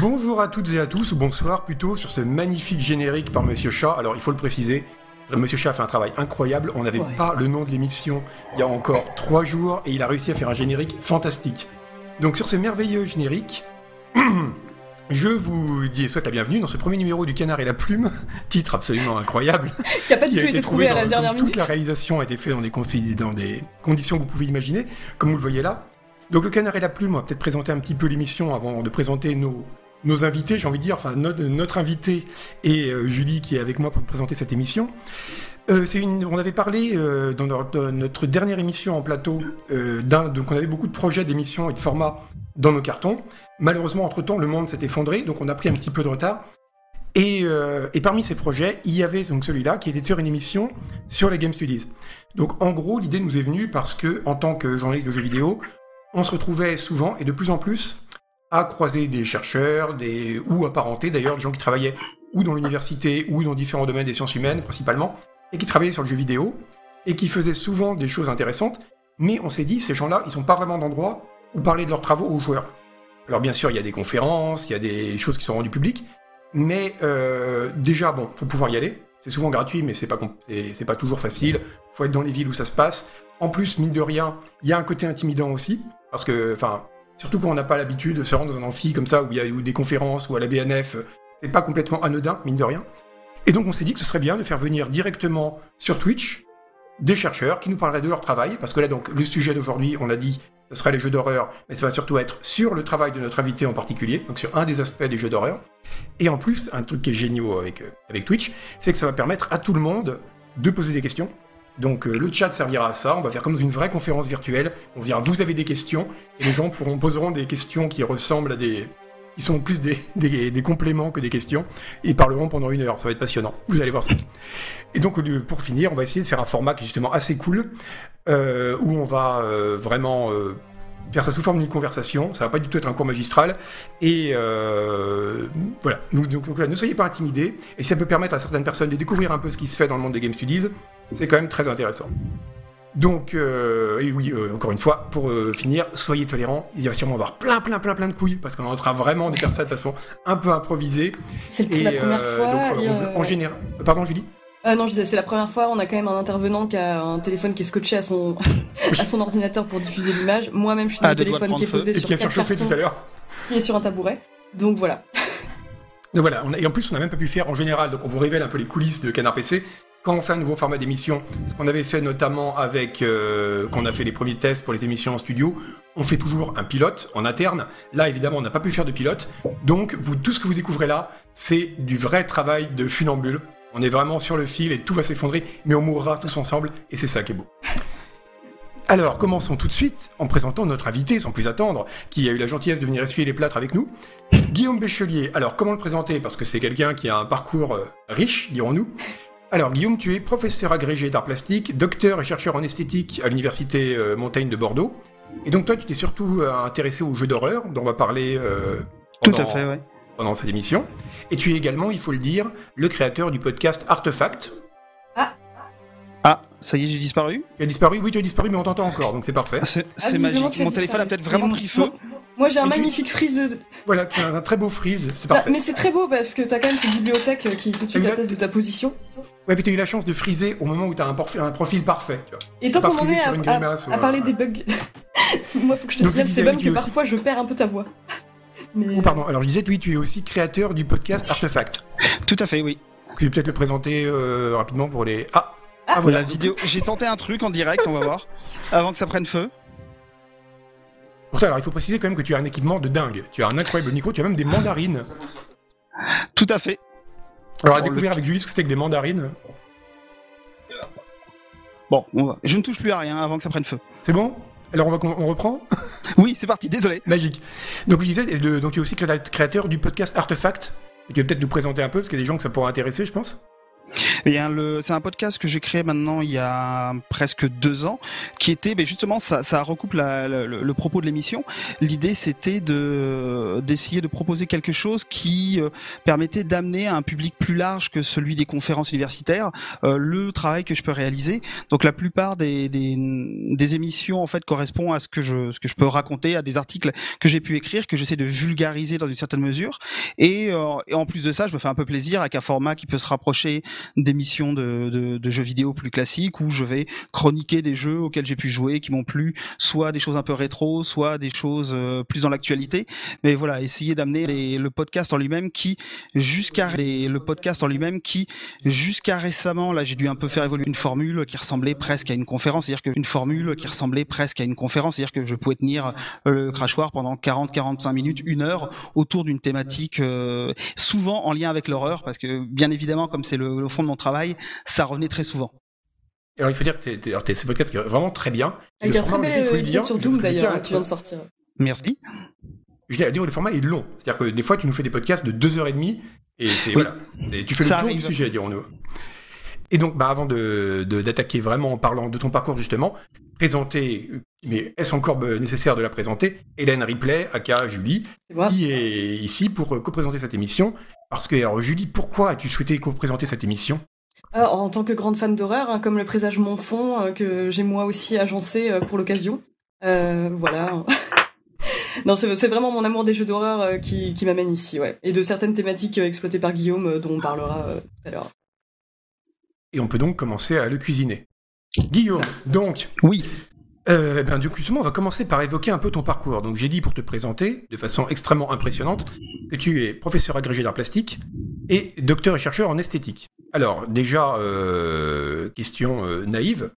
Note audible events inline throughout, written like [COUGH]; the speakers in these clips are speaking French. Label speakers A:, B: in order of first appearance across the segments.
A: Bonjour à toutes et à tous, ou bonsoir plutôt, sur ce magnifique générique par Monsieur Chat. Alors il faut le préciser, Monsieur Chat a fait un travail incroyable. On n'avait
B: Ouais.
A: pas le nom de l'émission il y a encore trois jours et il a réussi à faire un générique fantastique. Donc sur ce merveilleux générique, [CLEARS THROAT] je vous dis et souhaite la bienvenue dans ce premier numéro du Canard et la Plume, [LAUGHS] titre absolument incroyable. [LAUGHS]
B: Qui a pas du tout été trouvé à la
A: dans-
B: dernière minute.
A: Toute la réalisation a été faite dans des, dans des conditions que vous pouvez imaginer, comme vous le voyez là. Donc le Canard et la Plume, on va peut-être présenter un petit peu l'émission avant de présenter nos, nos invités, j'ai envie de dire, enfin notre, invité et euh, Julie qui est avec moi pour présenter cette émission. Euh, c'est une, on avait parlé euh, dans notre, dernière émission en plateau donc on avait beaucoup de projets d'émissions et de formats dans nos cartons. Malheureusement, entre-temps, le monde s'est effondré, donc on a pris un petit peu de retard. Et, et parmi ces projets, il y avait donc celui-là qui était de faire une émission sur les Game Studies. Donc en gros, l'idée nous est venue parce que, en tant que journaliste de jeux vidéo, on se retrouvait souvent et de plus en plus à croiser des chercheurs, des ou apparentés d'ailleurs, des gens qui travaillaient ou dans l'université ou dans différents domaines des sciences humaines principalement, et qui travaillaient sur le jeu vidéo et qui faisaient souvent des choses intéressantes. Mais on s'est dit, ces gens-là, ils sont pas vraiment d'endroit où parler de leurs travaux aux joueurs. Alors bien sûr, il y a des conférences, il y a des choses qui sont rendues publiques, mais euh, déjà, bon, faut pouvoir y aller. C'est souvent gratuit, mais c'est pas c'est pas toujours facile. Faut être dans les villes où ça se passe. En plus, mine de rien, il y a un côté intimidant aussi, parce que, enfin, surtout quand on n'a pas l'habitude de se rendre dans un amphi comme ça où il y a ou des conférences ou à la BNF, c'est pas complètement anodin, mine de rien. Et donc on s'est dit que ce serait bien de faire venir directement sur Twitch des chercheurs qui nous parleraient de leur travail, parce que là donc le sujet d'aujourd'hui, on l'a dit, ce sera les jeux d'horreur, mais ça va surtout être sur le travail de notre invité en particulier, donc sur un des aspects des jeux d'horreur. Et en plus, un truc qui est génial avec, euh, avec Twitch, c'est que ça va permettre à tout le monde de poser des questions. Donc euh, le chat servira à ça, on va faire comme une vraie conférence virtuelle, on dira vous avez des questions, et les gens poseront des questions qui ressemblent à des... qui sont plus [LAUGHS] des, des, compléments que des questions, et parleront pendant une heure, ça va être passionnant, vous allez voir ça. Et donc pour finir, on va essayer de faire un format qui est justement assez cool, euh, où on va euh, vraiment faire ça sous forme d'une conversation. Ça va pas du tout être un cours magistral. Et voilà. Donc, ne soyez pas intimidés. Et ça peut permettre à certaines personnes de découvrir un peu ce qui se fait dans le monde des Game Studies. C'est quand même très intéressant. Donc, euh, et oui, euh, encore une fois, pour euh, finir, soyez tolérants. Il va sûrement y avoir plein, plein, plein, plein de couilles, parce qu'on est en train vraiment de faire ça de façon un peu improvisée.
B: C'est la première
A: euh,
B: fois.
A: donc,
B: et,
A: on-
B: euh,
A: en général, pardon, Julie?
B: Ah non, je disais, c'est la première fois. On a quand même un intervenant qui a un téléphone qui est scotché à son à son ordinateur pour diffuser l'image. Moi-même, je suis
C: Ah,
B: dans
C: deux
B: le
C: doigts de
B: téléphone qui est posé
A: Et
B: sur
A: qui a surchauffé tout
B: cartons,
A: à l'heure.
B: qui est sur un tabouret. Donc voilà.
A: Donc voilà, on a- et en plus on n'a même pas pu faire en général, donc on vous révèle un peu les coulisses de Canard PC. Quand on fait un nouveau format d'émission, ce qu'on avait fait notamment avec, euh, quand on a fait les premiers tests pour les émissions en studio, on fait toujours un pilote en interne. Là évidemment on n'a pas pu faire de pilote, donc tout ce que vous découvrez là, c'est du vrai travail de funambule. On est vraiment sur le fil et tout va s'effondrer, mais on mourra tous ensemble et c'est ça qui est beau. Alors, commençons tout de suite en présentant notre invité, sans plus attendre, qui a eu la gentillesse de venir essuyer les plâtres avec nous. Guillaume Béchelier. Alors, comment le présenter? Parce que c'est quelqu'un qui a un parcours euh, riche, dirons-nous. Alors, Guillaume, tu es professeur agrégé d'art plastique, docteur et chercheur en esthétique à l'université euh, Montaigne de Bordeaux. Et donc, toi, tu t'es surtout euh, intéressé aux jeux d'horreur, dont on va parler euh,
C: Tout
A: pendant-
C: à fait, ouais.
A: pendant cette émission. Et tu es également, il faut le dire, le créateur du podcast Artefact.
C: Ah, ça y est, j'ai disparu?
A: Tu as disparu Oui, tu as disparu, mais on t'entend encore, donc c'est parfait.
C: C'est
B: Ah,
C: c'est
B: visiblement,
C: magique. Mon téléphone a peut-être vraiment pris feu.
B: Moi- j'ai un
A: Et tu-
B: magnifique frise.
A: Voilà, c'est un, un très beau freeze, c'est
B: Bah,
A: parfait.
B: mais c'est très beau parce que t'as quand même cette bibliothèque euh, qui tout de suite atteste de ta position.
A: Ouais, puis t'as eu la chance de friser au moment où t'as un, porf- un profil parfait, tu vois.
B: Et tant qu'on en est à, parler des bugs, [LAUGHS] moi, faut que je te signale, c'est même
A: que tu aussi-
B: parfois je perds un peu ta voix. [LAUGHS] Mais
A: Oh, pardon, alors je disais, oui, tu es aussi créateur du podcast Artefact.
C: Tout à fait, oui.
A: Tu peux peut-être le présenter euh, rapidement pour les... Ah
B: Ah,
A: Ah, voilà.
C: La vidéo. J'ai tenté un truc en direct, on va voir. Avant que ça prenne feu.
A: Pourtant, alors il faut préciser quand même que tu as un équipement de dingue. Tu as un incroyable micro, tu as même des mandarines.
C: Tout à fait.
A: Alors à
C: Bon,
A: découvrir avec Julie ce que c'était que des mandarines.
C: Bon, on va. Je ne touche plus à rien avant que ça prenne feu.
A: C'est bon? Alors on, va, on reprend? [LAUGHS]
C: Oui, c'est parti, désolé.
A: Magique. Donc je disais, le- donc tu es aussi créa- créateur du podcast Artefact. Et tu vas peut-être nous présenter un peu, parce qu'il y a des gens que ça pourrait intéresser, je pense.
C: C'est un podcast que j'ai créé maintenant il y a presque deux ans, qui était, mais justement, ça, ça recoupe le, propos de l'émission. L'idée, c'était de d'essayer de proposer quelque chose qui euh, permettait d'amener à un public plus large que celui des conférences universitaires euh, le travail que je peux réaliser. Donc, la plupart des, des, des émissions en fait correspondent à ce que je ce que je peux raconter, à des articles que j'ai pu écrire, que j'essaie de vulgariser dans une certaine mesure. Et, euh, et en plus de ça, je me fais un peu plaisir avec un format qui peut se rapprocher d'émissions de, de, jeux vidéo plus classiques où je vais chroniquer des jeux auxquels j'ai pu jouer, qui m'ont plu, soit des choses un peu rétro, soit des choses euh, plus dans l'actualité. Mais voilà, essayer d'amener le podcast en lui-même qui, jusqu'à le podcast en lui-même qui, jusqu'à récemment, là, j'ai dû un peu faire évoluer une formule qui ressemblait presque à une conférence, c'est-à-dire qu'une formule qui ressemblait presque à une conférence, c'est-à-dire que je pouvais tenir euh, le crachoir pendant 40-45 minutes, une heure autour d'une thématique euh, souvent en lien avec l'horreur, parce que bien évidemment, comme c'est le, fond de mon travail, ça revenait très souvent.
A: Alors il faut dire que c'est ce podcast qui est vraiment très bien.
B: Il y a un très bel épisode sur Doom d'ailleurs, tu viens de sortir.
C: Merci.
A: Je voulais dire, le format est long. C'est-à-dire que des fois, tu nous fais des podcasts de 2h30 et c'est voilà. tu fais le tour du sujet, dirons-nous. Et donc, bah, avant d'attaquer de, d'attaquer vraiment en parlant de ton parcours, justement, présenter, mais est-ce encore nécessaire de la présenter Hélène Ripley, aka Julie, qui est ici pour euh, co-présenter cette émission. Parce que, alors, Julie, pourquoi as-tu souhaité co-présenter cette émission?
B: En tant que grande fan d'horreur, hein, comme le présage Monfond, euh, que j'ai moi aussi agencé euh, pour l'occasion. voilà. [LAUGHS] non, c'est vraiment mon amour des jeux d'horreur qui, qui m'amène ici, ouais. Et de certaines thématiques exploitées par Guillaume, dont on parlera tout à l'heure
A: et on peut donc commencer à le cuisiner. Guillaume, donc.
C: Oui.
A: Euh, ben, du coup, justement, on va commencer par évoquer un peu ton parcours. Donc, j'ai dit pour te présenter, de façon extrêmement impressionnante, que tu es professeur agrégé d'art plastique et docteur et chercheur en esthétique. Alors, déjà, euh, question euh, naïve,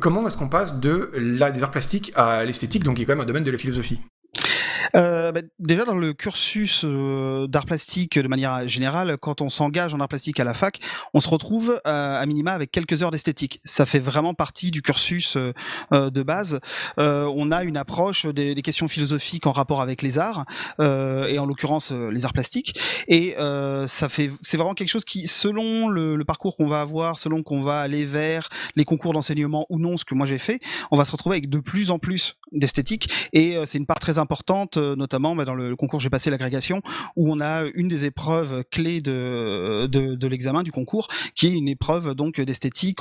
A: comment est-ce qu'on passe de la, des arts plastiques à l'esthétique, donc qui est quand même un domaine de la philosophie?
C: Euh, bah, déjà dans le cursus euh, d'art plastique de manière générale, quand on s'engage en art plastique à la fac, on se retrouve à minima avec quelques heures d'esthétique. Ça fait vraiment partie du cursus de base. on a une approche des, des, questions philosophiques en rapport avec les arts et en l'occurrence les arts plastiques. Et ça fait, c'est vraiment quelque chose qui, selon le, le parcours qu'on va avoir, selon qu'on va aller vers les concours d'enseignement ou non, ce que moi j'ai fait, on va se retrouver avec de plus en plus d'esthétique. Et c'est une part très importante notamment bah, dans le concours j'ai passé l'agrégation, où on a une des épreuves clés de, l'examen du concours, qui est une épreuve donc d'esthétique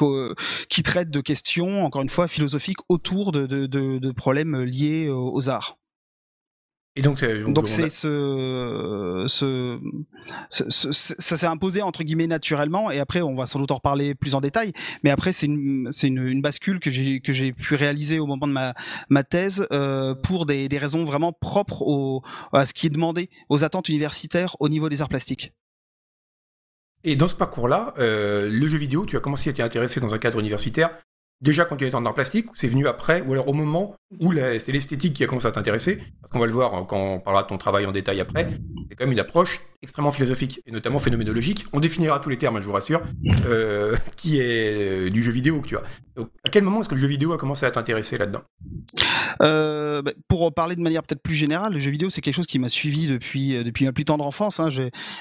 C: qui traite de questions, encore une fois, philosophiques autour de problèmes liés aux arts. Et donc, donc c'est ce, ce, ça s'est imposé entre guillemets naturellement. Et après, on va sans doute en reparler plus en détail. Mais après, c'est une, c'est une, une, bascule que j'ai que j'ai pu réaliser au moment de ma ma thèse euh, pour des, des raisons vraiment propres au, à ce qui est demandé aux attentes universitaires au niveau des arts plastiques.
A: Et dans ce parcours-là, euh, le jeu vidéo, tu as commencé à t'y intéresser dans un cadre universitaire déjà quand tu étais en art plastique, c'est venu après, ou alors au moment où c'est l'esthétique qui a commencé à t'intéresser, parce qu'on va le voir hein, quand on parlera de ton travail en détail après, c'est quand même une approche extrêmement philosophique, et notamment phénoménologique. On définira tous les termes, hein, je vous rassure, euh, [LAUGHS] qui est euh, du jeu vidéo que tu as. Donc, à quel moment est-ce que le jeu vidéo a commencé à t'intéresser là-dedans?
C: Euh, bah, Pour parler de manière peut-être plus générale, le jeu vidéo, c'est quelque chose qui m'a suivi depuis, depuis ma plus tendre enfance. Hein.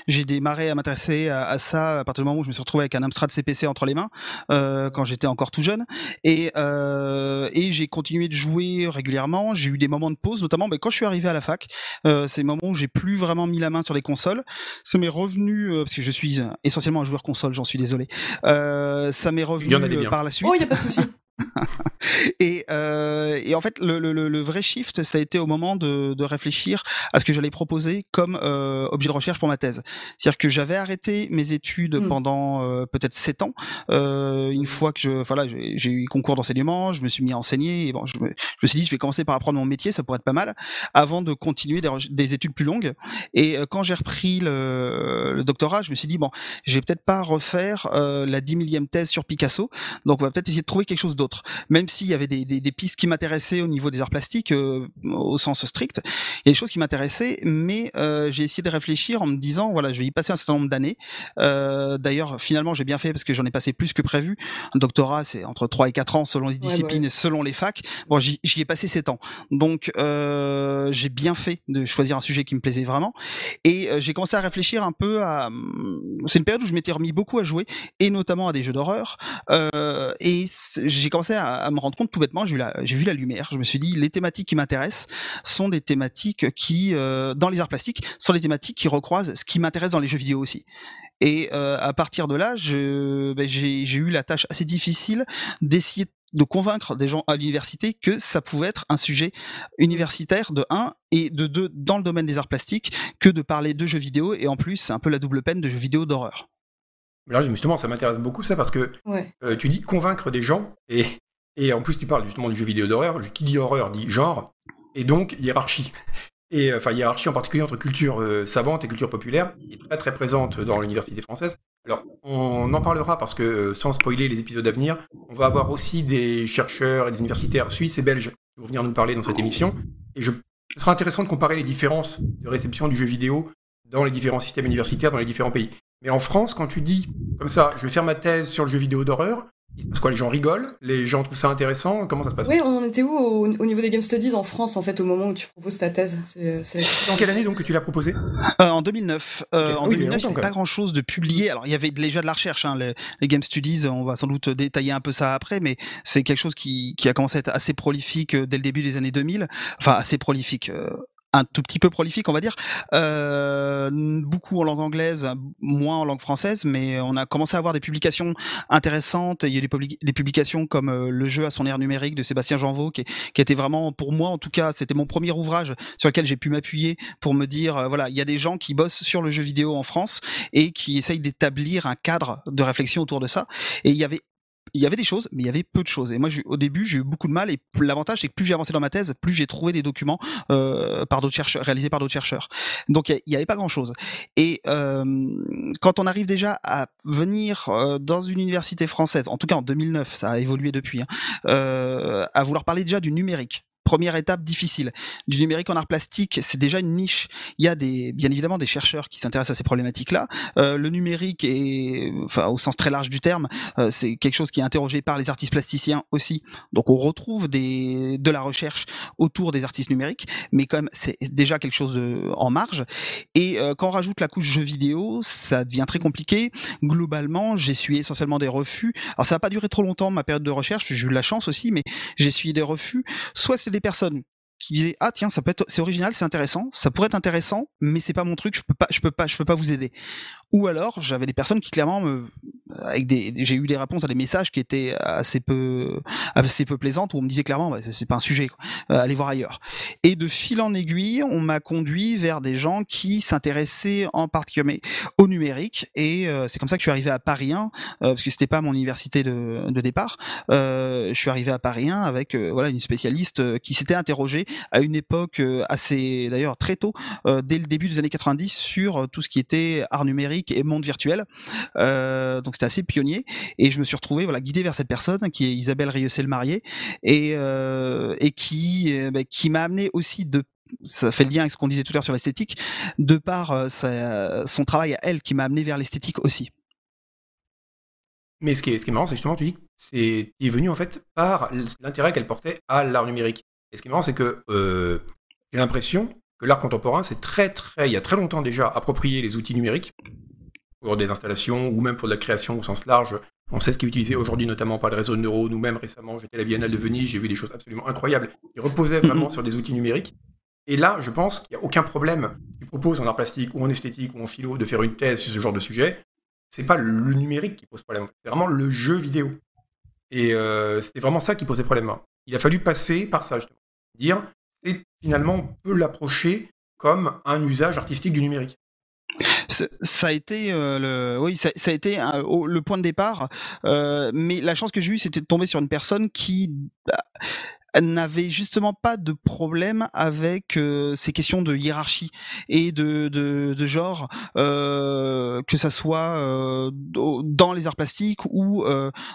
C: J'ai démarré à m'intéresser à, ça à partir du moment où je me suis retrouvé avec un Amstrad CPC entre les mains, quand j'étais encore tout jeune. Et, et j'ai continué de jouer régulièrement. J'ai eu des moments de pause, notamment bah, quand je suis arrivé à la fac. c'est le moment où j'ai plus vraiment mis la main sur les consoles. Ça m'est revenu, parce que je suis essentiellement un joueur console, j'en suis désolé. ça m'est revenu par la suite.
B: Oh, souci. [LAUGHS]
C: et, euh, et, en fait, le, le, le, vrai shift, ça a été au moment de, de réfléchir à ce que j'allais proposer comme euh, objet de recherche pour ma thèse. C'est-à-dire que j'avais arrêté mes études mmh. pendant euh, peut-être sept ans. Une fois que je, voilà, j'ai eu concours d'enseignement, je me suis mis à enseigner. Et bon, je me, je me, suis dit, je vais commencer par apprendre mon métier, ça pourrait être pas mal, avant de continuer des, des études plus longues. Et quand j'ai repris le, le, doctorat, je me suis dit, bon, je vais peut-être pas refaire la dix millième thèse sur Picasso, donc on va peut-être essayer de trouver quelque chose d'autre Même s'il y avait des, des, des, pistes qui m'intéressaient au niveau des arts plastiques, euh, au sens strict, il y a des choses qui m'intéressaient, mais euh, j'ai essayé de réfléchir en me disant, voilà, je vais y passer un certain nombre d'années. Euh, D'ailleurs, finalement, j'ai bien fait parce que j'en ai passé plus que prévu. Un doctorat, c'est entre 3 et 4 ans selon les disciplines ouais, ouais. et selon les facs. Bon, j'y ai passé 7 ans. Donc, j'ai bien fait de choisir un sujet qui me plaisait vraiment. Et j'ai commencé à réfléchir un peu à... C'est une période où je m'étais remis beaucoup à jouer, et notamment à des jeux d'horreur. Euh, et j'ai commencé à, à, me rendre compte tout bêtement, j'ai vu, la, vu la lumière. Je me suis dit, les thématiques qui m'intéressent sont des thématiques qui, euh, dans les arts plastiques, sont des thématiques qui recroisent ce qui m'intéresse dans les jeux vidéo aussi. Et euh, à partir de là, ben, j'ai eu la tâche assez difficile d'essayer de convaincre des gens à l'université que ça pouvait être un sujet universitaire de 1 et de 2 dans le domaine des arts plastiques que de parler de jeux vidéo et en plus c'est un peu la double peine de jeux vidéo d'horreur.
A: Là justement ça m'intéresse beaucoup ça parce que ouais. euh, tu dis convaincre des gens et, et en plus tu parles justement du jeu vidéo d'horreur, qui dit horreur dit genre et donc hiérarchie. Et enfin hiérarchie en particulier entre culture euh, savante et culture populaire qui est très très présente dans l'université française. Alors, on en parlera parce que, euh, sans spoiler les épisodes à venir, on va avoir aussi des chercheurs et des universitaires suisses et belges qui vont venir nous parler dans cette émission. Et je, ce sera intéressant de comparer les différences de réception du jeu vidéo dans les différents systèmes universitaires dans les différents pays. Mais en France, quand tu dis, comme ça, je vais faire ma thèse sur le jeu vidéo d'horreur, il se passe quoi? Les gens rigolent? Les gens trouvent ça intéressant? Comment ça se passe?
B: Oui, on était où au, au, niveau des Game Studies en France, en fait, au moment où tu proposes ta thèse? C'est,
A: Dans quelle année donc que tu l'as proposé
C: euh, En 2009. Euh. En oui, 2009, il n'y avait pas grand-chose de publié. Alors, il y avait déjà de la recherche. Hein, les, les, Game Studies, on va sans doute détailler un peu ça après, mais c'est quelque chose qui, qui, a commencé à être assez prolifique dès le début des années 2000. Enfin, assez prolifique. Un tout petit peu prolifique, on va dire. Euh, beaucoup en langue anglaise, moins en langue française, mais on a commencé à avoir des publications intéressantes. Il y a des, des publications comme euh, Le jeu à son air numérique de Sébastien Janvaux, qui, qui était vraiment, pour moi en tout cas, c'était mon premier ouvrage sur lequel j'ai pu m'appuyer pour me dire, euh, voilà, il y a des gens qui bossent sur le jeu vidéo en France et qui essayent d'établir un cadre de réflexion autour de ça. Et il y avait il y avait des choses, mais il y avait peu de choses. Et moi, au début, j'ai eu beaucoup de mal. Et l'avantage, c'est que plus j'ai avancé dans ma thèse, plus j'ai trouvé des documents euh, par d'autres chercheurs, réalisés par d'autres chercheurs. Donc, il n'y avait pas grand-chose. Et euh, quand on arrive déjà à venir euh, dans une université française, en tout cas en 2009, ça a évolué depuis, hein, à vouloir parler déjà du numérique première étape difficile. Du numérique en art plastique, c'est déjà une niche. Il y a des, bien évidemment des chercheurs qui s'intéressent à ces problématiques-là. Euh, le numérique est, enfin, au sens très large du terme, euh, c'est quelque chose qui est interrogé par les artistes plasticiens aussi. Donc on retrouve des, de la recherche autour des artistes numériques, mais même c'est déjà quelque chose de, en marge. Et euh, quand on rajoute la couche jeux vidéo, ça devient très compliqué. Globalement, j'ai essuyé essentiellement des refus. Alors ça n'a pas duré trop longtemps ma période de recherche, j'ai eu de la chance aussi, mais j'ai essuyé des refus. Soit c'est personnes qui disaient ah tiens ça peut être c'est original c'est intéressant ça pourrait être intéressant mais c'est pas mon truc je peux pas je peux pas je peux pas vous aider ou alors j'avais des personnes qui clairement me avec des j'ai eu des réponses à des messages qui étaient assez peu assez peu plaisantes où on me disait clairement bah, c'est pas un sujet. Euh, allez voir ailleurs. Et de fil en aiguille on m'a conduit vers des gens qui s'intéressaient en particulier au numérique. Et euh, c'est comme ça que je suis arrivé à Paris 1 euh, parce que c'était pas mon université de, de départ. Je suis arrivé à Paris 1 avec voilà une spécialiste qui s'était interrogée à une époque assez d'ailleurs très tôt dès le début des années 90 sur tout ce qui était art numérique et monde virtuel. Euh, donc c'était assez pionnier et je me suis retrouvé voilà guidé vers cette personne qui est Isabelle Rieussel marié et euh, qui bah, qui m'a amené aussi de ça fait le lien avec ce qu'on disait tout à l'heure sur l'esthétique, de par euh, son travail à elle qui m'a amené vers l'esthétique aussi.
A: Mais ce qui est, ce qui est marrant, c'est justement, tu dis c'est est venu en fait par l'intérêt qu'elle portait à l'art numérique. Et ce qui est marrant, c'est que euh, j'ai l'impression que l'art contemporain, c'est très, très, il y a très longtemps déjà approprié les outils numériques pour des installations ou même pour de la création au sens large. On sait ce qui est utilisé aujourd'hui notamment par les réseaux de neurones. Nous-mêmes récemment, j'étais à la Biennale de Venise, j'ai vu des choses absolument incroyables qui reposaient vraiment sur des outils numériques. Et là, je pense qu'il n'y a aucun problème qui propose en art plastique ou en esthétique ou en philo de faire une thèse sur ce genre de sujet. C'est pas le numérique qui pose problème, c'est vraiment le jeu vidéo. Et euh, c'était vraiment ça qui posait problème. Il a fallu passer par ça, justement. Dire, c'est finalement, on peut l'approcher comme un usage artistique du numérique.
C: Ça a été euh, le oui ça, a été au, le point de départ euh, mais la chance que j'ai eue c'était de tomber sur une personne qui bah, n'avait justement pas de problème avec ces questions de hiérarchie et de, de, genre, que ça soit dans les arts plastiques ou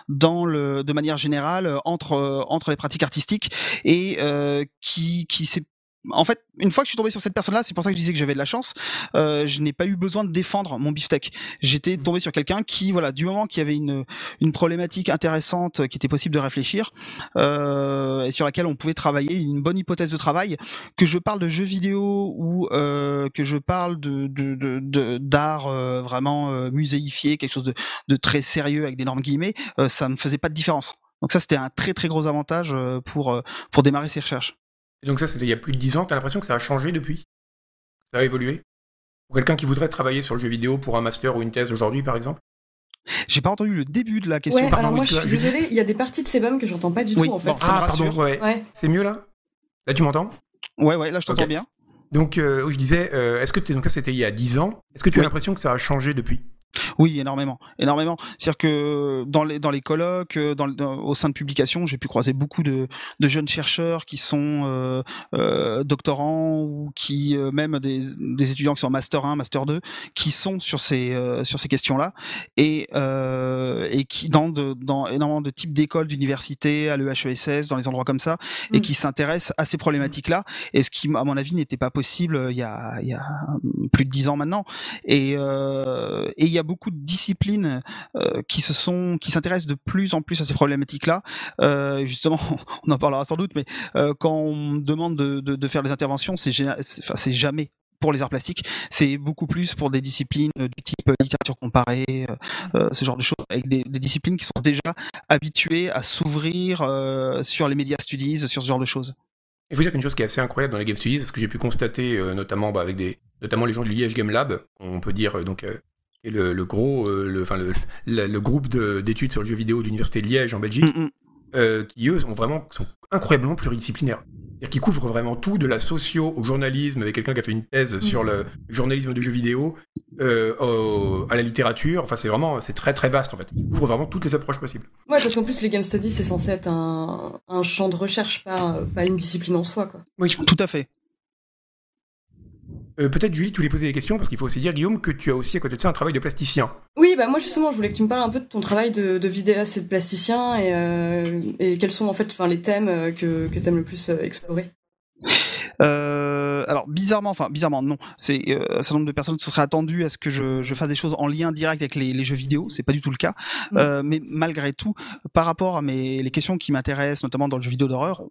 C: dans le, de manière générale entre entre les pratiques artistiques et qui qui s'est en fait, une fois que je suis tombé sur cette personne-là, c'est pour ça que je disais que j'avais de la chance. Euh, je n'ai pas eu besoin de défendre mon beefsteak. J'étais mmh. tombé sur quelqu'un qui, voilà, du moment qu'il y avait une, une problématique intéressante qui était possible de réfléchir euh, et sur laquelle on pouvait travailler, une bonne hypothèse de travail, que je parle de jeux vidéo ou euh, que je parle de d'art de, euh, vraiment euh, muséifié, quelque chose de, de très sérieux avec d'énormes guillemets, euh, ça ne faisait pas de différence. Donc ça, c'était un très très gros avantage pour pour démarrer ces recherches.
A: Et donc ça, c'était il y a plus de 10 ans. T'as l'impression que ça a changé depuis? Ça a évolué? Pour quelqu'un qui voudrait travailler sur le jeu vidéo pour un master ou une thèse aujourd'hui, par exemple?
C: J'ai pas entendu le début de la question.
B: Ouais, alors moi, je suis désolé, il y a des parties de Sebum que j'entends pas du tout, en fait.
A: ah, pardon, ouais. C'est mieux, là? Là, tu m'entends?
C: Ouais, ouais, là, je t'entends bien.
A: Donc, euh, je disais, euh, est-ce que donc ça, c'était il y a 10 ans. Est-ce que tu as l'impression que ça a changé depuis?
C: Oui, énormément, énormément. C'est-à-dire que dans les dans les colloques, euh, dans, au sein de publications, j'ai pu croiser beaucoup de, de jeunes chercheurs qui sont euh, euh, doctorants ou qui euh, même des, des étudiants qui sont en master 1, master 2, qui sont sur ces euh, sur ces questions-là et et qui dans de, dans énormément de types d'écoles, d'universités, à l'EHESS, dans les endroits comme ça, et mmh. qui s'intéressent à ces problématiques-là. Et ce qui, à mon avis, n'était pas possible il y a il y a plus de dix ans maintenant. Et et il y a beaucoup de disciplines euh, qui se sont, qui s'intéressent de plus en plus à ces problématiques-là. Euh, justement, [LAUGHS] on en parlera sans doute, mais euh, quand on demande de, faire des interventions, c'est, c'est jamais pour les arts plastiques, c'est beaucoup plus pour des disciplines du type littérature comparée, ce genre de choses, avec des, disciplines qui sont déjà habituées à s'ouvrir sur les médias studies, sur ce genre de choses.
A: Il faut dire qu'une chose qui est assez incroyable dans les Game Studies, ce que j'ai pu constater notamment bah, avec des, notamment les gens du Liège Game Lab, on peut dire donc et le, le gros, euh, le, enfin le, le, groupe d'études sur le jeu vidéo de l'université de Liège en Belgique, mm, mm. euh, qui eux sont vraiment sont incroyablement pluridisciplinaires. C'est-à-dire qu'ils couvrent vraiment tout, de la socio au journalisme, avec quelqu'un qui a fait une thèse mm. sur le journalisme de jeux vidéo, euh, à la littérature. Enfin, c'est vraiment, c'est très très vaste en fait. Ils couvrent vraiment toutes les approches possibles.
B: Ouais, parce qu'en plus, les game studies, c'est censé être un, un, champ de recherche, pas, pas une discipline en soi, quoi.
C: Oui, tout à fait.
A: Euh, peut-être Julie, tu voulais poser des questions parce qu'il faut aussi dire Guillaume que tu as aussi à côté de ça un travail de plasticien.
B: Oui, bah moi justement, je voulais que tu me parles un peu de ton travail de, vidéaste et de plasticien et, euh, quels sont en fait les thèmes euh, que tu aimes le plus explorer.
C: Euh, alors bizarrement, enfin bizarrement non, c'est euh, un certain nombre de personnes se seraient attendues à ce que je, je fasse des choses en lien direct avec les, les jeux vidéo, c'est pas du tout le cas. Mmh. Euh, mais malgré tout, par rapport à mes les questions qui m'intéressent, notamment dans le jeu vidéo d'horreur,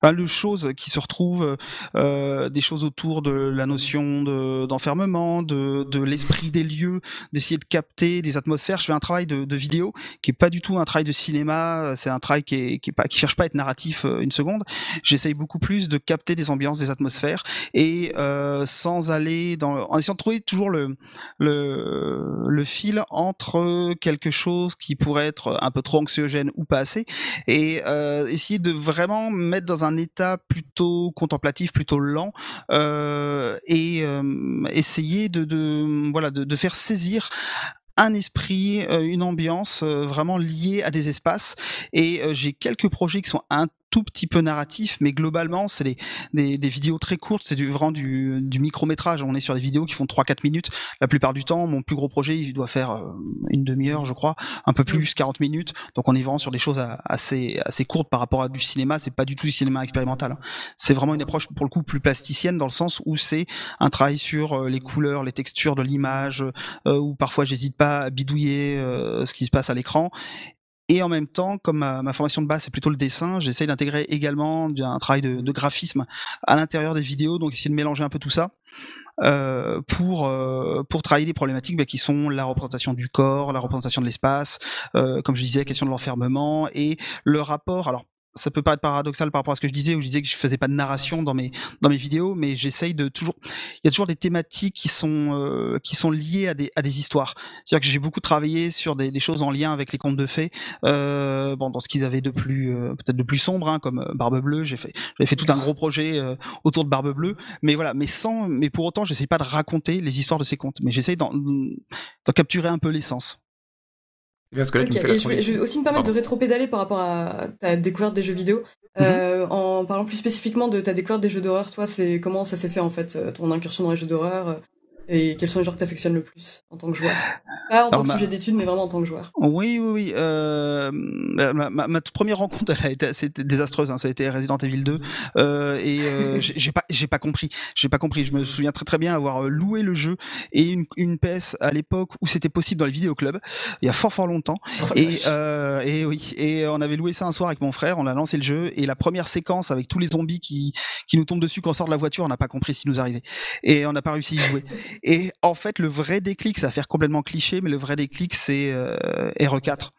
C: pas mal de choses qui se retrouvent, euh, des choses autour de la notion d'enfermement, de, de, l'esprit des lieux, d'essayer de capter des atmosphères. Je fais un travail de, de, vidéo qui est pas du tout un travail de cinéma, c'est un travail qui est, qui est pas qui cherche pas à être narratif euh, une seconde. J'essaye beaucoup plus de capter des ambiances, des atmosphères et euh, sans aller dans en essayant de trouver toujours le, le le fil entre quelque chose qui pourrait être un peu trop anxiogène ou pas assez et euh, essayer de vraiment mettre dans un état plutôt contemplatif, plutôt lent euh, et essayer de, de voilà de, de faire saisir un esprit, une ambiance vraiment liée à des espaces. Et j'ai quelques projets qui sont un tout petit peu narratif, mais globalement, c'est des, des, des, vidéos très courtes, c'est du, vraiment du, du micro-métrage. On est sur des vidéos qui font 3-4 minutes. La plupart du temps, mon plus gros projet, il doit faire euh, une demi-heure, je crois, un peu plus, 40 minutes. Donc on est vraiment sur des choses assez, assez courtes par rapport à du cinéma. C'est pas du tout du cinéma expérimental. Hein. C'est vraiment une approche, pour le coup, plus plasticienne dans le sens où c'est un travail sur euh, les couleurs, les textures de l'image, euh, où parfois j'hésite pas à bidouiller ce qui se passe à l'écran. Et en même temps, comme ma, ma formation de base c'est plutôt le dessin, j'essaye d'intégrer également un travail de, de, graphisme à l'intérieur des vidéos, donc essayer de mélanger un peu tout ça. Euh, pour euh, pour travailler des problématiques bah, qui sont la représentation du corps, la représentation de l'espace, euh, comme je disais, la question de l'enfermement et le rapport. Alors ça peut paraître paradoxal par rapport à ce que je disais, où je disais que je faisais pas de narration dans mes dans mes vidéos, mais j'essaye de toujours. Il y a toujours des thématiques qui sont euh, qui sont liées à des à des histoires. C'est-à-dire que j'ai beaucoup travaillé sur des, des, choses en lien avec les contes de fées. Euh, bon, dans ce qu'ils avaient de plus euh, peut-être de plus sombre, hein, comme euh, Barbe Bleue. J'ai fait j'ai fait tout un gros projet euh, autour de Barbe Bleue, mais voilà, mais sans, mais pour autant, j'essaye pas de raconter les histoires de ces contes, mais j'essaye d'en capturer un peu l'essence.
A: Bien, parce que là, tu me fais la
B: et je, vais, je vais aussi me permettre
A: Pardon.
B: de rétro-pédaler par rapport à ta découverte des jeux vidéo.
C: Mhm.
B: Euh, en parlant plus spécifiquement de ta découverte des jeux d'horreur, toi, c'est comment ça s'est fait en fait, euh, ton incursion dans les jeux d'horreur euh, et quels sont les genres que t'affectionnes le plus en tant que joueur? Pas en tant que
C: ma-
B: sujet d'étude, mais vraiment en tant que joueur.
C: Oui, oui, oui. Euh, ma, ma- ma toute première rencontre, [LAUGHS] elle a été assez désastreuse. Hein, ça a été Resident Evil 2, euh, et euh, [LAUGHS] j'ai pas, j'ai pas compris. J'ai pas compris. Je me souviens très très bien avoir euh, loué le jeu et une, une PS à l'époque où c'était possible dans les vidéoclubs. Il y a fort fort longtemps.
B: Oh
C: Et, euh, et oui, et on avait loué ça un soir avec mon frère, on a lancé le jeu et la première séquence avec tous les zombies qui qui nous tombent dessus quand on sort de la voiture, on n'a pas compris ce qui nous arrivait et on n'a pas réussi à y jouer. [LAUGHS] Et en fait, le vrai déclic, ça va faire complètement cliché, mais le vrai déclic, c'est euh, RE4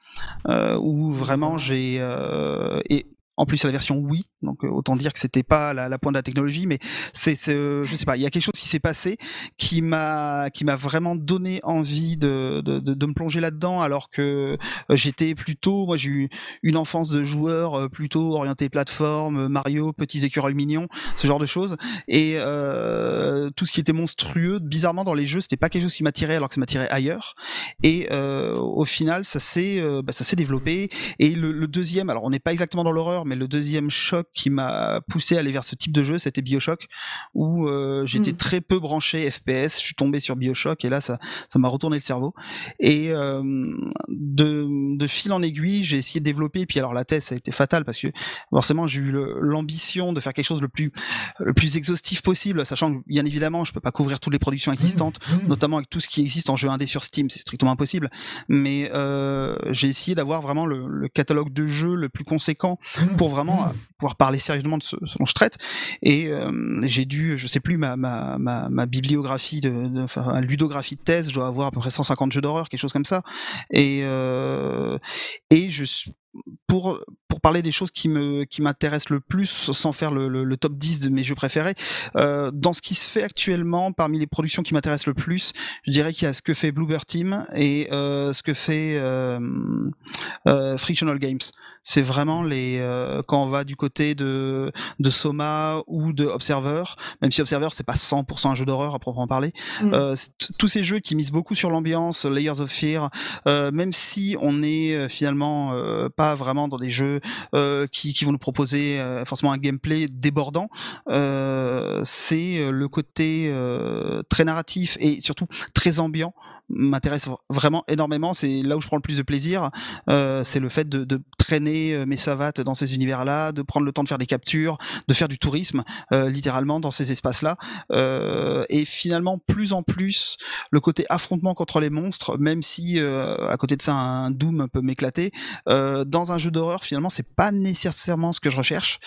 C: euh, où vraiment j'ai euh, et en plus la version Wii, donc euh, autant dire que c'était pas la, la pointe de la technologie, mais c'est, euh, je sais pas, il y a quelque chose qui s'est passé qui m'a qui m'a vraiment donné envie de, de, de, de me plonger là-dedans, alors que euh, j'étais plutôt, moi j'ai eu une enfance de joueur plutôt orienté plateforme, Mario, petits écureuils mignons, ce genre de choses, et euh, tout ce qui était monstrueux, bizarrement dans les jeux, c'était pas quelque chose qui m'attirait, alors que ça m'attirait ailleurs, et euh, au final ça s'est bah, ça s'est développé, et le, le deuxième, alors on n'est pas exactement dans l'horreur, mais le deuxième choc qui m'a poussé à aller vers ce type de jeu, c'était Bioshock, où euh, j'étais
B: Mm.
C: très peu branché FPS, je suis tombé sur Bioshock et là ça ça m'a retourné le cerveau. Et euh, de, de fil en aiguille, j'ai essayé de développer. Puis alors la thèse, ça a été fatal parce que forcément j'ai eu l'ambition de faire quelque chose le plus le plus exhaustif possible, sachant que bien évidemment je peux pas couvrir toutes les productions existantes, notamment avec tout ce qui existe en jeu indé sur Steam, c'est strictement impossible. Mais euh, j'ai essayé d'avoir vraiment le, le catalogue de jeux le plus conséquent pour vraiment euh, pouvoir parler sérieusement de ce, dont je traite. Et euh, j'ai dû, je sais plus, ma, ma, ma, ma bibliographie, de, enfin, ludographie de thèse, je dois avoir à peu près 150 jeux d'horreur, quelque chose comme ça. Et, euh, et je suis- pour pour parler des choses qui me qui m'intéressent le plus sans faire le, le, le top 10 de mes jeux préférés euh, dans ce qui se fait actuellement parmi les productions qui m'intéressent le plus je dirais qu'il y a ce que fait Bluebird Team et euh, ce que fait euh, euh, Frictional Games c'est vraiment les euh, quand on va du côté de de Soma ou de Observer même si Observer c'est pas 100% un jeu d'horreur à proprement parler
B: Mm.
C: euh, tous ces jeux qui misent beaucoup sur l'ambiance Layers of Fear euh, même si on est euh, finalement euh, pas vraiment dans des jeux euh, qui, qui vont nous proposer euh, forcément un gameplay débordant, euh, c'est le côté euh, très narratif et surtout très ambiant m'intéresse vraiment énormément. C'est là où je prends le plus de plaisir. Euh, c'est le fait de, de traîner euh, mes savates dans ces univers-là, de prendre le temps de faire des captures, de faire du tourisme euh, littéralement dans ces espaces-là. Euh, et finalement, plus en plus, le côté affrontement contre les monstres, même si euh, à côté de ça, un Doom peut m'éclater, euh, dans un jeu d'horreur, finalement, c'est pas nécessairement ce que je recherche.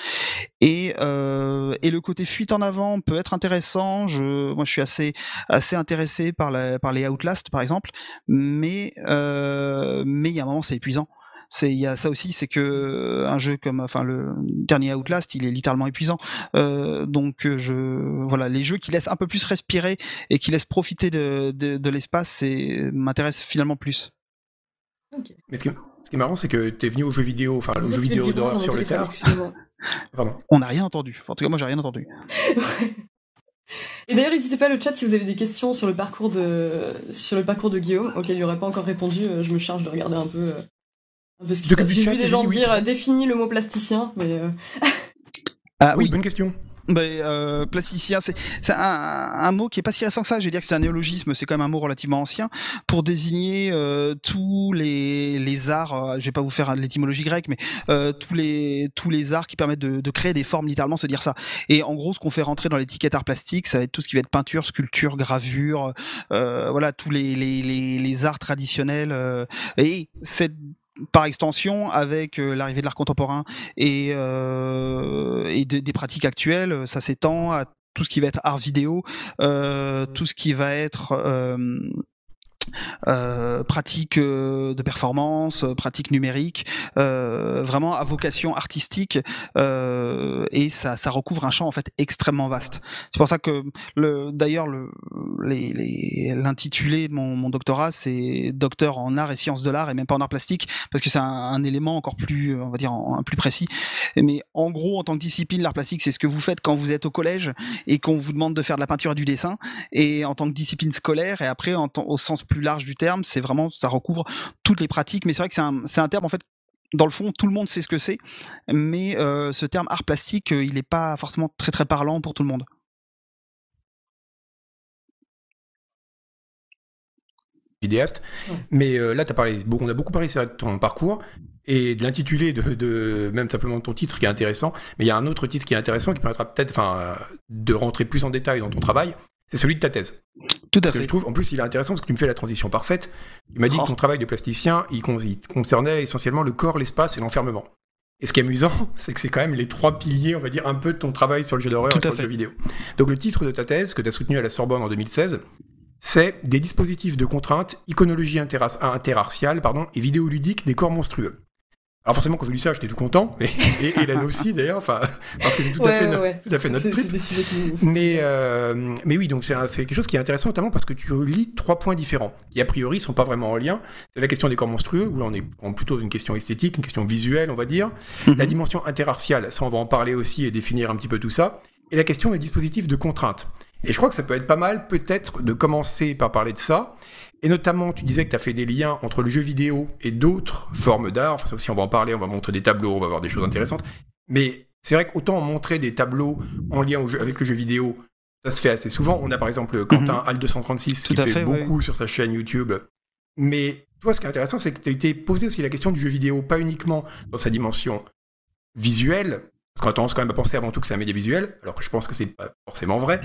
C: Et, et le côté fuite en avant peut être intéressant. Je, moi, je suis assez assez intéressé par, la, par les Outlast, par exemple, mais euh, mais il y a un moment, c'est épuisant. C'est il y a ça aussi, c'est que un jeu comme enfin le dernier Outlast, il est littéralement épuisant. Euh, donc je voilà, les jeux qui laissent un peu plus respirer et qui laissent profiter de, de, de l'espace, c'est m'intéresse finalement plus.
A: Mais ce qui, ce qui est marrant, c'est que t'es venu aux jeux vidéo, enfin aux jeux vidéo d'horreur sur le. [LAUGHS] Pardon.
C: On n'a rien entendu. En tout cas, moi, j'ai rien entendu. [LAUGHS]
B: Et d'ailleurs, n'hésitez pas le chat si vous avez des questions sur le parcours de sur le parcours de Guillaume, auquel il n'aurait pas encore répondu. euh, Je me charge de regarder un peu, euh, un peu ce qui se passe. J'ai vu des gens
A: oui.
B: dire euh, définis le mot plasticien, mais euh,
C: Ah [LAUGHS]
A: oui,
C: oui,
A: bonne question.
C: Ben, euh, plasticien, c'est un, un mot qui est pas si récent que ça. Je vais dire que c'est un néologisme, c'est quand même un mot relativement ancien pour désigner euh, tous les, les arts. euh, je vais pas vous faire l'étymologie grecque, mais euh, tous les tous les arts qui permettent de, de créer des formes, littéralement, se dire ça. Et en gros, ce qu'on fait rentrer dans l'étiquette art plastique, ça va être tout ce qui va être peinture, sculpture, gravure, euh, voilà, tous les les, les, les arts traditionnels. et c'est par extension, avec euh, l'arrivée de l'art contemporain et, euh, et des pratiques actuelles, ça s'étend à tout ce qui va être art vidéo, euh, tout ce qui va être euh, euh, pratique euh, de performance, euh, pratique numérique, euh, vraiment à vocation artistique, euh, et ça, ça recouvre un champ en fait extrêmement vaste. C'est pour ça que le, d'ailleurs le, les, les- l'intitulé de mon, mon doctorat c'est docteur en art et sciences de l'art et même pas en art plastique parce que c'est un, un élément encore plus, on va dire, en- plus précis. Mais en gros, en tant que discipline, l'art plastique, c'est ce que vous faites quand vous êtes au collège et qu'on vous demande de faire de la peinture et du dessin, et en tant que discipline scolaire, et après, en au sens plus plus large du terme. C'est vraiment, ça recouvre toutes les pratiques. Mais c'est vrai que c'est un, c'est un terme en fait dans le fond, tout le monde sait ce que c'est, mais euh, ce terme art plastique, euh, il n'est pas forcément très très parlant pour tout le monde.
A: Vidéaste, mais euh, là, as parlé, bon, on a beaucoup parlé de ton parcours et de l'intitulé de, même simplement ton titre qui est intéressant, mais il y a un autre titre qui est intéressant qui permettra peut-être, enfin, de rentrer plus en détail dans ton travail. C'est celui de ta thèse.
C: Tout à fait.
A: je trouve, en plus, il est intéressant parce que tu me fais la transition parfaite. Tu m'as dit que oh. ton travail de plasticien, il, concernait essentiellement le corps, l'espace et l'enfermement. Et ce qui est amusant, [LAUGHS] c'est que c'est quand même les trois piliers, on va dire, un peu de ton travail sur le jeu d'horreur et sur le jeu vidéo. Donc le titre de ta thèse, que tu as soutenu à la Sorbonne en 2016, c'est Des dispositifs de contrainte, iconologie interartiale pardon, et vidéoludique des corps monstrueux. Alors forcément, quand je lis ça, j'étais tout content, et, et, Hélène aussi d'ailleurs, enfin, parce que c'est tout, à fait tout à fait notre trip. Mais, euh, mais oui, donc c'est quelque chose qui est intéressant, notamment parce que tu lis trois points différents, qui a priori sont pas vraiment en lien. C'est la question des corps monstrueux, où là on est en plutôt dans une question esthétique, une question visuelle, on va dire. Mhm. La dimension interartiale, ça on va en parler aussi et définir un petit peu tout ça. Et la question des dispositifs de contrainte. Et je crois que ça peut être pas mal, peut-être, de commencer par parler de ça. Et notamment, tu disais que tu as fait des liens entre le jeu vidéo et d'autres formes d'art. Enfin, ça aussi, on va en parler, on va montrer des tableaux, on va voir des choses intéressantes. Mais c'est vrai qu'autant montrer des tableaux en lien avec le jeu vidéo, ça se fait assez souvent. On a par exemple Quentin mhm. Al236 qui fait, beaucoup sur sa chaîne YouTube. Mais toi, ce qui est intéressant, c'est que tu as été posé aussi la question du jeu vidéo, pas uniquement dans sa dimension visuelle, parce qu'on a tendance quand même à penser avant tout que c'est un média visuel, alors que je pense que c'est pas forcément vrai,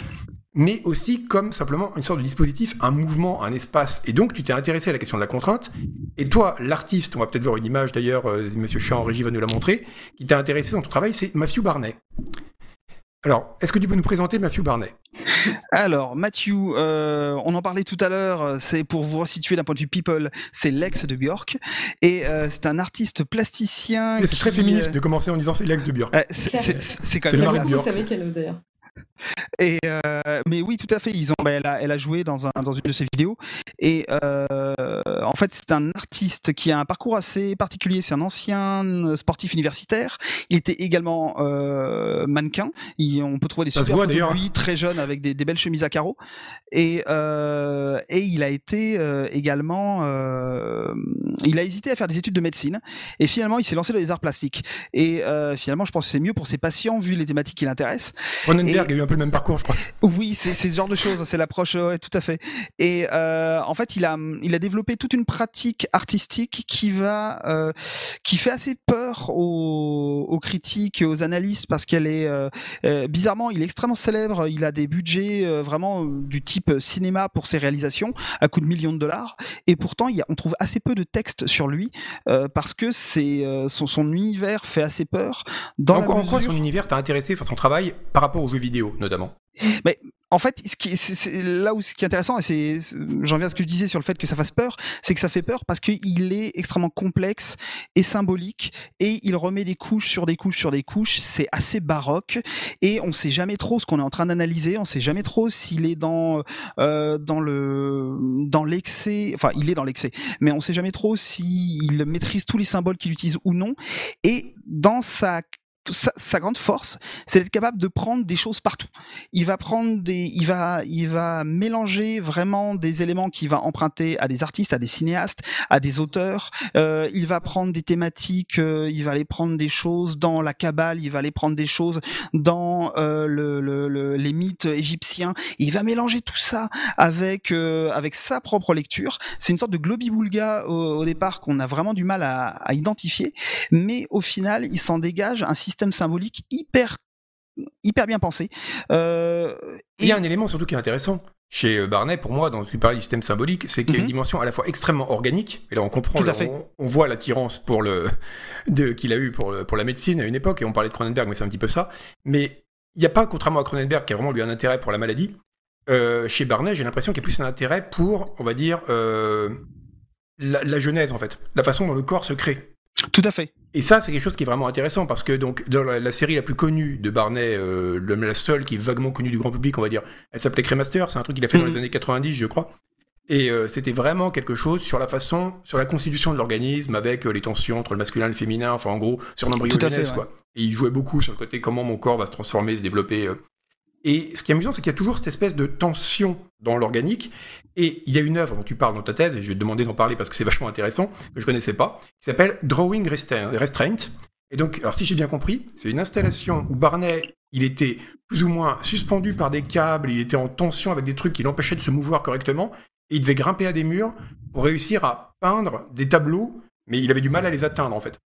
A: mais aussi comme simplement une sorte de dispositif, un mouvement, un espace. Et donc, tu t'es intéressé à la question de la contrainte. Et toi, l'artiste, on va peut-être voir une image d'ailleurs, euh, Monsieur Chan en régie va nous la montrer, qui t'a intéressé dans ton travail, c'est Matthew Barnet. Alors, est-ce que tu peux nous présenter Matthew Barnet
C: Alors, Matthew, euh, on en parlait tout à l'heure, c'est pour vous resituer d'un point de vue people, c'est l'ex de Björk, et euh, c'est un artiste plasticien.
A: C'est très féministe de commencer en disant c'est l'ex de Björk.
C: c'est quand même.
B: C'est avec elle d'ailleurs.
C: Et euh, mais oui, tout à fait. Ils ont, bah, elle, a, elle, a, joué dans, un, dans une de ses vidéos. Et euh, en fait, c'est un artiste qui a un parcours assez particulier. C'est un ancien sportif universitaire. Il était également euh, mannequin. on peut trouver des super photos de lui très jeune avec des, des, belles chemises à carreaux. Et, euh, et il a été euh, également, euh, il a hésité à faire des études de médecine. Et finalement, il s'est lancé dans les arts plastiques. Et finalement, je pense que c'est mieux pour ses patients vu les thématiques qui l'intéressent
A: a eu un peu le même parcours, je crois.
C: Oui, c'est ce genre de choses, hein, c'est l'approche, tout à fait. Et euh, en fait, il a, il a développé toute une pratique artistique qui va, euh, qui fait assez peur aux, aux critiques, aux analystes, parce qu'elle est, euh, bizarrement, il est extrêmement célèbre. Il a des budgets vraiment du type cinéma pour ses réalisations, à coût de millions de dollars. Et pourtant, il y a, on trouve assez peu de texte sur lui, parce que c'est son, son, univers fait assez peur.
A: Dans en, quoi son univers t'a intéressé, enfin son travail, par rapport aux jeux vidéo? Notamment.
C: Mais en fait, ce qui, c'est, là où ce qui est intéressant, et j'en viens à ce que je disais sur le fait que ça fasse peur, c'est que ça fait peur parce qu'il est extrêmement complexe et symbolique, et il remet des couches sur des couches sur des couches. C'est assez baroque, et on sait jamais trop ce qu'on est en train d'analyser. On sait jamais trop s'il est dans euh, dans le dans l'excès. Enfin, il est dans l'excès, mais on sait jamais trop s'il maîtrise tous les symboles qu'il utilise ou non. Et dans sa sa, grande force, c'est d'être capable de prendre des choses partout. Il va prendre des, il va, il va mélanger vraiment des éléments qu'il va emprunter à des artistes, à des cinéastes, à des auteurs. Euh, il va prendre des thématiques, euh, il va aller prendre des choses dans la cabale, il va aller prendre des choses dans euh, le, le, les mythes égyptiens. Il va mélanger tout ça avec euh, avec sa propre lecture. C'est une sorte de globi-boulga au, au, départ qu'on a vraiment du mal à, à identifier, mais au final, il s'en dégage un système système symbolique hyper hyper bien pensé.
A: Euh, Il y a un élément surtout qui est intéressant chez euh, Barnet, pour moi, dans ce parlais du système symbolique, c'est qu'il y a une mhm. dimension à la fois extrêmement organique, et là on comprend, On, voit l'attirance pour le qu'il a eu pour, pour la médecine à une époque, et on parlait de Cronenberg, mais c'est un petit peu ça. Mais il n'y a pas, contrairement à Cronenberg, qui a vraiment eu un intérêt pour la maladie, euh, chez Barnet, j'ai l'impression qu'il y a plus un intérêt pour, on va dire, la, la genèse en fait, la façon dont le corps se crée.
C: Tout à fait.
A: Et ça, c'est quelque chose qui est vraiment intéressant parce que donc dans la, série la plus connue de Barney, euh, la seule qui est vaguement connue du grand public, on va dire, elle s'appelait Cremaster. C'est un truc qu'il a fait dans les mhm. années 90, je crois. Et euh, c'était vraiment quelque chose sur la façon, sur la constitution de l'organisme avec euh, les tensions entre le masculin et le féminin, enfin en gros sur l'embryogenèse quoi. Et il jouait beaucoup sur le côté comment mon corps va se transformer, se développer. Et ce qui est amusant, c'est qu'il y a toujours cette espèce de tension dans l'organique. Et il y a une œuvre dont tu parles dans ta thèse, et je vais te demander d'en parler parce que c'est [LAUGHS] vachement intéressant, que je connaissais pas, qui s'appelle Drawing Restraint. Et donc, alors si j'ai bien compris, c'est une installation où Barnet, il était plus ou moins suspendu par des câbles, il était en tension avec des trucs qui l'empêchaient de se mouvoir correctement, et il devait grimper à des murs pour réussir à peindre des tableaux, mais il avait du mal à les atteindre en fait.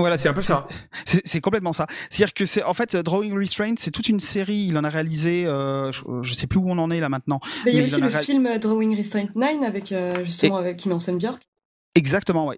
C: Voilà, c'est un peu ça. C'est complètement ça. C'est-à-dire que c'est en fait Drawing Restraint, c'est toute une série. Il en a réalisé, euh, je, sais plus où on en est là maintenant.
B: Mais il y a aussi le film Drawing Restraint 9 avec euh, justement avec Kim Hansen Björk.
C: Exactement, oui.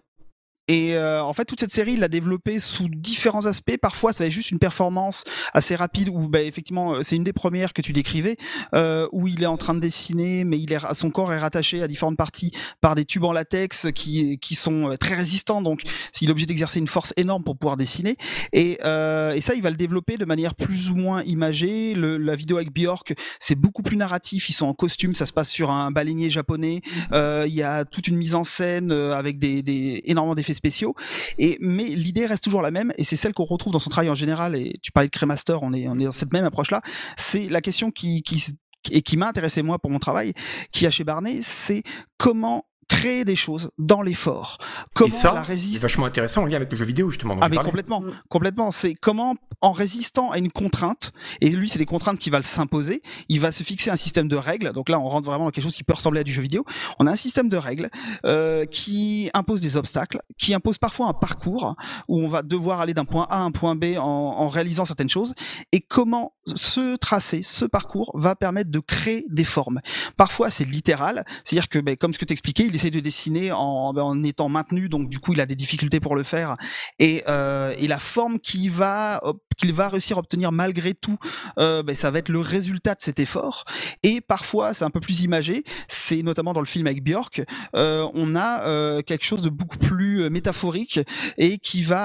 C: Et euh, en fait, toute cette série, il l'a développée sous différents aspects. Parfois, ça va être juste une performance assez rapide, où bah, effectivement, euh, c'est une des premières que tu décrivais, euh, où il est en train de dessiner, mais il est, son corps est rattaché à différentes parties par des tubes en latex qui, qui sont très résistants. Donc, il est obligé d'exercer une force énorme pour pouvoir dessiner. Et, et, ça, il va le développer de manière plus ou moins imagée. Le, la vidéo avec Björk, c'est beaucoup plus narratif. Ils sont en costume, ça se passe sur un baleinier japonais. Il y a toute une mise en scène avec des, des énormément d'effets spéciaux. Et mais l'idée reste toujours la même, et c'est celle qu'on retrouve dans son travail en général. Et tu parlais de Crémaster, on est on est dans cette même approche-là. C'est la question qui qui et qui m'a intéressé moi pour mon travail, qui a chez Barnet, c'est comment créer des choses dans l'effort.
A: Comment ça, la résiste. C'est vachement intéressant en lien avec le jeu vidéo justement.
C: Ah mais complètement, mm. complètement. C'est comment en résistant à une contrainte. Et lui, c'est des contraintes qui va s'imposer. Il va se fixer un système de règles. Donc là, on rentre vraiment dans quelque chose qui peut ressembler à du jeu vidéo. On a un système de règles euh, qui impose des obstacles, qui impose parfois un parcours où on va devoir aller d'un point A à un point B en, en réalisant certaines choses. Et comment ce tracé, ce parcours va permettre de créer des formes. Parfois, c'est littéral, c'est-à-dire que, ben, comme ce que tu expliquais, il de dessiner en, ben, en, étant maintenu, donc du coup, il a des difficultés pour le faire. Et, euh, et la forme qu'il va qu'il va réussir à obtenir malgré tout, euh, ben, ça va être le résultat de cet effort. Et parfois, c'est un peu plus imagé. C'est notamment dans le film avec Björk, euh, on a euh, quelque chose de beaucoup plus euh, métaphorique et qui va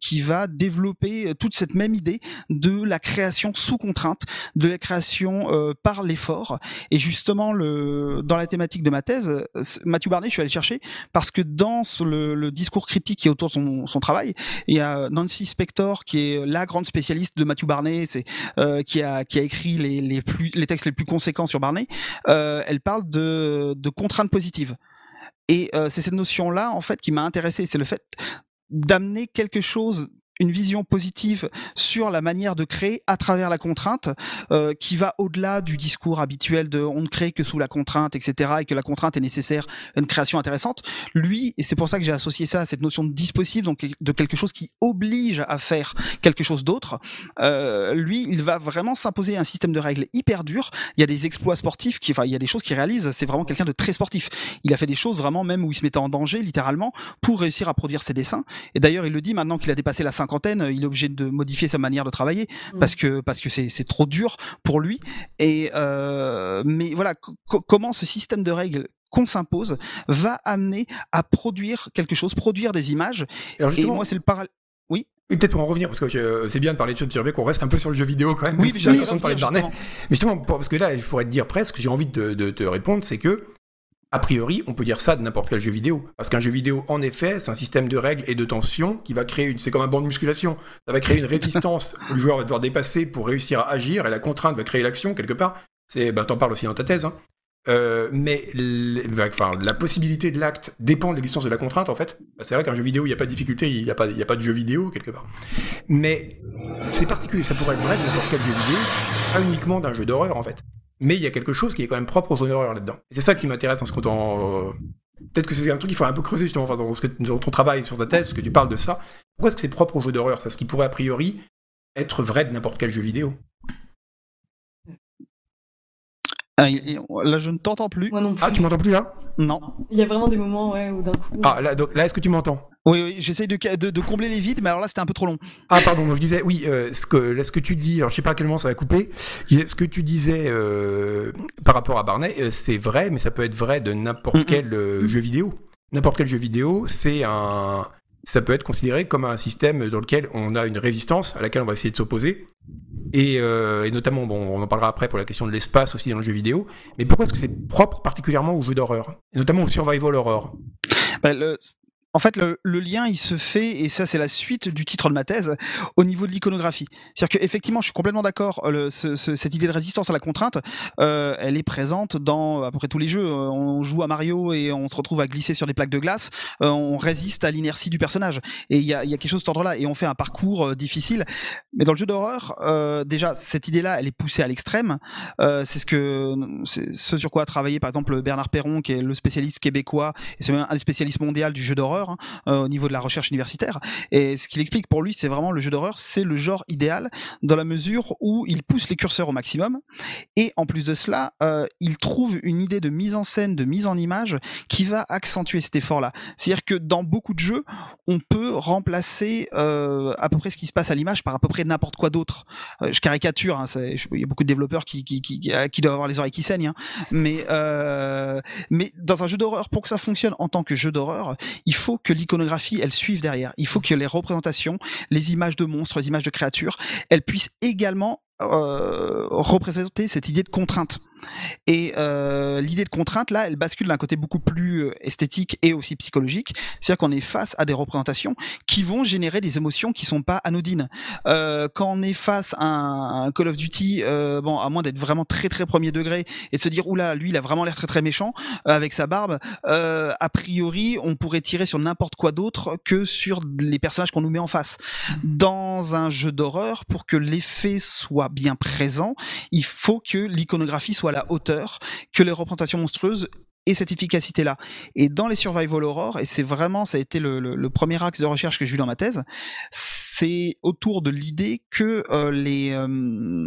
C: qui va développer toute cette même idée de la création sous contrainte, de la création par l'effort. Et justement, dans la thématique de ma thèse, Mathieu Barnet, je suis allé chercher parce que dans le, discours critique qui est autour de son, travail, il y a Nancy Spector qui est la grande spécialiste de Mathieu Barnet, c'est euh, qui a qui a écrit les, les textes les plus conséquents sur Barnet. Euh, elle parle de, de contraintes positives. Et euh, c'est cette notion-là, en fait, qui m'a intéressé. C'est le fait d'amener quelque chose une vision positive sur la manière de créer à travers la contrainte, euh, qui va au-delà du discours habituel de on ne crée que sous la contrainte, etc., et que la contrainte est nécessaire à une création intéressante. Lui, et c'est pour ça que j'ai associé ça à cette notion de dispositif, donc de quelque chose qui oblige à faire quelque chose d'autre. Euh, lui, il va vraiment s'imposer un système de règles hyper dur. Il y a des exploits sportifs, qui, enfin, il y a des choses qu'il réalise. C'est vraiment quelqu'un de très sportif. Il a fait des choses vraiment même où il se mettait en danger, littéralement, pour réussir à produire ses dessins. Et d'ailleurs, il le dit maintenant qu'il a dépassé la cinquantaine, il est obligé de modifier sa manière de travailler mmh. parce que parce que c'est trop dur pour lui. Et euh, mais voilà, comment ce système de règles qu'on s'impose va amener à produire quelque chose, produire des images? et moi, c'est le parallèle. Oui?
A: peut-être pour en revenir, parce que euh, c'est bien de parler de choses qu'on reste un peu sur le jeu vidéo quand même.
C: Oui, j'ai l'impression de
A: parler de Barnet. Mais justement, parce que là, je pourrais te dire presque, j'ai envie de, de, te répondre, c'est que a priori, on peut dire ça de n'importe quel jeu vidéo. Parce qu'un jeu vidéo, en effet, c'est un système de règles et de tension qui va créer une. C'est comme un banc de musculation. Ça va créer une résistance [LAUGHS] le joueur va devoir dépasser pour réussir à agir et la contrainte va créer l'action quelque part. C'est, ben, t'en parles aussi dans ta thèse. Hein. Euh, mais enfin, la possibilité de l'acte dépend de l'existence de la contrainte, en fait. Bah, c'est vrai qu'un jeu vidéo, il n'y a pas de difficulté, il n'y a, pas, a pas de jeu vidéo, quelque part. Mais c'est particulier, ça pourrait être vrai de n'importe quel jeu vidéo, pas uniquement d'un jeu d'horreur, en fait mais il y a quelque chose qui est quand même propre aux zones d'horreur là-dedans. Et c'est ça qui m'intéresse en ce temps. Euh, peut-être que c'est un truc qu'il faut un peu creuser justement dans, ce dans, ton travail sur ta thèse, parce que tu parles de ça. Pourquoi est-ce que c'est propre aux jeux d'horreur Ça, ce qui pourrait a priori être vrai de n'importe quel jeu vidéo.
C: Ah, là, je ne t'entends plus.
B: Moi non
A: plus. Ah, tu m'entends plus là?
C: Non.
B: Il y a vraiment des moments ouais, où d'un coup.
A: Ah, là, là est-ce que tu m'entends?
C: Oui, oui j'essaye de, de, combler les vides, mais alors là, c'était un peu trop long.
A: Ah, pardon, je disais, oui, euh, ce, que, là, ce que tu dis, alors je sais pas à quel moment ça va couper, ce que tu disais euh, par rapport à Barnet, euh, c'est vrai, mais ça peut être vrai de n'importe quel jeu vidéo. N'importe quel jeu vidéo, c'est un. Ça peut être considéré comme un système dans lequel on a une résistance à laquelle on va essayer de s'opposer. Et, et, notamment, bon, on en parlera après pour la question de l'espace aussi dans le jeu vidéo. Mais pourquoi est-ce que c'est propre particulièrement au jeu d'horreur? Et notamment au survival horror?
C: Bah, en fait, le, lien, il se fait, et ça, c'est la suite du titre de ma thèse, au niveau de l'iconographie. C'est-à-dire qu'effectivement, je suis complètement d'accord, cette idée de résistance à la contrainte, euh, elle est présente dans à peu près tous les jeux. On joue à Mario et on se retrouve à glisser sur des plaques de glace, euh, on résiste à l'inertie du personnage. Et il y a, quelque chose de cet ordre-là, et on fait un parcours euh, difficile. Mais dans le jeu d'horreur, déjà, cette idée-là, elle est poussée à l'extrême. c'est ce, que, ce sur quoi a travaillé, par exemple, Bernard Perron, qui est le spécialiste québécois, et c'est même un des spécialistes mondiaux du jeu d'horreur Hein, euh, au niveau de la recherche universitaire. Et ce qu'il explique pour lui, c'est vraiment le jeu d'horreur, c'est le genre idéal dans la mesure où il pousse les curseurs au maximum. Et en plus de cela, euh, il trouve une idée de mise en scène, de mise en image qui va accentuer cet effort-là. C'est-à-dire que dans beaucoup de jeux, on peut remplacer euh, à peu près ce qui se passe à l'image par à peu près n'importe quoi d'autre. je caricature, hein, il y a beaucoup de développeurs qui, qui, qui, doivent avoir les oreilles qui saignent, hein. mais, mais dans un jeu d'horreur, pour que ça fonctionne en tant que jeu d'horreur, il faut que l'iconographie, elle suive derrière. Il faut que les représentations, les images de monstres, les images de créatures, elles puissent également euh, représenter cette idée de contrainte. Et euh, l'idée de contrainte, là, elle bascule d'un côté beaucoup plus euh, esthétique et aussi psychologique. C'est-à-dire qu'on est face à des représentations qui vont générer des émotions qui sont pas anodines. Euh, quand on est face à un, Call of Duty, bon, à moins d'être vraiment très très premier degré et de se dire oula, lui, il a vraiment l'air très très méchant avec sa barbe. a priori, on pourrait tirer sur n'importe quoi d'autre que sur les personnages qu'on nous met en face. Dans un jeu d'horreur, pour que l'effet soit bien présent, il faut que l'iconographie soit la hauteur que les représentations monstrueuses et cette efficacité-là. Et dans les survival horror, et c'est vraiment, ça a été le, premier axe de recherche que j'ai eu dans ma thèse, c'est autour de l'idée que euh, les euh,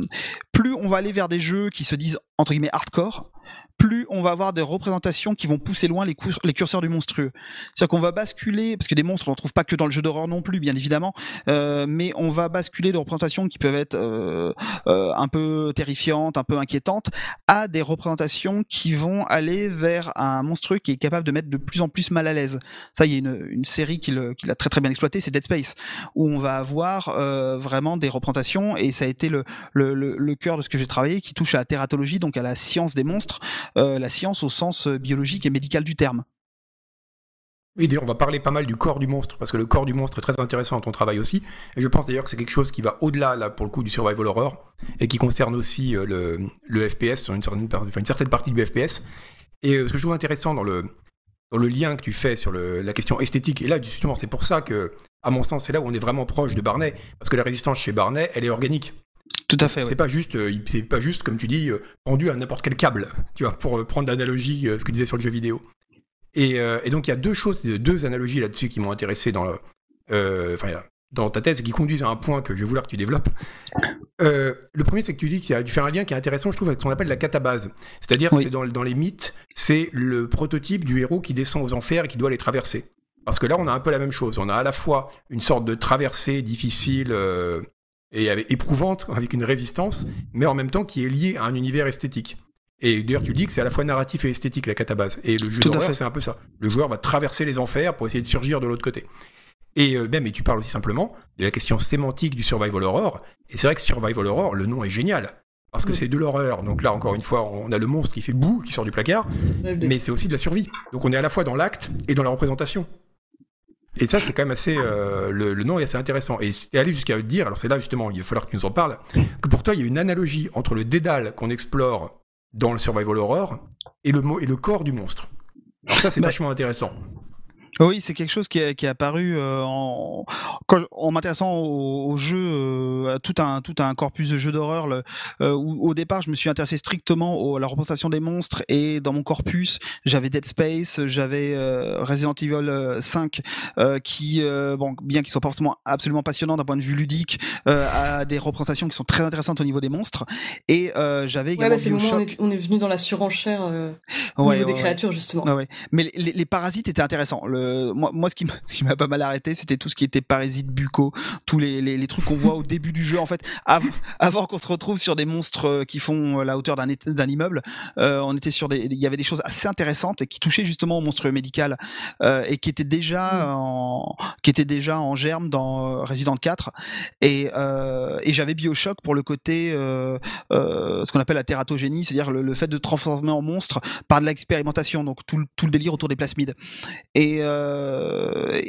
C: plus on va aller vers des jeux qui se disent entre guillemets hardcore, plus on va avoir des représentations qui vont pousser loin les, curseurs du monstrueux. C'est-à-dire qu'on va basculer, parce que des monstres on ne trouve pas que dans le jeu d'horreur non plus, bien évidemment, euh, mais on va basculer de représentations qui peuvent être euh, euh, un peu terrifiantes, un peu inquiétantes, à des représentations qui vont aller vers un monstrueux qui est capable de mettre de plus en plus mal à l'aise. Ça, il y a une, une série qui l'a très très bien exploité, c'est Dead Space, où on va avoir euh, vraiment des représentations, et ça a été le, le, le, le cœur de ce que j'ai travaillé, qui touche à la tératologie, donc à la science des monstres, la science au sens euh, biologique et médical du terme.
A: Oui, d'ailleurs, on va parler pas mal du corps du monstre, parce que le corps du monstre est très intéressant dans ton travail aussi. Et je pense d'ailleurs que c'est quelque chose qui va au-delà, là, pour le coup, du survival horror, et qui concerne aussi euh, le, FPS, une certaine, une certaine partie du FPS. Et ce que je trouve intéressant dans le lien que tu fais sur la question esthétique, et là, justement, c'est pour ça que, à mon sens, c'est là où on est vraiment proche de Barnet, parce que la résistance chez Barnet, elle est organique.
C: Tout à fait.
A: C'est pas juste, euh, c'est pas juste comme tu dis, euh, pendu à n'importe quel câble, [LAUGHS] tu vois, pour euh, prendre l'analogie, ce que tu disais sur le jeu vidéo. Et, donc il y a deux choses, deux analogies là-dessus qui m'ont intéressé dans, dans ta thèse et qui conduisent à un point que je vais vouloir que tu développes. le premier, c'est que tu dis qu'il y a dû faire un lien qui est intéressant, je trouve, avec ce qu'on appelle la catabase. C'est-à-dire, c'est dans, dans les mythes, c'est le prototype du héros qui descend aux enfers et qui doit les traverser. Parce que là, on a un peu la même chose. On a à la fois une sorte de traversée difficile, et éprouvante, avec une résistance, mais en même temps qui est liée à un univers esthétique. Et d'ailleurs, tu dis que c'est à la fois narratif et esthétique la catabase. Et le jeu d'horreur, c'est un peu ça. Le joueur va traverser les enfers pour essayer de surgir de l'autre côté. Et euh, même, et tu parles aussi simplement de la question sémantique du survival horror. Et c'est vrai que survival horror, le nom est génial. Parce que c'est de l'horreur. Donc là, encore une fois, on a le monstre qui fait boue, qui sort du placard. Mais c'est aussi de la survie. Donc on est à la fois dans l'acte et dans la représentation. Et ça, c'est quand même assez. Euh, le, nom est assez intéressant. Et c'est aller jusqu'à dire, alors c'est là justement, il va falloir que tu nous en parles, que pour toi, il y a une analogie entre le dédale qu'on explore dans le survival horror et le, et le corps du monstre. Alors ça, c'est bah, vachement intéressant.
C: Oui, c'est quelque chose qui est, qui est apparu euh, en, en m'intéressant au, jeu, euh, à tout un tout un corpus de jeux d'horreur. Euh, où au départ, je me suis intéressé strictement à la représentation des monstres et dans mon corpus, j'avais Dead Space, j'avais Resident Evil 5, qui bon, bien qu'il soit pas forcément absolument passionnant d'un point de vue ludique, a des représentations qui sont très intéressantes au niveau des monstres. Et j'avais également
B: ouais, bah, on, est, on est venu dans la surenchère au niveau des créatures justement.
C: Mais les, les, parasites étaient intéressants. Le, euh, moi, moi, [LAUGHS] ce qui m'a pas mal arrêté, c'était tout ce qui était parasites buccaux, tous les, les, les trucs qu'on voit au début du jeu. En fait, [LAUGHS] avant qu'on se retrouve sur des monstres euh, qui font euh, la hauteur d'un immeuble, on était sur des, il y avait des choses assez intéressantes et qui touchaient justement au monstre médical et qui étaient déjà mmh. en, qui étaient déjà en germe dans Resident 4. Et, et j'avais Bioshock pour le côté, ce qu'on appelle la tératogénie, c'est-à-dire le, fait de transformer en monstre par de l'expérimentation, donc tout, tout, le délire autour des plasmides. Et euh,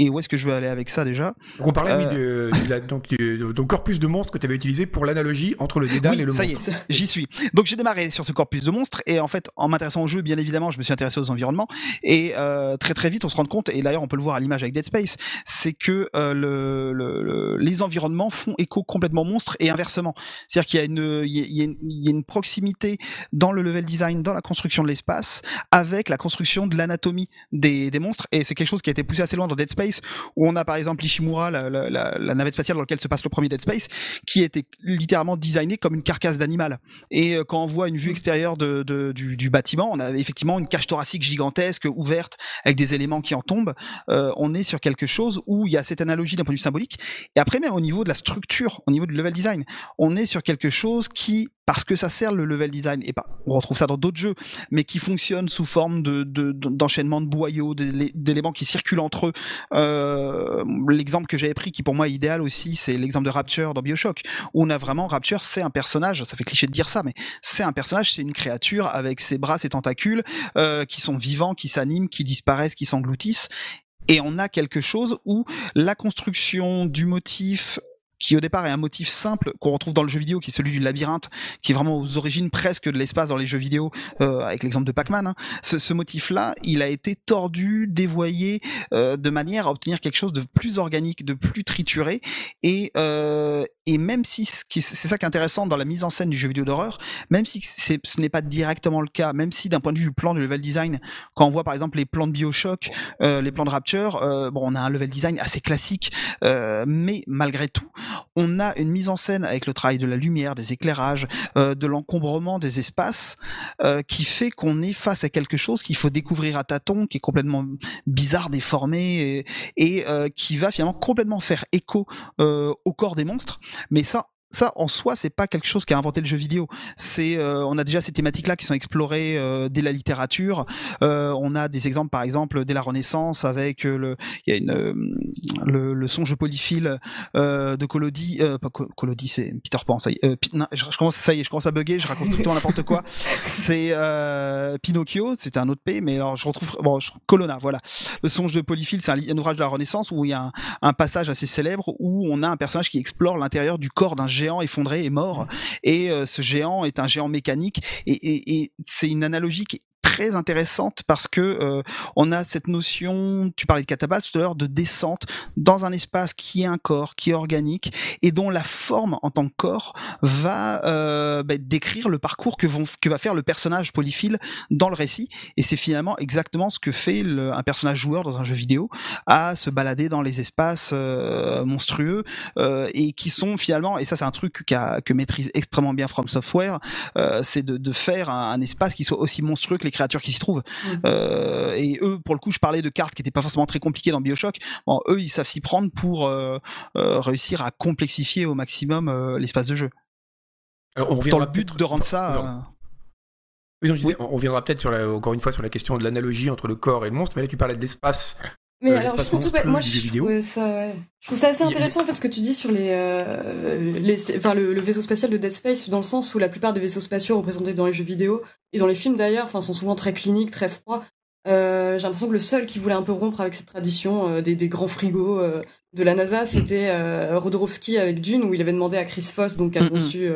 C: et où est-ce que je veux aller avec ça déjà?
A: On parlait oui, euh, de, donc, de, corpus de monstres que tu avais utilisé pour l'analogie entre le Dédale et le
C: ça y est, [LAUGHS] j'y suis. Donc j'ai démarré sur ce corpus de monstres et en fait, en m'intéressant au jeu, bien évidemment, je me suis intéressé aux environnements et euh, très très vite, on se rend compte, et d'ailleurs on peut le voir à l'image avec Dead Space, c'est que euh, le, le, les environnements font écho complètement monstre et inversement. C'est-à-dire qu'il y a une il y a, une, il y a une proximité dans le level design, dans la construction de l'espace, avec la construction de l'anatomie des, des monstres et c'est quelque chose qui a été poussé assez loin dans Dead Space où on a par exemple Ishimura, la, navette spatiale dans laquelle se passe le premier Dead Space, qui était littéralement designé comme une carcasse d'animal. Et euh, quand on voit une vue extérieure du, bâtiment, on a effectivement une cage thoracique gigantesque, ouverte, avec des éléments qui en tombent. Euh, on est sur quelque chose où il y a cette analogie d'un point de vue symbolique. Et après, même au niveau de la structure, au niveau du level design, on est sur quelque chose qui parce que ça sert le level design. Et pas on retrouve ça dans d'autres jeux mais qui fonctionne sous forme de d'enchaînement de, boyaux d'éléments qui circulent entre eux. Euh, l'exemple que j'avais pris qui pour moi est idéal aussi c'est l'exemple de Rapture dans BioShock où on a vraiment Rapture c'est un personnage ça fait cliché de dire ça mais c'est un personnage c'est une créature avec ses bras ses tentacules euh, qui sont vivants qui s'animent qui disparaissent qui s'engloutissent. Et on a quelque chose où la construction du motif qui au départ est un motif simple qu'on retrouve dans le jeu vidéo, qui est celui du labyrinthe, qui est vraiment aux origines presque de l'espace dans les jeux vidéo, euh, avec l'exemple de Pac-Man. Hein. Ce, ce motif-là, il a été tordu, dévoyé, euh, de manière à obtenir quelque chose de plus organique, de plus trituré, et, euh, et même si c'est ça qui est intéressant dans la mise en scène du jeu vidéo d'horreur, même si ce n'est pas directement le cas, même si d'un point de vue du plan du level design, quand on voit par exemple les plans de Bioshock, euh, les plans de Rapture, euh, bon, on a un level design assez classique, euh, mais malgré tout, on a une mise en scène avec le travail de la lumière, des éclairages, de l'encombrement des espaces, qui fait qu'on est face à quelque chose qu'il faut découvrir à tâtons, qui est complètement bizarre, déformé, et, qui va finalement complètement faire écho au corps des monstres. Mais ça, ça en soi c'est pas quelque chose qui a inventé le jeu vidéo. C'est euh, on a déjà ces thématiques là qui sont explorées euh, dès la littérature. Euh, on a des exemples par exemple dès la Renaissance avec le il y a une le, le songe polyphile de Collodi pas Collodi c'est Peter Pan ça y est je, commence ça y est je commence à bugger je raconte strictement n'importe quoi. C'est Pinocchio c'était un autre P mais alors je retrouve bon Colonna voilà. Le songe de polyphile c'est un, ouvrage de la Renaissance où il y a un, un passage assez célèbre où on a un personnage qui explore l'intérieur du corps d'un géant effondré est mort. Et euh, ce géant est un géant mécanique. Et, et, c'est une analogie qui intéressante parce que euh, on a cette notion, tu parlais de catabase tout à l'heure, de descente dans un espace qui est un corps, qui est organique et dont la forme en tant que corps va euh, bah, décrire le parcours que, vont, que va faire le personnage polyphile dans le récit. Et c'est finalement exactement ce que fait un personnage joueur dans un jeu vidéo, à se balader dans les espaces euh, monstrueux et qui sont finalement, et ça c'est un truc que maîtrise extrêmement bien From Software, c'est de, faire un, un, espace qui soit aussi monstrueux que les créatures qui s'y trouvent. Mmh. Euh, et eux, pour le coup, je parlais de cartes qui n'étaient pas forcément très compliquées dans Bioshock. Bon, eux, ils savent s'y prendre pour euh, euh, réussir à complexifier au maximum euh, l'espace de jeu.
A: Alors, on
C: dans le but de rendre ça.
A: Oui, donc, disais, oui. on reviendra peut-être encore une fois sur la question de l'analogie entre le corps et le monstre, mais là tu parlais de l'espace
B: mais euh, alors surtout, bah, moi je trouve, ça, ouais. je trouve ça assez intéressant en fait ce que tu dis sur les, euh, les enfin le, le, vaisseau spatial de Dead Space dans le sens où la plupart des vaisseaux spatiaux représentés dans les jeux vidéo et dans les films d'ailleurs, enfin sont souvent très cliniques, très froids. Euh, J'ai l'impression que le seul qui voulait un peu rompre avec cette tradition euh, des, des, grands frigos euh, de la NASA, c'était euh, Rodorowski avec Dune où il avait demandé à Chris Foss donc a conçu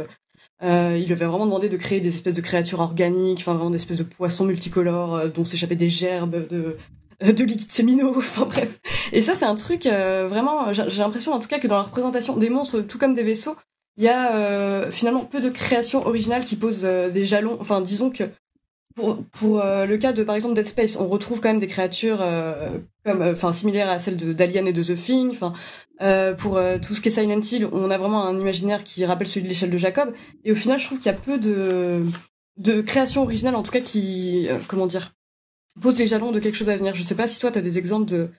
B: euh, il lui avait vraiment demandé de créer des espèces de créatures organiques, enfin vraiment des espèces de poissons multicolores dont s'échappaient des gerbes, de, [LAUGHS] de liquides séminaux, [LAUGHS] enfin bref. Et ça, c'est un truc euh, vraiment. J'ai l'impression, en tout cas, que dans la représentation des monstres, tout comme des vaisseaux, il y a euh, finalement peu de créations originales qui posent euh, des jalons. Enfin, disons que pour, pour euh, le cas de par exemple Dead Space, on retrouve quand même des créatures comme, enfin, similaires à celles d'Alien et de The Thing. Enfin, pour tout ce qui est Silent Hill, on a vraiment un imaginaire qui rappelle celui de l'échelle de Jacob. Et au final, je trouve qu'il y a peu de de créations originales, en tout cas, qui, comment dire, pose les jalons de quelque chose à venir. Je sais pas si toi, tu as des exemples de,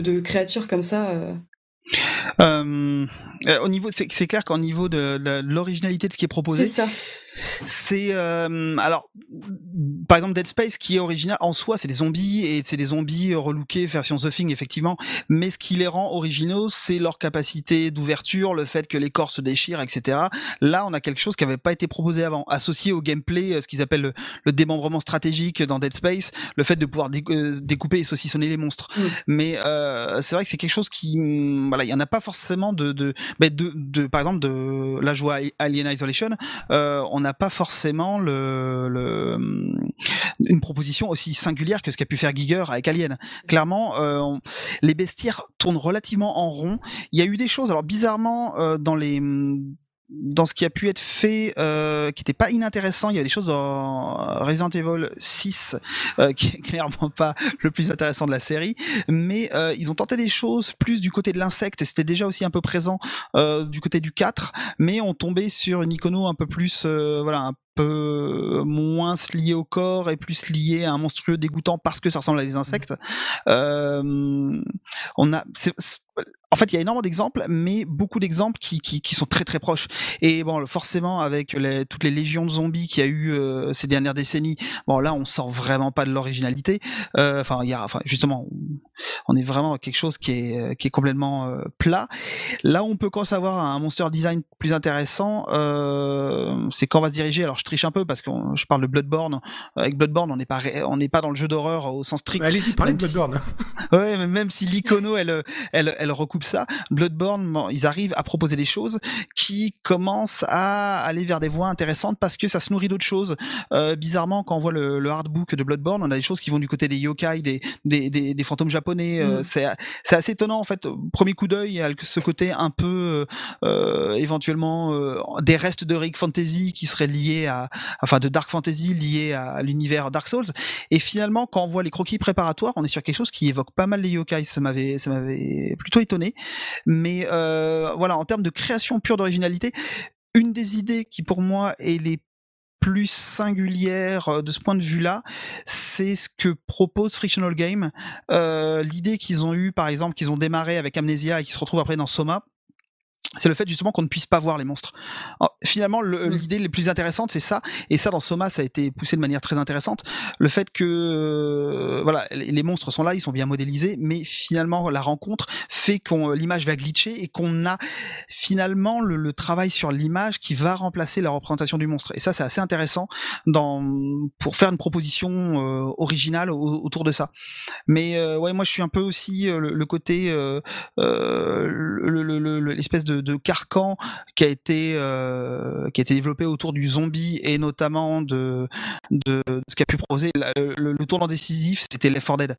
B: de, créatures comme ça. Euh...
C: Euh, euh, au niveau, c'est clair qu'au niveau de, de l'originalité de ce qui est proposé,
B: c'est ça.
C: C'est euh, alors par exemple Dead Space qui est original en soi, c'est des zombies et c'est des zombies relookés version The Thing effectivement, mais ce qui les rend originaux, c'est leur capacité d'ouverture, le fait que les corps se déchirent, etc. Là, on a quelque chose qui n'avait pas été proposé avant, associé au gameplay, euh, ce qu'ils appellent le, démembrement stratégique dans Dead Space, le fait de pouvoir euh, découper et saucissonner les monstres. Mm. Mais euh, c'est vrai que c'est quelque chose qui, mm, voilà, il y en a pas forcément de de, de, de, par exemple de la joie Alien Isolation, euh, on a pas forcément le, le, une proposition aussi singulière que ce qu'a pu faire Giger avec Alien. Clairement, euh, les bestiaires tournent relativement en rond. Il y a eu des choses, alors bizarrement, euh, dans les dans ce qui a pu être fait, euh, qui n'était pas inintéressant, il y a des choses dans Resident Evil 6 euh, qui est clairement pas le plus intéressant de la série, mais euh, ils ont tenté des choses plus du côté de l'insecte, c'était déjà aussi un peu présent euh, du côté du 4, mais on tombait sur une icono un peu plus, euh, voilà, peu moins lié au corps et plus lié à un monstrueux dégoûtant parce que ça ressemble à des insectes. Euh, on a, en fait, il y a énormément d'exemples, mais beaucoup d'exemples qui, qui, sont très très proches. Et bon, forcément, avec toutes les légions de zombies qu'il y a eu euh, ces dernières décennies, bon là, on sort vraiment pas de l'originalité. Euh, enfin, il y a, justement, on est vraiment quelque chose qui est qui est complètement plat. Là, on peut commencer à avoir un monster design plus intéressant. c'est quand on va se diriger. Alors, je triche un peu parce que je parle de Bloodborne. Avec Bloodborne, on n'est pas on n'est pas dans le jeu d'horreur au sens strict.
A: Allez-y, parlez de Bloodborne. [LAUGHS]
C: ouais, mais même si l'icono, elle, elle, elle recoupe ça. Bloodborne, ils arrivent à proposer des choses qui commencent à aller vers des voies intéressantes parce que ça se nourrit d'autres choses. Euh, bizarrement, quand on voit le, le hardbook de Bloodborne, on a des choses qui vont du côté des yokai, des, des, des, des fantômes japonais. Euh, mm. c'est, c'est assez étonnant en fait. Premier coup d'œil, il y a ce côté un peu euh, éventuellement des restes de Rick Fantasy qui seraient liés enfin de Dark Fantasy liés à l'univers Dark Souls. Et finalement, quand on voit les croquis préparatoires, on est sur quelque chose qui évoque pas mal les yokai. Ça m'avait, ça m'avait plutôt étonné. Mais euh, voilà, en termes de création pure d'originalité, une des idées qui pour moi est les plus singulières euh, de ce point de vue-là, c'est ce que propose Frictional Game. Euh, L'idée qu'ils ont eue, par exemple, qu'ils ont démarré avec Amnesia et qui se retrouve après dans Soma, c'est le fait justement qu'on ne puisse pas voir les monstres. finalement, mmh. l'idée la plus intéressante, c'est ça. Et ça, dans Soma, ça a été poussé de manière très intéressante. Le fait que, euh, voilà, les monstres sont là, ils sont bien modélisés, mais finalement, la rencontre fait qu'on l'image va glitcher et qu'on a finalement le, travail sur l'image qui va remplacer la représentation du monstre. Et ça, c'est assez intéressant dans pour faire une proposition euh, originale autour de ça. Mais euh, ouais, moi, je suis un peu aussi le, côté l'espèce de de, carcan qui a été euh, qui a développé autour du zombie et notamment de de, ce qu'a pu proposer le, tournant décisif, c'était les 4 Dead.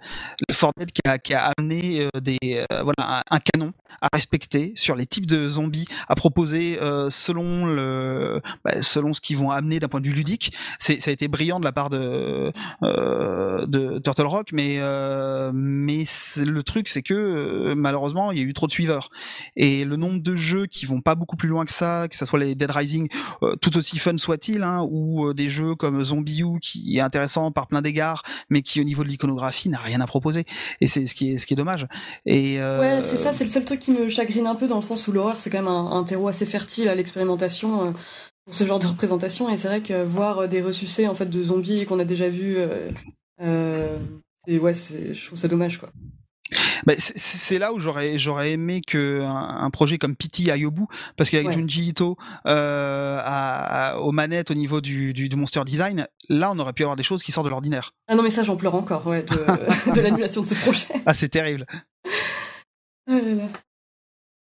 C: Les 4 Dead qui a, qui a amené euh, des euh, voilà un, canon à respecter sur les types de zombies à proposer selon le bah, selon ce qu'ils vont amener d'un point de vue ludique. C'est ça a été brillant de la part de de Turtle Rock, mais mais le truc c'est que malheureusement il y a eu trop de suiveurs et le nombre de jeux qui vont pas beaucoup plus loin que ça, que ce soit les Dead Rising, euh, tout aussi fun soit-il, hein, ou euh, des jeux comme Zombie U qui est intéressant par plein d'égards, mais qui au niveau de l'iconographie n'a rien à proposer. Et c'est ce qui est ce qui est dommage.
B: Euh, ouais, c'est ça, c'est le seul truc qui me chagrine un peu dans le sens où l'horreur c'est quand même un, terreau assez fertile à l'expérimentation. pour ce genre de représentation et c'est vrai que voir des ressuscités en fait de zombies qu'on a déjà vu ouais je trouve ça dommage quoi
C: bah, c'est là où j'aurais j'aurais aimé que un, projet comme Pity aille au bout parce qu'avec Junji Ito euh, à, aux manettes au niveau du, du, monster design, là on aurait pu avoir des choses qui sortent de l'ordinaire.
B: Ah non mais ça j'en pleure encore ouais, de, [LAUGHS] de l'annulation de ce projet.
C: Ah c'est terrible.
A: Ah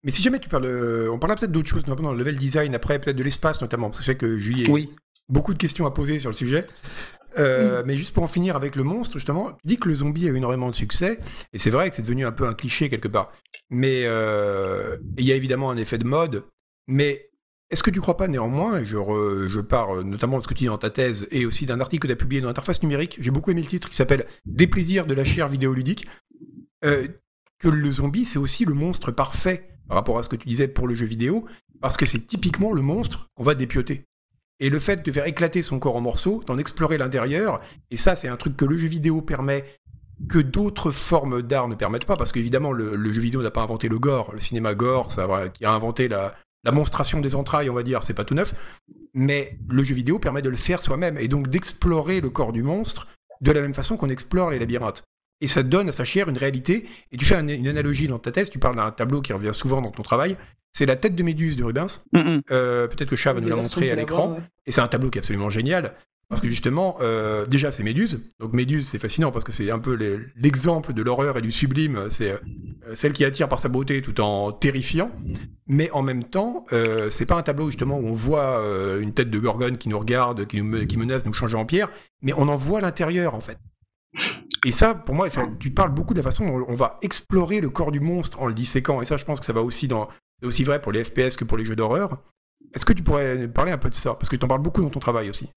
A: mais si jamais tu parles, on parlera peut-être d'autres choses, notamment dans le level design, après peut-être de l'espace notamment, parce que je sais que Julie a oui. beaucoup de questions à poser sur le sujet. Euh, mais juste pour en finir avec le monstre, justement, tu dis que le zombie a eu énormément de succès, et c'est vrai que c'est devenu un peu un cliché quelque part. Mais euh, il y a évidemment un effet de mode, mais est-ce que tu crois pas néanmoins, je, pars notamment de ce que tu dis dans ta thèse, et aussi d'un article que tu as publié dans Interface numérique, j'ai beaucoup aimé le titre qui s'appelle Des plaisirs de la chair vidéoludique, euh, que le zombie c'est aussi le monstre parfait par rapport à ce que tu disais pour le jeu vidéo, parce que c'est typiquement le monstre qu'on va dépioter. Et le fait de faire éclater son corps en morceaux, d'en explorer l'intérieur, et ça c'est un truc que le jeu vidéo permet que d'autres formes d'art ne permettent pas, parce qu'évidemment, le, jeu vidéo n'a pas inventé le gore, le cinéma gore, ça, qui a inventé la, la monstration des entrailles, on va dire, c'est pas tout neuf, mais le jeu vidéo permet de le faire soi-même, et donc d'explorer le corps du monstre de la même façon qu'on explore les labyrinthes. Et ça donne à sa chair une réalité, et tu fais une analogie dans ta thèse, tu parles d'un tableau qui revient souvent dans ton travail, c'est la tête de Méduse de Rubens. Euh, peut-être que Chat va nous la montrer à l'écran. Et c'est un tableau qui est absolument génial. Parce que justement, euh, déjà, c'est Méduse. Donc Méduse, c'est fascinant parce que c'est un peu l'exemple de l'horreur et du sublime. C'est euh, celle qui attire par sa beauté tout en terrifiant. Mais en même temps, euh, c'est pas un tableau justement où on voit une tête de gorgone qui nous regarde, qui, nous, qui menace de nous changer en pierre, mais on en voit l'intérieur en fait. Et ça, pour moi, tu parles beaucoup de la façon dont on va explorer le corps du monstre en le disséquant. Et ça, je pense que ça va aussi dans. C'est aussi vrai pour les FPS que pour les jeux d'horreur. Est-ce que tu pourrais parler un peu de ça? Parce que tu en parles beaucoup dans ton travail aussi.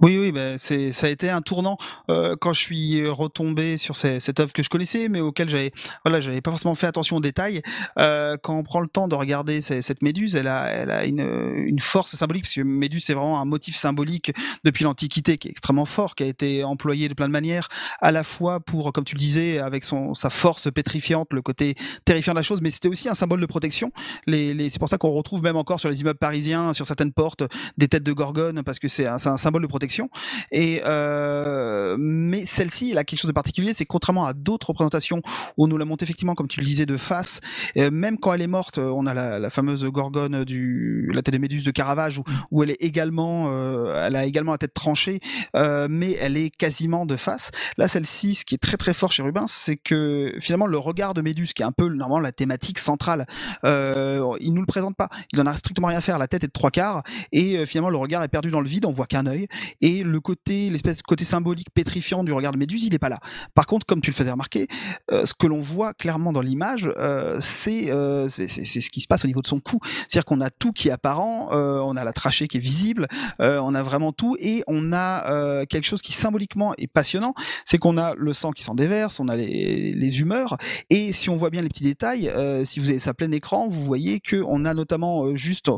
C: Oui, oui, ben c'est ça a été un tournant euh, quand je suis retombé sur cette œuvre que je connaissais, mais auquel j'avais voilà, j'avais pas forcément fait attention aux détails. Euh, quand on prend le temps de regarder cette méduse, elle a, elle a une, une force symbolique, parce que méduse c'est vraiment un motif symbolique depuis l'Antiquité qui est extrêmement fort, qui a été employé de plein de manières, à la fois pour, comme tu le disais, avec son sa force pétrifiante, le côté terrifiant de la chose, mais c'était aussi un symbole de protection. Les, les c'est pour ça qu'on retrouve même encore sur les immeubles parisiens, sur certaines portes, des têtes de gorgone, parce que c'est un, un symbole de protection. Et euh, mais celle-ci, elle a quelque chose de particulier, c'est contrairement à d'autres représentations où on nous la montre effectivement, comme tu le disais, de face. Euh, même quand elle est morte, on a la, fameuse gorgone du la téléméduse de Caravage où, elle est également, euh, elle a également la tête tranchée, mais elle est quasiment de face. Là, celle-ci, ce qui est très très fort chez Rubens, c'est que finalement le regard de Méduse, qui est un peu normalement la thématique centrale, il nous le présente pas. Il en a strictement rien à faire. La tête est de trois quarts et finalement le regard est perdu dans le vide. On voit qu'un œil et le côté, l'espèce côté symbolique pétrifiant du regard de Méduse, il n'est pas là. Par contre, comme tu le faisais remarquer, euh, ce que l'on voit clairement dans l'image, euh, euh, c'est ce qui se passe au niveau de son cou. C'est-à-dire qu'on a tout qui est apparent, on a la trachée qui est visible, on a vraiment tout, et on a quelque chose qui symboliquement est passionnant, c'est qu'on a le sang qui s'en déverse, on a les, les, humeurs, et si on voit bien les petits détails, si vous avez ça plein écran, vous voyez que on a notamment juste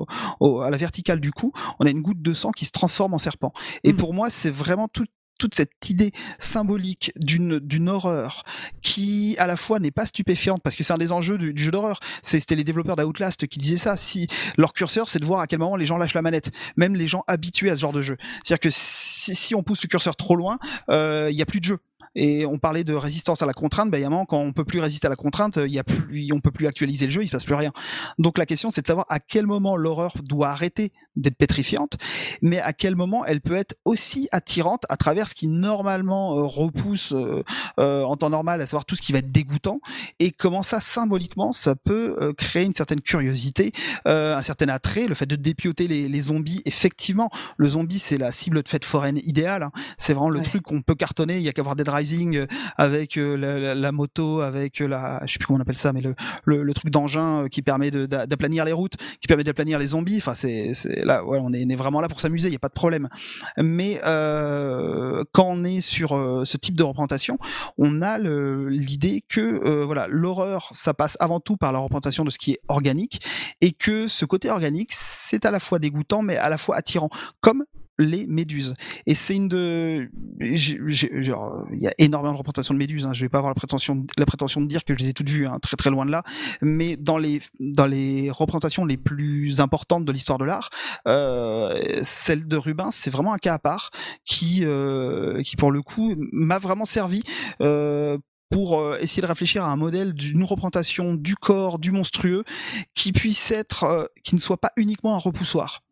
C: à la verticale du cou, on a une goutte de sang qui se transforme en serpent. Et mmh. pour moi, c'est vraiment toute cette idée symbolique d'une d'une horreur qui à la fois n'est pas stupéfiante parce que c'est un des enjeux du, jeu d'horreur c'était les développeurs d'Outlast qui disaient ça si leur curseur c'est de voir à quel moment les gens lâchent la manette même les gens habitués à ce genre de jeu c'est à dire que si, on pousse le curseur trop loin euh, il y a plus de jeu et on parlait de résistance à la contrainte, bah, quand on peut plus résister à la contrainte, il y a plus, on peut plus actualiser le jeu, il se passe plus rien. Donc la question, c'est de savoir à quel moment l'horreur doit arrêter d'être pétrifiante, mais à quel moment elle peut être aussi attirante à travers ce qui normalement euh, repousse euh, euh, en temps normal, à savoir tout ce qui va être dégoûtant, et comment ça symboliquement ça peut créer une certaine curiosité, un certain attrait, le fait de dépioter les, les zombies. Effectivement, le zombie c'est la cible de fête foraine idéale. Hein. C'est vraiment le truc qu'on peut cartonner. Il y a qu'à voir Dead Rising avec la, moto, avec la, je sais plus comment on appelle ça, mais le, le, truc d'engin qui permet d'aplanir les routes, qui permet d'aplanir les zombies. Enfin, c'est on est, vraiment là pour s'amuser, il n'y a pas de problème. Mais euh, quand on est sur euh, ce type de représentation, on a l'idée que euh, voilà, l'horreur, ça passe avant tout par la représentation de ce qui est organique, et que ce côté organique, c'est à la fois dégoûtant, mais à la fois attirant, comme les méduses. Et c'est une de, il y a énormément de représentations de méduses. Hein. Je vais pas avoir la prétention, la prétention de dire que je les ai toutes vues, hein, très très loin de là. Mais dans les dans les représentations les plus importantes de l'histoire de l'art, euh, celle de Rubens, c'est vraiment un cas à part qui euh, qui pour le coup m'a vraiment servi. Euh, pour euh, essayer de réfléchir à un modèle d'une représentation du corps, du monstrueux, qui puisse être, euh, qui ne soit pas uniquement un repoussoir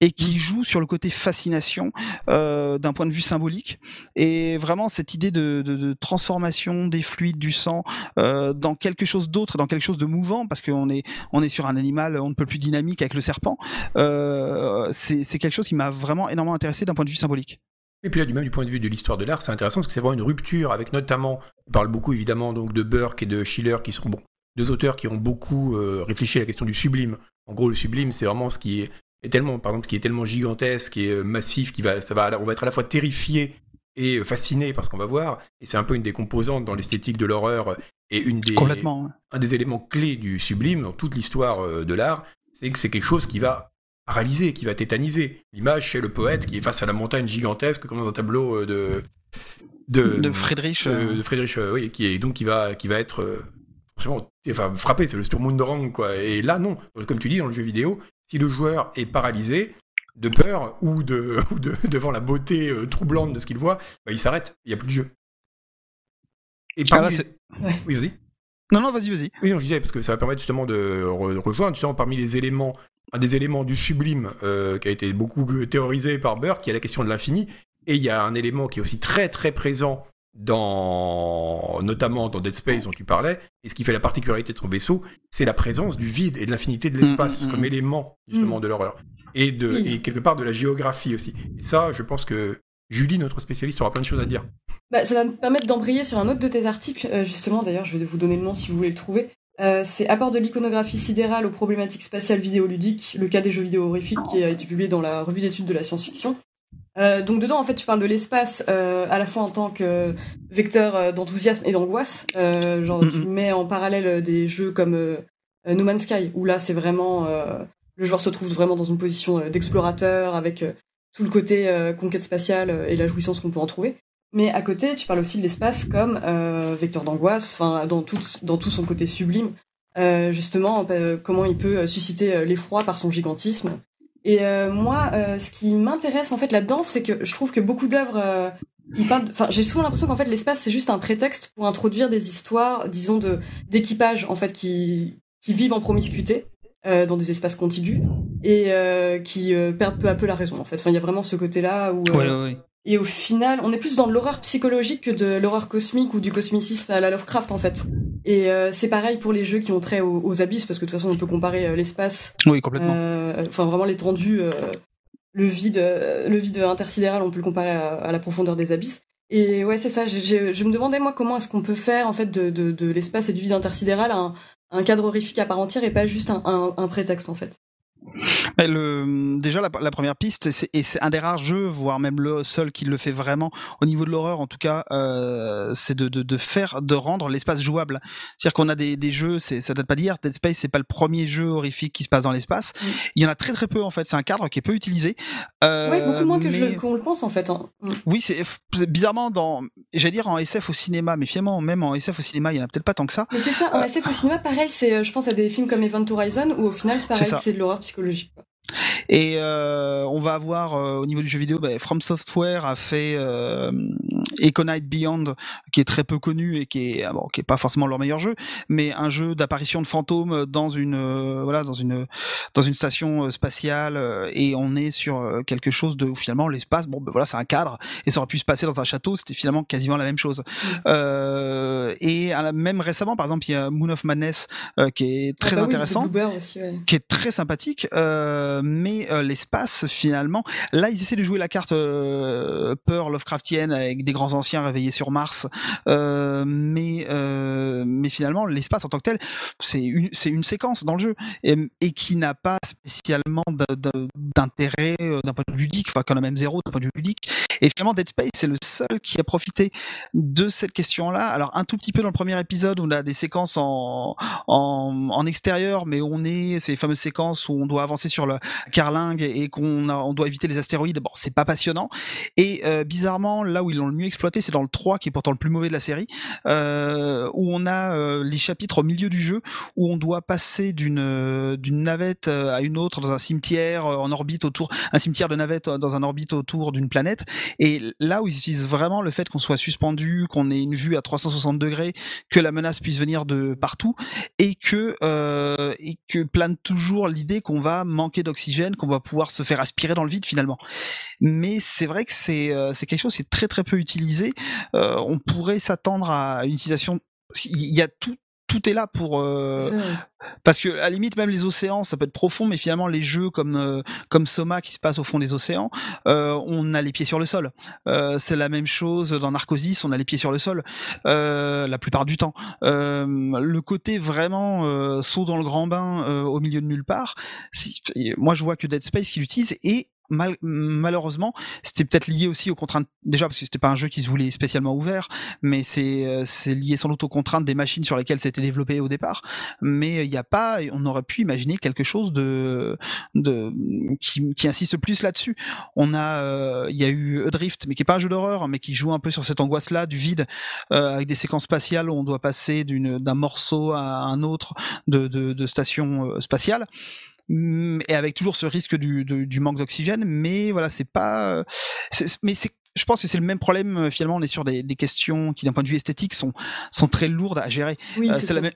C: et qui joue sur le côté fascination euh, d'un point de vue symbolique et vraiment cette idée de, transformation des fluides du sang euh, dans quelque chose d'autre, dans quelque chose de mouvant parce qu'on est on est sur un animal on ne peut plus dynamique avec le serpent. Euh, c'est quelque chose qui m'a vraiment énormément intéressé d'un point de vue symbolique.
A: Et puis là, du même du point de vue de l'histoire de l'art, c'est intéressant parce que c'est vraiment une rupture avec notamment, on parle beaucoup évidemment donc de Burke et de Schiller qui sont deux auteurs qui ont beaucoup réfléchi à la question du sublime. En gros, le sublime, c'est vraiment ce qui est est tellement, par exemple, qui est tellement gigantesque et euh, massif, qui va, ça va, on va être à la fois terrifié et euh, fasciné par ce qu'on va voir. Et c'est un peu une des composantes dans l'esthétique de l'horreur et une des, un des éléments clés du sublime dans toute l'histoire euh, de l'art, c'est que c'est quelque chose qui va paralyser, qui va tétaniser. L'image, c'est le poète qui est face à la montagne gigantesque, comme dans un tableau de
C: de, Friedrich,
A: de Friedrich, oui, qui est donc qui va qui va être enfin frappé, c'est le Sturmundrang quoi. Et là non, comme tu dis dans le jeu vidéo, si le joueur est paralysé de peur ou de, [LAUGHS] devant la beauté troublante de ce qu'il voit, bah, il s'arrête, il n'y a plus de jeu.
C: Et ah,
A: Oui, vas-y.
C: Non, non, vas-y, vas-y.
A: Oui, non, je disais, parce que ça va permettre justement de rejoindre, justement, parmi les éléments, un des éléments du sublime euh, qui a été beaucoup théorisé par Burke, qui est la question de l'infini. Et il y a un élément qui est aussi très, très présent dans, notamment dans Dead Space dont tu parlais, et ce qui fait la particularité de son vaisseau, c'est la présence du vide et de l'infinité de l'espace mm, mm, comme mm. élément, justement, de l'horreur. Et, de, et quelque part de la géographie aussi. Et ça, je pense que Julie, notre spécialiste, aura plein de choses à dire.
B: Bah, ça va me permettre d'embrayer sur un autre de tes articles, euh, justement, d'ailleurs, je vais vous donner le nom si vous voulez le trouver. Euh, c'est Apport de l'iconographie sidérale aux problématiques spatiales vidéoludiques, le cas des jeux vidéo horrifiques, qui a été publié dans la revue d'études de la science-fiction. Euh, donc dedans, en fait, tu parles de l'espace à la fois en tant que vecteur d'enthousiasme et d'angoisse. genre, tu mets en parallèle des jeux comme No Man's Sky, où là, c'est vraiment le joueur se trouve vraiment dans une position d'explorateur avec tout le côté euh, conquête spatiale euh, et la jouissance qu'on peut en trouver. Mais à côté, tu parles aussi de l'espace comme euh, vecteur d'angoisse, enfin dans tout dans tout son côté sublime, euh, justement comment il peut susciter l'effroi par son gigantisme. Et moi, ce qui m'intéresse en fait là-dedans, c'est que je trouve que beaucoup d'œuvres qui parlent, enfin j'ai souvent l'impression qu'en fait l'espace c'est juste un prétexte pour introduire des histoires, disons de d'équipage en fait qui qui vivent en promiscuité euh, dans des espaces contigus et euh, qui euh, perdent peu à peu la raison en fait. Enfin, il y a vraiment ce côté-là où et au final, on est plus dans de l'horreur psychologique que de l'horreur cosmique ou du cosmicisme à la Lovecraft en fait. Et c'est pareil pour les jeux qui ont trait aux, abysses parce que de toute façon on peut comparer l'espace.
C: Oui, complètement.
B: Enfin vraiment l'étendue, le vide, le vide intersidéral, on peut le comparer à, la profondeur des abysses. Et ouais, c'est ça. Je, me demandais moi comment est-ce qu'on peut faire en fait de, de, de l'espace et du vide intersidéral un, un cadre horrifique à part entière et pas juste un, un, un prétexte en fait.
C: Le, déjà, la, première piste, et c'est un des rares jeux, voire même le seul qui le fait vraiment au niveau de l'horreur, en tout cas, euh, c'est de, de, de, faire, de rendre l'espace jouable. C'est-à-dire qu'on a des, des jeux, ça date pas d'hier. Dead Space, c'est pas le premier jeu horrifique qui se passe dans l'espace. Mm. Il y en a très très peu en fait. C'est un cadre qui est peu utilisé.
B: Euh, oui, beaucoup moins que qu'on le pense en fait. Hein.
C: Mm. Oui, c'est bizarrement dans, j'allais dire en SF au cinéma, mais finalement même en SF au cinéma, il y en a peut-être pas tant que ça.
B: Mais c'est ça, en euh, SF au cinéma, pareil. C'est, je pense à des films comme Event Horizon où au final c'est pareil, c'est de l'horreur psychologique anthologie.
C: Et euh, on va avoir euh, au niveau du jeu vidéo, bah, From Software a fait euh, Econite Beyond, qui est très peu connu et qui est ah bon, qui est pas forcément leur meilleur jeu, mais un jeu d'apparition de fantômes dans une euh, voilà dans une dans une station euh, spatiale et on est sur quelque chose de finalement l'espace. Bon, ben voilà, c'est un cadre et ça aurait pu se passer dans un château. C'était finalement quasiment la même chose. Et même récemment, par exemple, il y a Moon of Madness qui est très ah bah intéressant,
B: aussi,
C: qui est très sympathique. Euh, mais euh, l'espace finalement, là ils essaient de jouer la carte euh, peur Lovecraftienne avec des grands anciens réveillés sur Mars, euh, mais mais finalement l'espace en tant que tel, c'est une c'est une séquence dans le jeu et, et qui n'a pas spécialement d'intérêt d'un point de vue ludique, enfin quand même zéro d'un point de vue ludique. Et finalement Dead Space c'est le seul qui a profité de cette question-là. Alors un tout petit peu dans le premier épisode on a des séquences en en, en extérieur, mais on est ces fameuses séquences où on doit avancer sur le, carlingue et qu'on on doit éviter les astéroïdes, bon, c'est pas passionnant. Et euh, bizarrement, là où ils l'ont le mieux exploité, c'est dans le 3, qui est pourtant le plus mauvais de la série, euh, où on a euh, les chapitres au milieu du jeu, où on doit passer d'une d'une navette à une autre dans un cimetière en orbite autour, un cimetière de navette dans un orbite autour d'une planète. Et là où ils utilisent vraiment le fait qu'on soit suspendu, qu'on ait une vue à 360 degrés, que la menace puisse venir de partout, et que et que plane toujours l'idée qu'on va manquer d'oxygène qu'on va pouvoir se faire aspirer dans le vide finalement. Mais c'est vrai que c'est euh, quelque chose qui est très très peu utilisé. Euh, on pourrait s'attendre à une utilisation. Il y a tout tout est là pour euh, parce que à la limite même les océans ça peut être profond mais finalement les jeux comme comme Soma qui se passe au fond des océans on a les pieds sur le sol. C'est la même chose dans Narcosis on a les pieds sur le sol la plupart du temps. Le côté vraiment saut dans le grand bain au milieu de nulle part moi je vois que Dead Space qui l'utilise et mal, malheureusement, c'était peut-être lié aussi aux contraintes, déjà parce que c'était pas un jeu qui se voulait spécialement ouvert, mais c'est euh, c'est lié sans doute aux contraintes des machines sur lesquelles c'était développé au départ. Mais il n'y a pas, on aurait pu imaginer quelque chose de, de qui, qui insiste plus là-dessus. On a, euh, il y a eu Adrift, mais qui est pas un jeu d'horreur, mais qui joue un peu sur cette angoisse-là du vide, euh, avec des séquences spatiales où on doit passer d'un morceau à un autre de, de, de station spatiale. Mmh, et avec toujours ce risque du, du manque d'oxygène. Mais voilà, c'est pas. Euh, mais c'est je pense que c'est le même problème. Euh, finalement, on est sur des, des questions qui, d'un point de vue esthétique, sont sont très lourdes à gérer.
B: Oui, euh, c'est
C: la,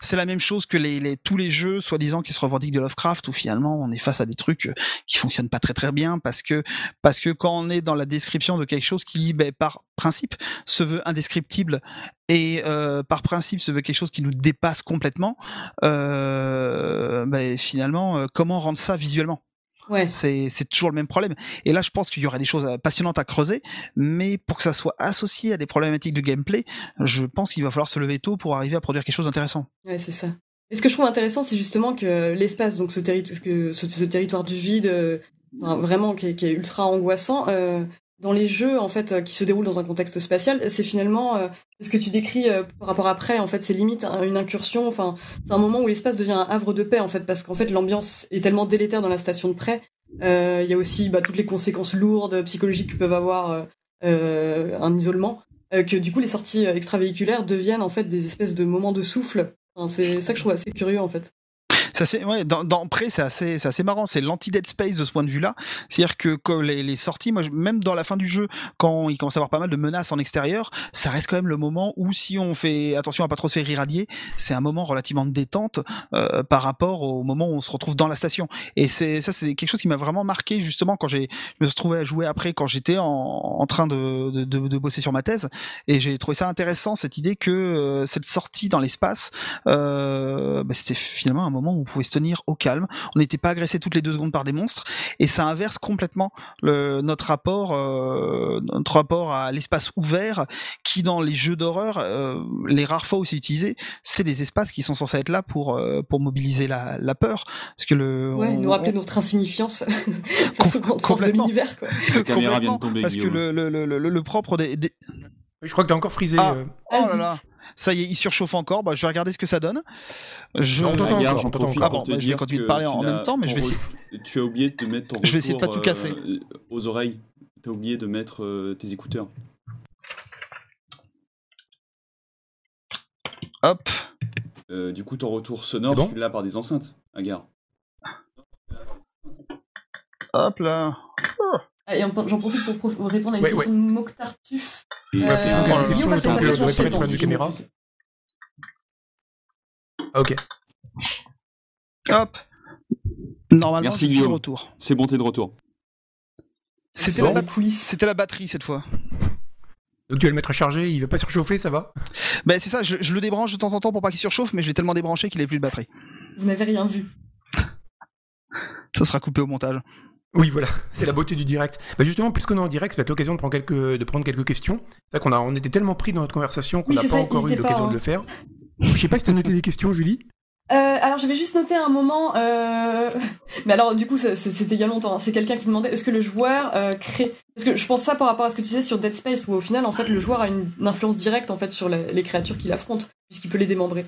C: c'est la même chose que les, les tous les jeux soi-disant qui se revendiquent de Lovecraft où finalement on est face à des trucs qui fonctionnent pas très très bien parce que parce que quand on est dans la description de quelque chose qui ben, par principe se veut indescriptible et euh, par principe se veut quelque chose qui nous dépasse complètement euh, ben, finalement euh, comment rendre ça visuellement?
B: Ouais.
C: C'est, c'est toujours le même problème. Et là, je pense qu'il y aurait des choses euh, passionnantes à creuser, mais pour que ça soit associé à des problématiques de gameplay, je pense qu'il va falloir se lever tôt pour arriver à produire quelque chose d'intéressant.
B: Ouais, c'est ça. Et ce que je trouve intéressant, c'est justement que l'espace, donc ce, que ce, ce, territoire du vide, euh, vraiment qui est, qui est, ultra angoissant, euh, dans les jeux en fait qui se déroulent dans un contexte spatial, c'est finalement euh, ce que tu décris euh, par rapport après en fait, c'est limite une incursion, enfin c'est un moment où l'espace devient un havre de paix en fait parce qu'en fait l'ambiance est tellement délétère dans la station de près. Euh, il y a aussi bah, toutes les conséquences lourdes psychologiques que peuvent avoir un isolement que du coup les sorties extravéhiculaires deviennent en fait des espèces de moments de souffle. C'est ça que je trouve assez curieux en fait
C: c'est ouais, dans, dans Pré, c'est assez, c'est assez marrant. C'est l'anti-Dead Space de ce point de vue-là. C'est-à-dire que quand les, les, sorties, moi, même dans la fin du jeu, quand il commence à avoir pas mal de menaces en extérieur, ça reste quand même le moment où, si on fait attention à pas trop se faire irradier, c'est un moment relativement de détente euh, par rapport au moment où on se retrouve dans la station. Et c'est ça, c'est quelque chose qui m'a vraiment marqué justement quand j'ai, je me suis trouvé à jouer après quand j'étais en, en, train de, de, de, de, bosser sur ma thèse. Et j'ai trouvé ça intéressant cette idée que euh, cette sortie dans l'espace, euh, bah, c'était finalement un moment où on pouvait se tenir au calme. On n'était pas agressé toutes les deux secondes par des monstres. Et ça inverse complètement le, notre rapport, euh, notre rapport à l'espace ouvert, qui dans les jeux d'horreur, euh, les rares fois où c'est utilisé, c'est des espaces qui sont censés être là pour euh, pour mobiliser la, la, peur, parce que le
B: ouais, nous rappeler notre insignifiance [LAUGHS] face aux grandes forces de l'univers.
D: La caméra vient de tomber.
C: Parce que le, le, le, le, propre des, des...
A: Je crois que t'as encore frisé.
C: Ah, euh... oh là là. Ça y est, il surchauffe encore. Bah, je vais regarder ce que ça donne.
D: Je,
C: regarde,
D: j'en profite
C: ah bon, bah, je vais continuer de parler en même temps, mais je vais essayer.
D: Tu as oublié de te mettre ton
C: Je vais essayer de pas tout casser.
D: Euh, aux oreilles. Tu as oublié de mettre euh, tes écouteurs.
C: Hop.
D: Euh, du coup, ton retour sonore,
A: bon
D: tu l'as par des enceintes, Agar.
C: Hop là.
B: Oh. Et j'en profite pour répondre à une
A: ouais,
B: question
A: ouais.
B: de Euh,
A: question du caméra. Ok.
C: Hop. Normalement,
D: Merci,
C: je suis de retour.
D: C'est bon, t'es de retour.
C: C'était la, bat- batterie cette fois.
A: Donc tu vas le mettre à charger, il va pas surchauffer, ça va?
C: Ben c'est ça, je, je le débranche de temps en temps pour pas qu'il surchauffe, mais je l'ai tellement débranché qu'il ait plus de batterie.
B: Vous n'avez rien vu.
C: Ça sera coupé au montage.
A: Oui, voilà, c'est la beauté du direct. Bah justement, puisqu'on est en direct, ça va être l'occasion de prendre quelques, de prendre quelques questions. C'est vrai qu'on a, on était tellement pris dans notre conversation qu'on n'a pas
B: ça,
A: encore eu l'occasion
B: hein.
A: de le faire. Je sais pas si t'as noté des questions, Julie.
B: Euh, alors j'avais juste noté un moment, euh... [LAUGHS] mais alors du coup c'était il y a longtemps. hein. C'est quelqu'un qui demandait est-ce que le joueur euh, crée Parce que je pense ça par rapport à ce que tu disais sur Dead Space où au final en fait le joueur a une, une influence directe en fait sur la- les créatures qu'il affronte puisqu'il peut les démembrer.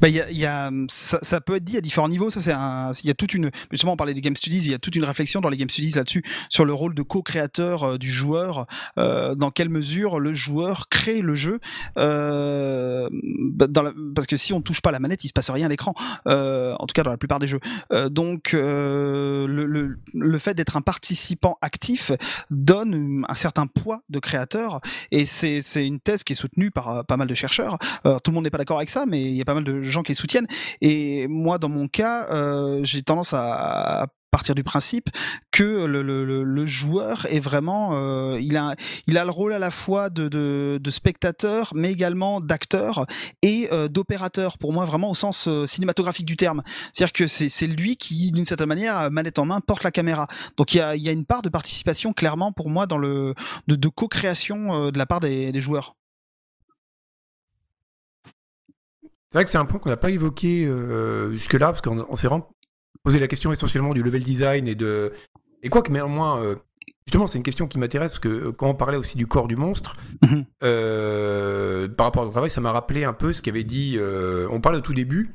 C: Bah, a, ça, peut être dit à différents niveaux. Ça, il y a toute une, justement, on parlait des game studies, il y a toute une réflexion dans les game studies là-dessus sur le rôle de co-créateur euh, du joueur, euh, dans quelle mesure le joueur crée le jeu, euh, bah, parce que si on touche pas la manette, il se passe rien à l'écran. En tout cas, dans la plupart des jeux. Donc, le, fait d'être un participant actif donne un certain poids de créateur, et c'est, une thèse qui est soutenue par pas mal de chercheurs. Tout le monde n'est pas d'accord avec ça, mais il y a pas de gens qui les soutiennent. Et moi, dans mon cas, euh, j'ai tendance à, partir du principe que le, joueur est vraiment, euh, il a, il a le rôle à la fois de, spectateur, mais également d'acteur et euh, d'opérateur. Pour moi, vraiment au sens cinématographique du terme. C'est-à-dire que c'est lui qui, d'une certaine manière, manette en main, porte la caméra. Donc il y a, y a une part de participation clairement pour moi dans le de, co-création de la part des joueurs.
A: C'est vrai que c'est un point qu'on n'a pas évoqué euh, jusque-là, parce qu'on on s'est posé la question essentiellement du level design et de, Et quoi que néanmoins, euh, justement, c'est une question qui m'intéresse, parce que euh, quand on parlait aussi du corps du monstre,
C: Mhm.
A: par rapport au travail, ça m'a rappelé un peu ce qu'avait dit, on parlait au tout début,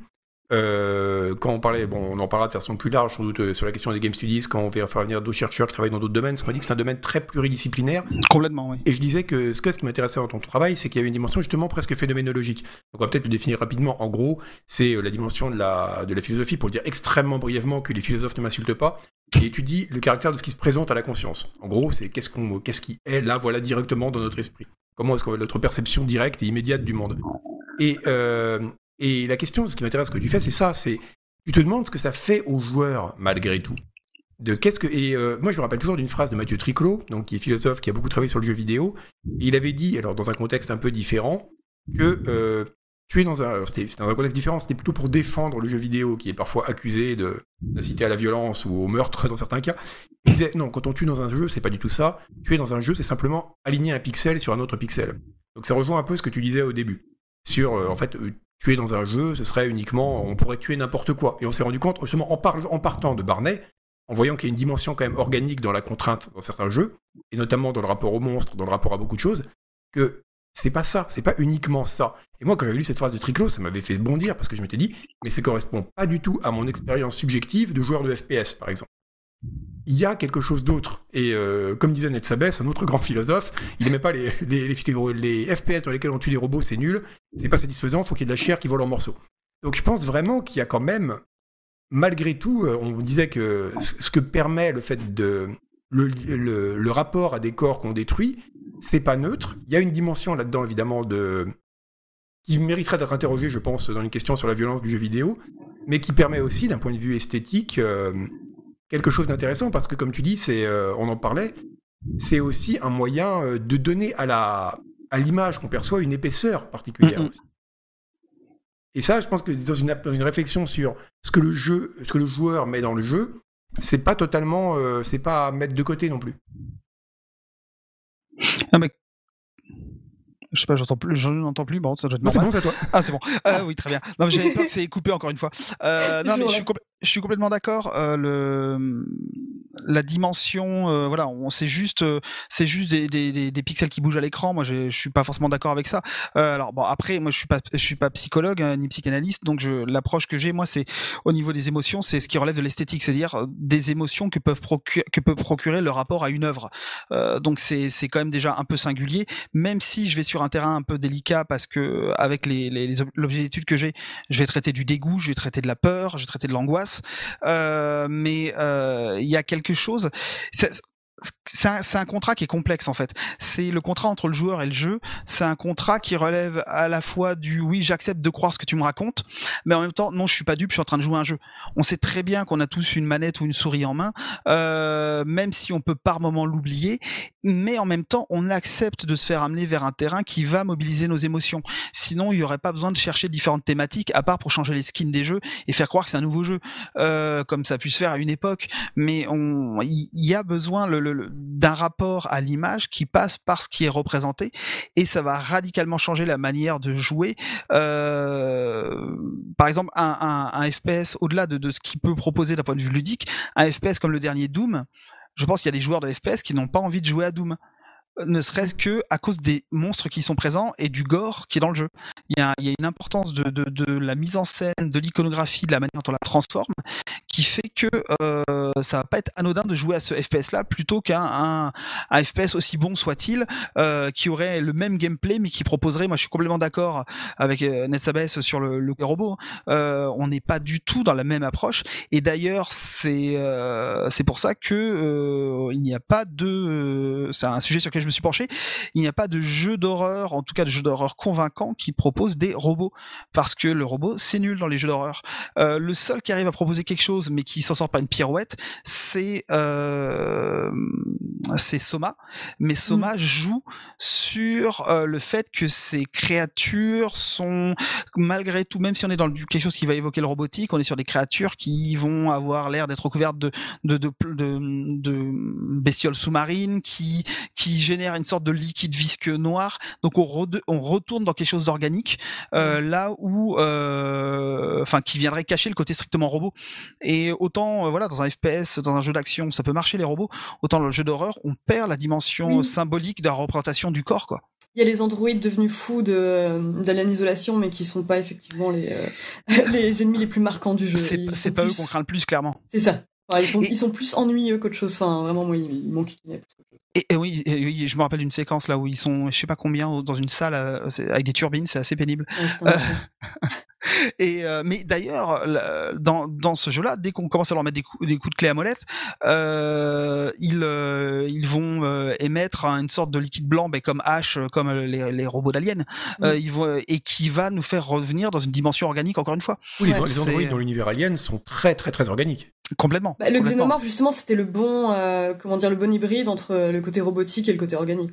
A: euh, quand on parlait, bon, on en parlera de façon plus large, sans doute, euh, sur la question des game studies, quand on va faire venir d'autres chercheurs qui travaillent dans d'autres domaines, parce qu'on dit que c'est un domaine très pluridisciplinaire,
C: Complètement, oui.
A: et je disais que ce, que, ce qui m'intéressait dans ton travail, c'est qu'il y avait une dimension justement presque phénoménologique. Donc on va peut-être le définir rapidement. En gros, c'est euh, la dimension de la, de la philosophie, pour dire extrêmement brièvement que les philosophes ne m'insultent pas, qui étudie le caractère de ce qui se présente à la conscience. En gros, c'est qu'est-ce, qu'on, qu'est-ce qui est là, voilà, directement dans notre esprit. Comment est-ce que notre perception directe et immédiate du monde. Et, euh, et la question, ce qui m'intéresse que tu fais, c'est ça, c'est tu te demandes ce que ça fait aux joueurs malgré tout. De qu'est-ce que et euh, moi je me rappelle toujours d'une phrase de Mathieu Triclot, donc qui est philosophe, qui a beaucoup travaillé sur le jeu vidéo. Il avait dit, alors dans un contexte un peu différent, que euh, tu es dans un, c'était dans un contexte différent, c'était plutôt pour défendre le jeu vidéo qui est parfois accusé de d'inciter à la violence ou au meurtre [LAUGHS] dans certains cas. Il disait non, quand on tue dans un jeu, c'est pas du tout ça. Tuer dans un jeu, c'est simplement aligner un pixel sur un autre pixel. Donc ça rejoint un peu ce que tu disais au début sur euh, en fait euh, tuer dans un jeu, ce serait uniquement, on pourrait tuer n'importe quoi. Et on s'est rendu compte, justement, en, par- en partant de Barnet, en voyant qu'il y a une dimension quand même organique dans la contrainte dans certains jeux, et notamment dans le rapport au monstre, dans le rapport à beaucoup de choses, que c'est pas ça, c'est pas uniquement ça. Et moi, quand j'avais lu cette phrase de Triclot, ça m'avait fait bondir parce que je m'étais dit, mais ça correspond pas du tout à mon expérience subjective de joueur de FPS, par exemple. Il y a quelque chose d'autre. Et euh, comme disait Ned un autre grand philosophe, il aimait pas les, FPS dans lesquels on tue des robots, c'est nul, c'est pas satisfaisant, faut qu'il y ait de la chair qui vole en morceaux. Donc je pense vraiment qu'il y a quand même, malgré tout, euh, on disait que ce que permet le fait de. Le, rapport à des corps qu'on détruit, c'est pas neutre. Il y a une dimension là-dedans, évidemment, de qui mériterait d'être interrogée, je pense, dans une question sur la violence du jeu vidéo, mais qui permet aussi, d'un point de vue esthétique, euh, quelque chose d'intéressant, parce que, comme tu dis, c'est, euh, on en parlait, c'est aussi un moyen euh, de donner à la à l'image qu'on perçoit une épaisseur particulière. Aussi. Et ça, je pense que dans une, dans une réflexion sur ce que le jeu, ce que le joueur met dans le jeu, c'est pas totalement, euh, c'est pas à mettre de côté non plus.
C: Ah, mais... Je sais pas, j'entends plus, je n'entends plus. Bon, ça doit être
A: c'est
C: normal.
A: bon, c'est à toi.
C: Ah, c'est bon. Euh, oui, très bien. Non, mais j'avais peur que c'est coupé encore une fois. Euh, [LAUGHS] non, mais je suis, je suis complètement d'accord. Euh, le la dimension, euh, voilà, on c'est juste, euh, c'est juste des, des, des, des pixels qui bougent à l'écran. Moi, j'ai- je suis pas forcément d'accord avec ça. Euh, alors bon, après, moi, je suis pas, je suis pas psychologue hein, ni psychanalyste, donc je, l'approche que j'ai, moi, c'est au niveau des émotions, c'est ce qui relève de l'esthétique, c'est-à-dire euh, des émotions que peuvent procurer, que peut procurer le rapport à une œuvre. Euh, donc c'est c'est quand même déjà un peu singulier, même si je vais sur un terrain un peu délicat parce que avec les, les, les ob- l'objet d'étude que j'ai, je vais traiter du dégoût, je vais traiter de la peur, je vais traiter de l'angoisse, euh, mais euh, il y a quelque chose. C'est un, un contrat qui est complexe en fait. C'est le contrat entre le joueur et le jeu. C'est un contrat qui relève à la fois du oui, j'accepte de croire ce que tu me racontes, mais en même temps, non, je suis pas dupe, je suis en train de jouer un jeu. On sait très bien qu'on a tous une manette ou une souris en main, euh, même si on peut par moment l'oublier, mais en même temps, on accepte de se faire amener vers un terrain qui va mobiliser nos émotions. Sinon, il n'y aurait pas besoin de chercher différentes thématiques, à part pour changer les skins des jeux et faire croire que c'est un nouveau jeu, euh, comme ça a pu se faire à une époque. Mais il il y, a besoin le- le- d'un rapport à l'image qui passe par ce qui est représenté, et ça va radicalement changer la manière de jouer. Euh, par exemple, un, FPS, au-delà de, de ce qu'il peut proposer d'un point de vue ludique, un FPS comme le dernier Doom, je pense qu'il y a des joueurs de FPS qui n'ont pas envie de jouer à Doom. Ne serait-ce que à cause des monstres qui sont présents et du gore qui est dans le jeu. Il y a, une importance de, la mise en scène, de l'iconographie, de la manière dont on la transforme, qui fait que euh, ça va pas être anodin de jouer à ce FPS-là plutôt qu'un un, FPS aussi bon soit-il, euh, qui aurait le même gameplay mais qui proposerait, moi je suis complètement d'accord avec euh, Ned Sabes sur le, le robot, hein. Euh, on n'est pas du tout dans la même approche et d'ailleurs c'est c'est pour ça que il n'y a pas de, c'est un sujet sur lequel je me suis penché, il n'y a pas de jeu d'horreur, en tout cas de jeu d'horreur convaincant qui propose des robots parce que le robot c'est nul dans les jeux d'horreur. Euh, le seul qui arrive à proposer quelque chose, mais qui s'en sort pas une pirouette, c'est euh, c'est Soma, mais Soma joue sur le fait que ces créatures sont malgré tout, même si on est dans quelque chose qui va évoquer le robotique, on est sur des créatures qui vont avoir l'air d'être recouvertes de de, de, de, de bestioles sous-marines, qui qui génèrent une sorte de liquide visqueux noir. Donc on, on retourne dans quelque chose d'organique, euh, là où, euh, enfin, qui viendrait cacher le côté strictement robot. Et autant, euh, voilà, dans un FPS, dans un jeu d'action, ça peut marcher les robots, autant le jeu d'horreur, on perd la dimension symbolique de la représentation du corps, quoi.
B: Il y a les androïdes devenus fous de d'Alien Isolation, mais qui sont pas effectivement les [LAUGHS] les ennemis les plus marquants du jeu.
C: C'est pas eux qu'on craint le plus, clairement.
B: C'est ça. ils, sont, ils sont plus ennuyeux qu'autre chose. Enfin, vraiment, moi, ils, manquent
C: et, et, oui, oui, je me rappelle d'une séquence là où ils sont, je sais pas combien, dans une salle euh, avec des turbines, c'est assez pénible. Euh, [LAUGHS] et euh, mais d'ailleurs, dans, dans ce jeu-là, dès qu'on commence à leur mettre des coups, des coups de clé à molette, euh, ils ils vont émettre une sorte de liquide blanc, ben, comme H, comme les, les robots d'Alien, ils vont et qui va nous faire revenir dans une dimension organique encore une fois.
A: Oui, les, les androïdes dans l'univers Alien sont très très très organiques.
C: Complètement.
B: Bah, le xénomorphe, justement, c'était le bon, euh, comment dire, le bon hybride entre le côté robotique et le côté organique.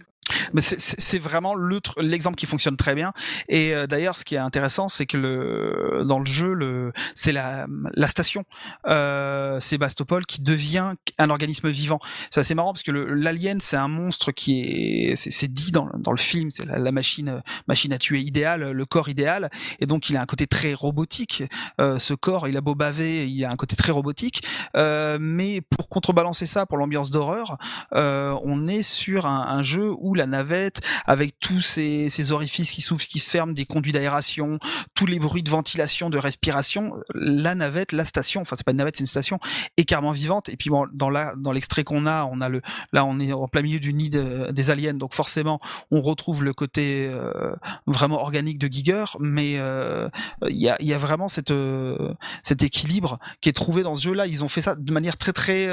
C: Mais c'est vraiment l'exemple qui fonctionne très bien. Et euh, d'ailleurs, ce qui est intéressant, c'est que le, dans le jeu, le, c'est la, la station euh, Sébastopol qui devient un organisme vivant. C'est assez marrant parce que l'alien, c'est un monstre qui est, c'est dit dans, le film, c'est la, machine, machine à tuer idéale, le corps idéal. Et donc, il a un côté très robotique. Euh, ce corps, il a beau baver, il a un côté très robotique. Euh, mais pour contrebalancer ça, pour l'ambiance d'horreur, euh, on est sur un jeu où la navette, avec tous ces, ces orifices qui s'ouvrent, qui se ferment, des conduits d'aération, tous les bruits de ventilation, de respiration, la navette, la station, enfin c'est pas une navette, c'est une station, est carrément vivante. Et puis bon, dans l'extrait qu'on a, on a le, là on est en plein milieu du nid des aliens, donc forcément on retrouve le côté euh, vraiment organique de Giger, mais euh, il y, a, vraiment cette, euh, cet équilibre qui est trouvé dans ce jeu-là. Ils ont fait ça de manière très très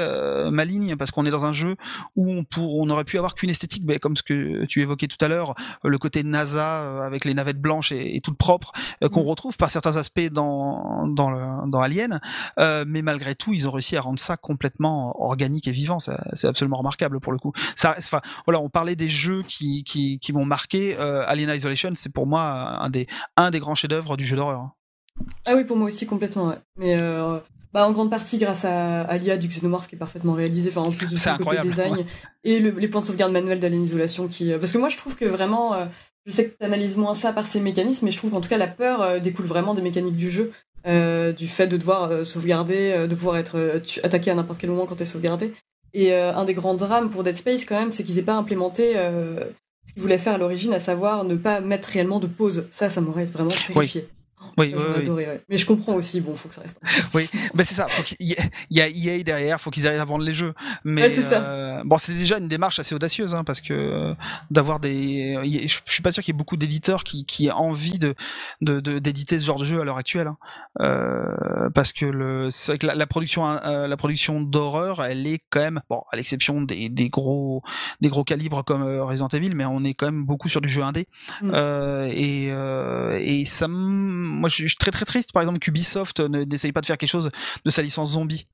C: maligne parce qu'on est dans un jeu où on, aurait pu avoir qu'une esthétique, mais comme ce que tu évoquais tout à l'heure, euh, le côté NASA euh, avec les navettes blanches et, et toutes propres euh, qu'on mm. retrouve par certains aspects dans dans, le, dans Alien, mais malgré tout, ils ont réussi à rendre ça complètement organique et vivant. C'est absolument remarquable pour le coup. Ça, enfin, voilà, on parlait des jeux qui qui, qui m'ont marqué. Alien Isolation, c'est pour moi un des un des grands chefs-d'œuvre du jeu d'horreur.
B: Ah oui, pour moi aussi complètement. Ouais. Mais euh, bah, en grande partie grâce à, à l'IA du Xenomorph qui est parfaitement réalisé, enfin en plus de
C: tout côté
B: design et le, les points de sauvegarde manuels d'Alien Isolation qui, euh, parce que moi je trouve que vraiment, euh, je sais que tu analyses moins ça par ces mécanismes, mais je trouve qu'en tout cas la peur euh, découle vraiment des mécaniques du jeu, du fait de devoir sauvegarder, de pouvoir être attaqué à n'importe quel moment quand t'es sauvegardé. Et un des grands drames pour Dead Space quand même, c'est qu'ils aient pas implémenté ce qu'ils voulaient faire à l'origine, à savoir ne pas mettre réellement de pause. Ça, ça m'aurait vraiment terrifié.
C: Oui, oui, oui.
B: Mais je comprends aussi, bon, faut que ça reste. [LAUGHS]
C: oui, mais c'est ça. Faut il y a EA derrière, faut qu'ils arrivent à vendre les jeux. Mais euh, bon, c'est déjà une démarche assez audacieuse, hein, parce que euh, d'avoir des, je suis pas sûr qu'il y ait beaucoup d'éditeurs qui, qui aient envie de d'éditer de, ce genre de jeu à l'heure actuelle, hein. Euh, parce que le, c'est vrai que la, production, euh, la production d'horreur, elle est quand même, bon, à l'exception des, des gros des gros calibres comme euh, Resident Evil, mais on est quand même beaucoup sur du jeu indé, mm. et et ça moi, je suis très très triste, par exemple, qu'Ubisoft n'essaye pas de faire quelque chose de sa licence zombie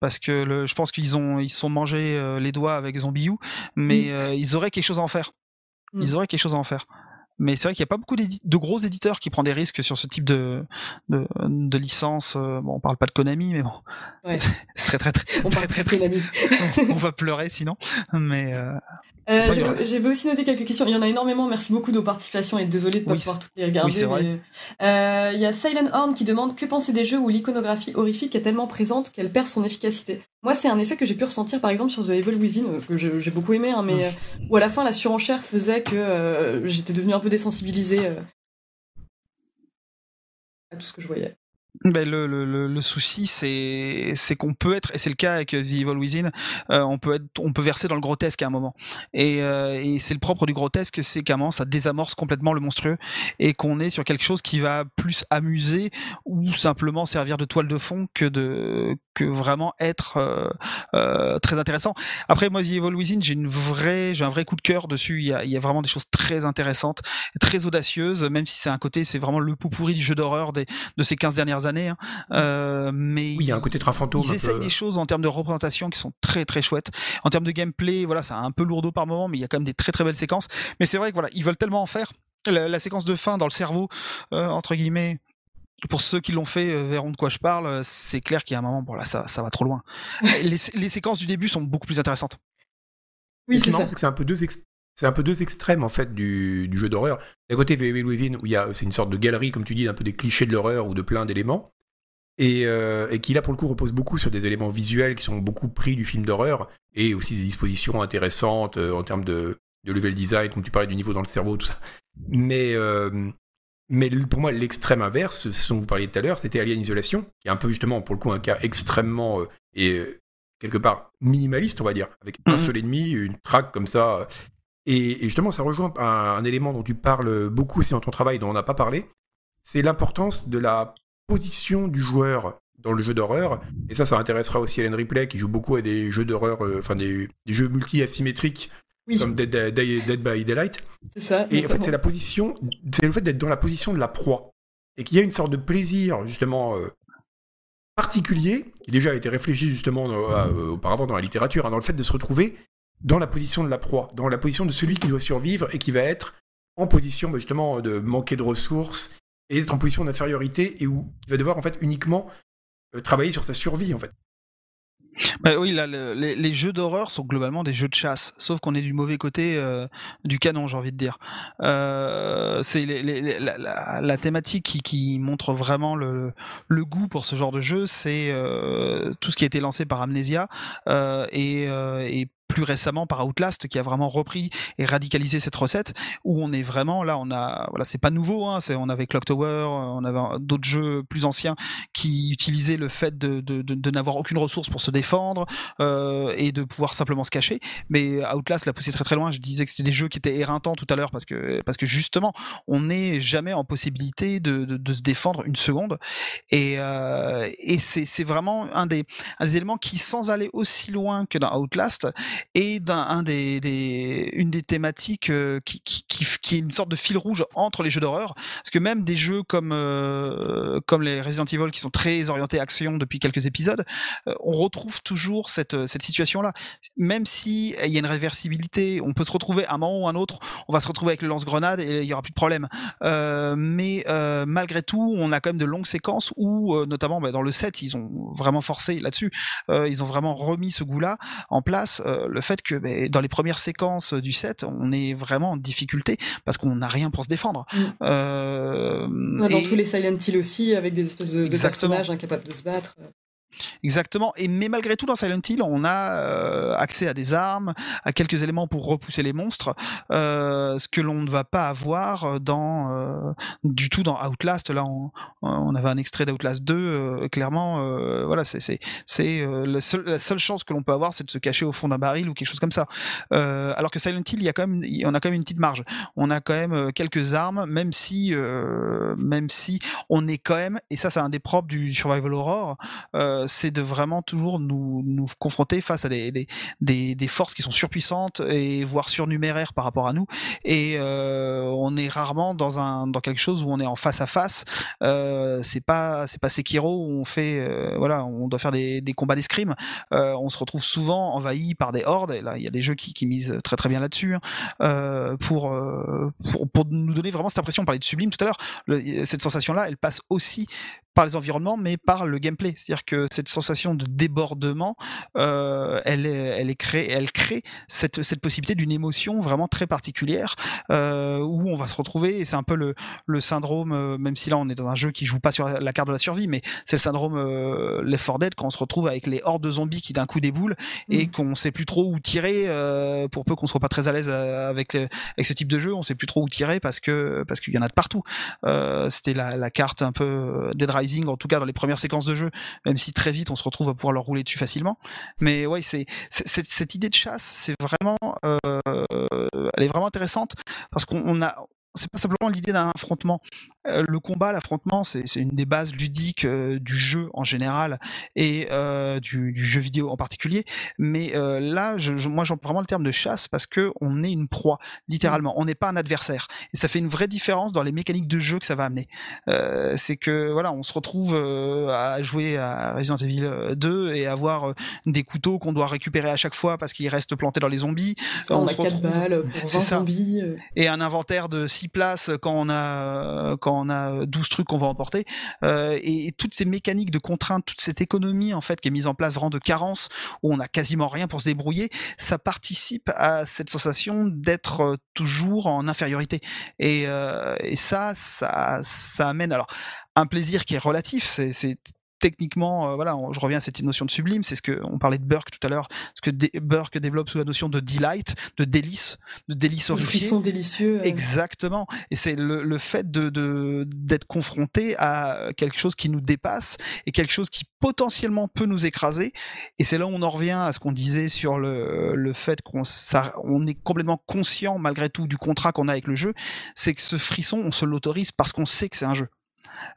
C: parce que le, je pense qu'ils ont ils sont mangés les doigts avec Zombie U, mais euh, ils auraient quelque chose à en faire. Ils mm. auraient quelque chose à en faire. Mais c'est vrai qu'il n'y a pas beaucoup de gros éditeurs qui prennent des risques sur ce type de, de, de licence. Euh, bon, on parle pas de Konami, mais bon, [LAUGHS] c'est très très très
B: on
C: très très,
B: très,
C: on va pleurer sinon. Mais
B: euh, J'avais aussi noté quelques questions. Il y en a énormément. Merci beaucoup de vos participations et désolé de ne pas pouvoir toutes les regarder.
C: Oui,
B: euh, il y a Silent Horn qui demande que penser des jeux où l'iconographie horrifique est tellement présente qu'elle perd son efficacité. Moi, c'est un effet que j'ai pu ressentir par exemple sur The Evil Within, euh, que j'ai beaucoup aimé, hein, mais mm. où à la fin la surenchère faisait que j'étais devenu un peu désensibilisé à tout ce que je voyais.
C: Ben le, le, le, souci c'est c'est qu'on peut être et c'est le cas avec The Evil euh, on peut être on peut verser dans le grotesque à un moment. Et, euh, et c'est le propre du grotesque c'est qu'à un moment ça désamorce complètement le monstrueux et qu'on est sur quelque chose qui va plus amuser ou simplement servir de toile de fond que de que vraiment être euh, euh, très intéressant. Après, moi, The Evil Within, j'ai une vraie, j'ai un vrai coup de cœur dessus. Il y a, il y a vraiment des choses très intéressantes, très audacieuses, même si c'est un côté, c'est vraiment le pot pourri du jeu d'horreur des, de ces 15 dernières années. Hein. Euh, mais
A: oui, il y a un côté très fantôme.
C: Ils essayent des choses en termes de représentation qui sont très très chouettes. En termes de gameplay, voilà, c'est un peu lourdeau par moment, mais il y a quand même des très très belles séquences. Mais c'est vrai que voilà, ils veulent tellement en faire. La, la séquence de fin dans le cerveau, euh, entre guillemets, pour ceux qui l'ont fait euh, verront de quoi je parle. euh, C'est clair qu'il y a un moment, bon là, ça, ça va trop loin. les, les séquences du début sont beaucoup plus intéressantes.
B: Oui,
A: ce qui
B: c'est
A: est marrant,
B: ça.
A: c'est que c'est un peu deux ex- c'est un peu deux extrêmes en fait du, du jeu d'horreur. D'un côté, Evil Within, où il y a c'est une sorte de galerie, comme tu dis, un peu des clichés de l'horreur ou de plein d'éléments, et, euh, et qui là pour le coup repose beaucoup sur des éléments visuels qui sont beaucoup pris du film d'horreur et aussi des dispositions intéressantes euh, en termes de, de level design, comme tu parlais du niveau dans le cerveau, tout ça. Mais euh, mais pour moi, l'extrême inverse, ce dont vous parliez tout à l'heure, c'était Alien Isolation, qui est un peu justement, pour le coup, un cas extrêmement, euh, et euh, quelque part, minimaliste, on va dire, avec un
C: Mhm.
A: seul ennemi, une traque comme ça. euh. Et, et justement, ça rejoint un, un élément dont tu parles beaucoup aussi dans ton travail, dont on n'a pas parlé, c'est l'importance de la position du joueur dans le jeu d'horreur. Et ça, ça intéressera aussi Hélène Ripley, qui joue beaucoup à des jeux d'horreur, euh, enfin des, des jeux multi-asymétriques,
B: Oui,
A: comme Dead, Dead- Dead by Daylight.
B: c'est ça.
A: Et en fait, c'est la position, c'est le fait d'être dans la position de la proie. Et qu'il y a une sorte de plaisir, justement, euh, particulier, qui déjà a été réfléchi, justement, dans- euh, auparavant dans la littérature, hein, dans le fait de se retrouver dans la position de la proie, dans la position de celui qui doit survivre et qui va être en position, bah, justement, de manquer de ressources et d'être en position d'infériorité et où il va devoir, en fait, uniquement euh, travailler sur sa survie, en fait.
C: Bah oui, là, le- les, jeux d'horreur sont globalement des jeux de chasse, sauf qu'on est du mauvais côté euh, du canon, j'ai envie de dire. Euh, c'est la, thématique qui, montre vraiment le, goût pour ce genre de jeu, c'est euh, tout ce qui a été lancé par Amnesia euh, et, et plus récemment par Outlast qui a vraiment repris et radicalisé cette recette où on est vraiment là on a voilà c'est pas nouveau hein, c'est on avait Clock Tower on avait d'autres jeux plus anciens qui utilisaient le fait de, de, de, de n'avoir aucune ressource pour se défendre euh, et de pouvoir simplement se cacher. Mais Outlast l'a poussé très très loin. Je disais que c'était des jeux qui étaient éreintants tout à l'heure parce que parce que justement on n'est jamais en possibilité de, se défendre une seconde. Et, euh, et c'est c'est vraiment un des, un des éléments qui, sans aller aussi loin que dans Outlast, est d'un un des, des une des thématiques euh, qui, qui, qui, qui est une sorte de fil rouge entre les jeux d'horreur. Parce que même des jeux comme euh, comme les Resident Evil qui sont très orientés action depuis quelques épisodes, euh, on retrouve toujours cette cette situation là. Même si il y a une réversibilité, on peut se retrouver à un moment ou un autre, on va se retrouver avec le lance-grenade et il y aura plus de problème. Euh, mais euh, malgré tout, on a quand même de longues séquences où, euh, notamment bah, dans le 7, ils ont vraiment forcé là-dessus. Euh, ils ont vraiment remis ce goût-là en place. Le fait que bah, dans les premières séquences du 7, on est vraiment en difficulté parce qu'on n'a rien pour se défendre.
B: Mm.
C: Euh,
B: Ouais, Dans
C: et-
B: tous les Silent Hill aussi, avec des espèces de, de personnages incapables de se battre.
C: Exactement. Et mais malgré tout, dans Silent Hill, on a euh, accès à des armes, à quelques éléments pour repousser les monstres, euh, ce que l'on ne va pas avoir dans euh, du tout dans Outlast. Là, on, avait un extrait d'Outlast 2. euh, clairement, voilà, c'est la, seule, chance que l'on peut avoir, c'est de se cacher au fond d'un baril ou quelque chose comme ça. Alors que Silent Hill, il y a quand même, on a quand même une petite marge. On a quand même quelques armes, même si même si on est quand même, et ça, c'est un des propres du survival horror. C'est de vraiment toujours nous, nous confronter face à des, des, des, forces qui sont surpuissantes et voire surnuméraires par rapport à nous. Et euh, on est rarement dans un dans quelque chose où on est en face à face. Euh, c'est pas c'est pas Sekiro où on fait euh, voilà on doit faire des, des combats d'escrime. Euh, on se retrouve souvent envahi par des hordes. Et là il y a des jeux qui, qui misent très très bien là-dessus hein, pour, pour pour nous donner vraiment cette impression. On parlait de sublime tout à l'heure. Cette sensation là, elle passe aussi par les environnements, mais par le gameplay. C'est-à-dire que cette sensation de débordement, euh, elle, est, elle est créée, elle crée cette, cette possibilité d'une émotion vraiment très particulière euh, où on va se retrouver. Et c'est un peu le, le syndrome, euh, même si là on est dans un jeu qui joue pas sur la carte de la survie, mais c'est le syndrome euh, Left 4 Dead quand on se retrouve avec les hordes de zombies qui d'un coup déboulent et
B: Mm.
C: qu'on sait plus trop où tirer. euh, pour peu qu'on soit pas très à l'aise avec, avec ce type de jeu, on sait plus trop où tirer parce que parce qu'il y en a de partout. Euh, C'était la, la carte un peu Dead En tout cas dans les premières séquences de jeu, même si très vite on se retrouve à pouvoir leur rouler dessus facilement. Mais ouais, c'est cette idée de chasse, c'est vraiment, euh, elle est vraiment intéressante parce qu'on on a c'est pas simplement l'idée d'un affrontement. Euh, le combat, l'affrontement, c'est une des bases ludiques euh, du jeu en général et euh, du, du, jeu vidéo en particulier. Mais là, je, je, moi, j'emploie vraiment le terme de chasse parce que on est une proie, littéralement. On n'est pas un adversaire. Et ça fait une vraie différence dans les mécaniques de jeu que ça va amener. c'est que voilà, on se retrouve à jouer à Resident Evil 2 et avoir des couteaux qu'on doit récupérer à chaque fois parce qu'ils restent plantés dans les zombies.
B: Ça, on, on, a se retrouve... balles pour 20 zombies.
C: Et un inventaire de 6 places quand on a quand on a 12 trucs qu'on va emporter. Euh, et, toutes ces mécaniques de contraintes, toute cette économie en fait qui est mise en place rang de carence où on a quasiment rien pour se débrouiller, ça participe à cette sensation d'être euh, toujours en infériorité. Et, euh, et ça, ça, ça amène alors un plaisir qui est relatif. C'est techniquement, euh, voilà, je reviens à cette notion de sublime, c'est ce que on parlait de Burke tout à l'heure, ce que Burke développe sous la notion de delight, de délice, de délice horrifié.
B: sont délicieux.
C: Euh. Exactement. Et c'est le, le, fait de d'être confronté à quelque chose qui nous dépasse et quelque chose qui potentiellement peut nous écraser. Et c'est là où on en revient à ce qu'on disait sur le, le fait qu'on on est complètement conscient malgré tout du contrat qu'on a avec le jeu. C'est que ce frisson, on se l'autorise parce qu'on sait que c'est un jeu.